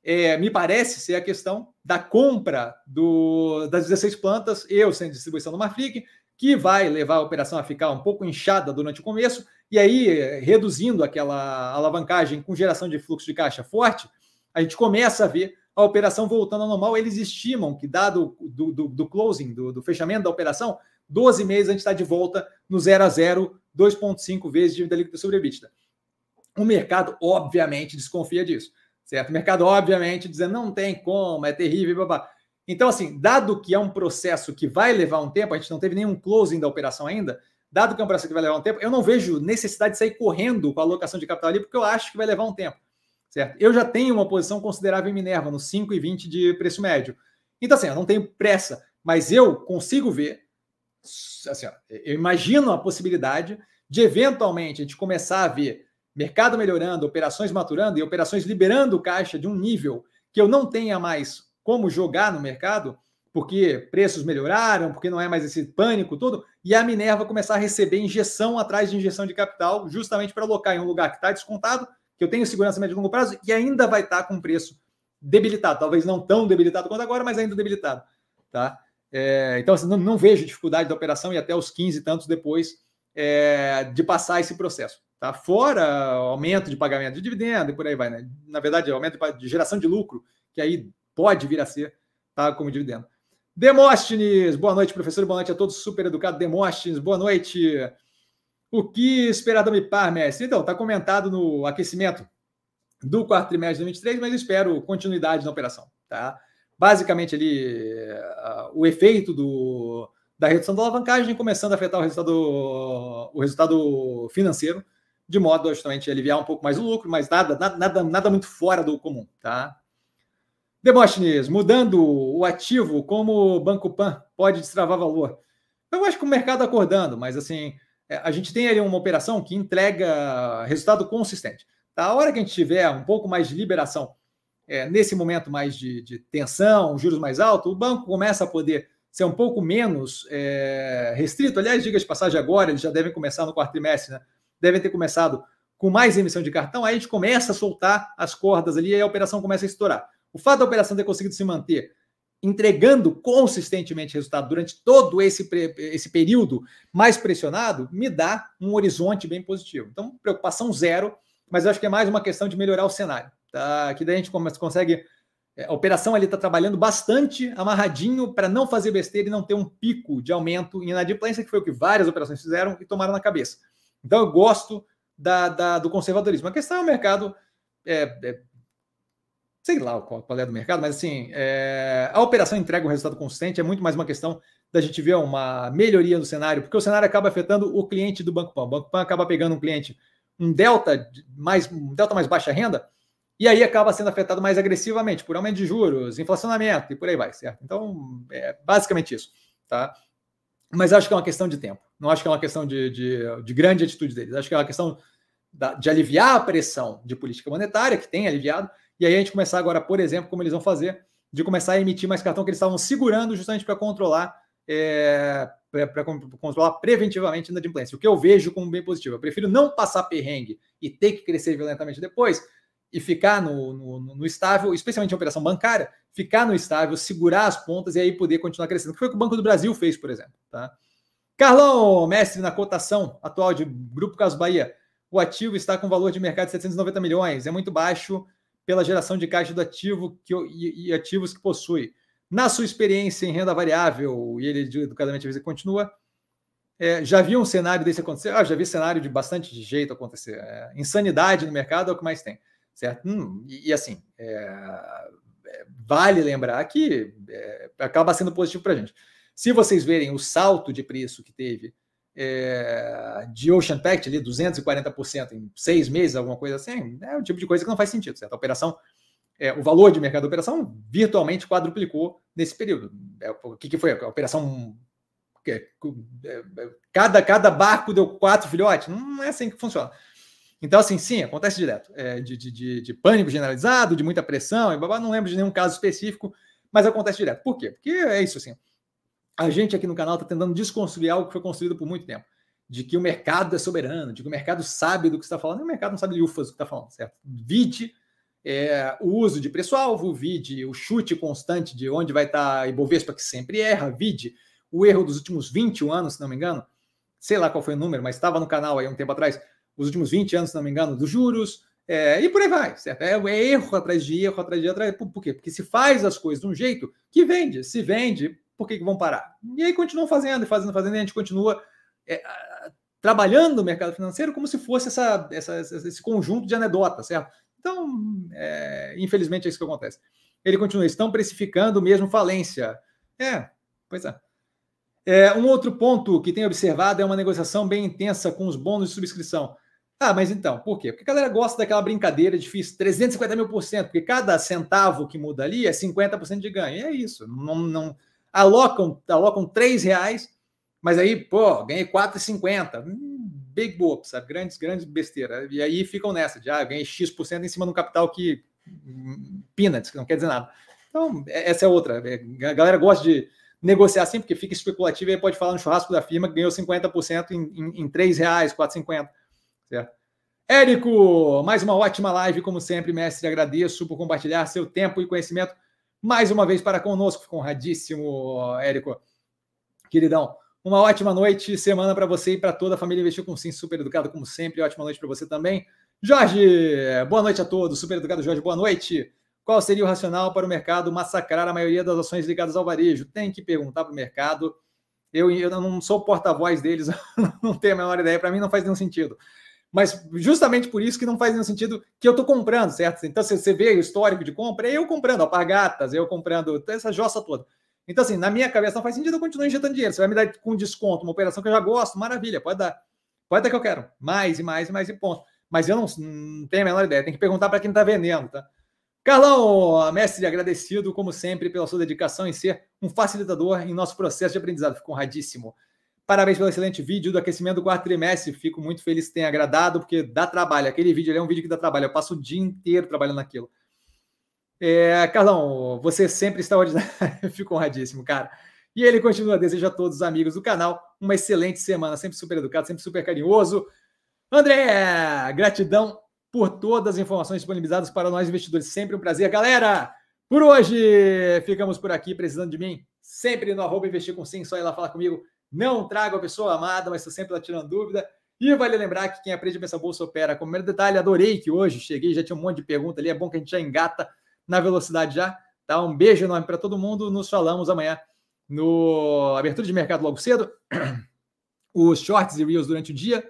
é, me parece ser a questão da compra do, das 16 plantas, eu sendo distribuição do Marfrig, que vai levar a operação a ficar um pouco inchada durante o começo, e aí, reduzindo aquela alavancagem com geração de fluxo de caixa forte, a gente começa a ver a operação voltando ao normal. Eles estimam que, dado do, do, do closing, do, do, fechamento da operação, 12 meses a gente está de volta no 0 a 0, 2,5 vezes dívida líquida sobre EBITDA. O mercado, obviamente, desconfia disso, certo? O mercado, obviamente, dizendo não tem como, é terrível, babá. Então, assim, dado que é um processo que vai levar um tempo, a gente não teve nenhum closing da operação ainda, dado que é um processo que vai levar um tempo, eu não vejo necessidade de sair correndo com a alocação de capital ali, porque eu acho que vai levar um tempo certo? Eu já tenho uma posição considerável em Minerva, no 5,20 de preço médio. Então, assim, eu não tenho pressa, mas eu consigo ver, assim, ó, eu imagino a possibilidade de eventualmente a gente começar a ver mercado melhorando, operações maturando e operações liberando caixa de um nível que eu não tenha mais como jogar no mercado, porque preços melhoraram, porque não é mais esse pânico todo, e a Minerva começar a receber injeção atrás de injeção de capital, justamente para alocar em um lugar que está descontado que eu tenho segurança médio e longo prazo e ainda vai estar com preço debilitado, talvez não tão debilitado quanto agora, mas ainda debilitado, tá? É, então, assim, não, não, vejo dificuldade da operação e até os 15 e tantos depois é, de passar esse processo, tá? Fora aumento de pagamento de dividendo e por aí vai, né? Na verdade, aumento de geração de lucro, que aí pode vir a ser, tá? Como dividendo. Demóstenes, boa noite, professor, boa noite a todos, super educado. Demóstenes, boa noite. O que esperar da MIPAR, mestre? Então, está comentado no aquecimento do quarto trimestre de 2023, mas espero continuidade na operação. Tá? Basicamente, ali, o efeito do, da redução da alavancagem começando a afetar o resultado, o resultado financeiro, de modo a justamente aliviar um pouco mais o lucro, mas nada, nada, nada muito fora do comum. Tá? Demóstenes, mudando o ativo, como o Banco Pan pode destravar valor? Eu acho que o mercado acordando, mas assim, é, a gente tem ali uma operação que entrega resultado consistente. Tá? A hora que a gente tiver um pouco mais de liberação, é, nesse momento mais de, de, tensão, juros mais altos, o banco começa a poder ser um pouco menos é, restrito. Aliás, diga de passagem agora, eles já devem começar no quarto trimestre, né? Devem ter começado com mais emissão de cartão, aí a gente começa a soltar as cordas ali e a operação começa a estourar. O fato da operação ter conseguido se manter entregando consistentemente resultado durante todo esse, esse período mais pressionado, me dá um horizonte bem positivo. Então, preocupação zero, mas eu acho que é mais uma questão de melhorar o cenário. Tá? Que daí a gente consegue. É, a operação ali está trabalhando bastante amarradinho para não fazer besteira e não ter um pico de aumento em inadimplência, que foi o que várias operações fizeram e tomaram na cabeça. Então, eu gosto da, da do conservadorismo. A questão é o mercado é, é, sei lá qual, qual é do mercado, mas assim, é, a operação entrega um resultado consistente, é muito mais uma questão da gente ver uma melhoria no cenário, porque o cenário acaba afetando o cliente do Banco Pan. O Banco Pan acaba pegando um cliente, um delta mais, um delta mais baixa renda, e aí acaba sendo afetado mais agressivamente por aumento de juros, inflacionamento e por aí vai, certo? Então, é basicamente isso, tá? Mas acho que é uma questão de tempo. Não acho que é uma questão de, de, de grande atitude deles. Acho que é uma questão da, de aliviar a pressão de política monetária, que tem aliviado, e aí a gente começar agora, por exemplo, como eles vão fazer, de começar a emitir mais cartão que eles estavam segurando justamente para controlar, é, para controlar preventivamente a inadimplência. O que eu vejo como bem positivo. Eu prefiro não passar perrengue e ter que crescer violentamente depois e ficar no, no, no, estável, especialmente em operação bancária, ficar no estável, segurar as pontas e aí poder continuar crescendo. Que foi o que o Banco do Brasil fez, por exemplo. Tá? Carlão, mestre na cotação atual de Grupo Caso Bahia. O ativo está com valor de mercado de 790 milhões. É muito baixo pela geração de caixa do ativo que, e, e ativos que possui. Na sua experiência em renda variável, e ele educadamente continua, é, já viu um cenário desse acontecer? Ah, já vi cenário de bastante jeito acontecer. É, insanidade no mercado é o que mais tem certo? Hum, e, e, assim, é, é, vale lembrar que é, acaba sendo positivo para a gente. Se vocês verem o salto de preço que teve é, de Ocean Pact, ali 240% em seis meses, alguma coisa assim, é o tipo de coisa que não faz sentido, certo? A operação, é, o valor de mercado da operação virtualmente quadruplicou nesse período. É, o que, que foi? A operação é, cada, cada barco deu quatro filhotes? Não é assim que funciona. Então, assim, sim, acontece direto. É, de, de, de, pânico generalizado, de muita pressão, e babá, não lembro de nenhum caso específico, mas acontece direto. Por quê? Porque é isso, assim. A gente aqui no canal está tentando desconstruir algo que foi construído por muito tempo. De que o mercado é soberano, de que o mercado sabe do que está falando, e o mercado não sabe de ufas do que está falando, certo? Vide é, o uso de preço-alvo, vide o chute constante de onde vai estar tá Ibovespa, que sempre erra, vide o erro dos últimos 21 anos, se não me engano, sei lá qual foi o número, mas estava no canal aí um tempo atrás, os últimos 20 anos, se não me engano, dos juros, é, e por aí vai, certo? É, é, erro atrás de erro, atrás de erro, atrás, por, por, quê? Porque se faz as coisas de um jeito que vende, se vende, por que, que vão parar? E aí continuam fazendo, fazendo, fazendo, e a gente continua é, trabalhando no mercado financeiro como se fosse essa, essa, esse conjunto de anedotas, certo? Então, é, infelizmente é isso que acontece. Ele continua, estão precificando mesmo falência. É, pois é. é. Um outro ponto que tem observado é uma negociação bem intensa com os bônus de subscrição. Ah, mas então, por quê? Porque a galera gosta daquela brincadeira de fiz 350 mil por cento, porque cada centavo que muda ali é 50% de ganho. E é isso. Não, não alocam, alocam 3 reais, mas aí, pô, ganhei 4,50. Hum, big boop, sabe? Grandes, grandes besteiras. E aí ficam nessa, de ah, ganhei X% em cima de um capital que hum, peanuts, que não quer dizer nada. Então, é, essa é outra. É, a galera gosta de negociar assim, porque fica especulativo e aí pode falar no churrasco da firma que ganhou 50% em, em, em 3 reais, 4,50. Certo? Érico, mais uma ótima live, como sempre, mestre. Agradeço por compartilhar seu tempo e conhecimento mais uma vez para conosco. Fico honradíssimo, Érico. Queridão, uma ótima noite, semana para você e para toda a família Investir com Sim, super educado, como sempre. Ótima noite para você também. Jorge, boa noite a todos. Super educado, Jorge, boa noite. Qual seria o racional para o mercado massacrar a maioria das ações ligadas ao varejo? Tem que perguntar para o mercado. Eu, eu não sou porta-voz deles, [LAUGHS] não tenho a menor ideia. Para mim, não faz nenhum sentido. Mas justamente por isso que não faz nenhum sentido que eu estou comprando, certo? Então, você vê o histórico de compra, é eu comprando alpargatas, eu comprando essa jossa toda. Então, assim, na minha cabeça não faz sentido eu continuar injetando dinheiro. Você vai me dar com desconto uma operação que eu já gosto, maravilha, pode dar. Pode dar que eu quero. Mais e mais e mais e ponto. Mas eu não, não tenho a menor ideia. Tem que perguntar para quem está vendendo, tá? Carlão, mestre, agradecido, como sempre, pela sua dedicação em ser um facilitador em nosso processo de aprendizado. Fico honradíssimo. Parabéns pelo excelente vídeo do aquecimento do quarto trimestre. Fico muito feliz que tenha agradado, porque dá trabalho. Aquele vídeo é um vídeo que dá trabalho. Eu passo o dia inteiro trabalhando naquilo. É, Carlão, você sempre está ordinário. [LAUGHS] Fico honradíssimo, cara. E ele continua. Desejo a todos os amigos do canal uma excelente semana. Sempre super educado, sempre super carinhoso. André, gratidão por todas as informações disponibilizadas para nós investidores. Sempre um prazer, galera. Por hoje, ficamos por aqui. Precisando de mim? Sempre no arroba investir com sim. Só ir lá falar comigo. Não trago a pessoa amada, mas estou sempre lá tirando dúvida. E vale lembrar que quem aprende a pensar bolsa opera. Como primeiro detalhe, adorei que hoje cheguei, já tinha um monte de pergunta ali. É bom que a gente já engata na velocidade já. Tá? Um beijo enorme para todo mundo. Nos falamos amanhã no abertura de mercado logo cedo. [CLEARS THROAT] Os shorts e reels durante o dia.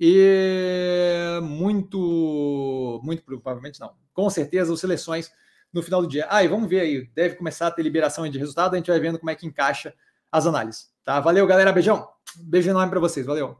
E muito, muito provavelmente não. Com certeza, as seleções no final do dia. Ah, e vamos ver aí. Deve começar a ter liberação de resultado. A gente vai vendo como é que encaixa as análises. Tá? Valeu, galera. Beijão. Beijo enorme para vocês. Valeu.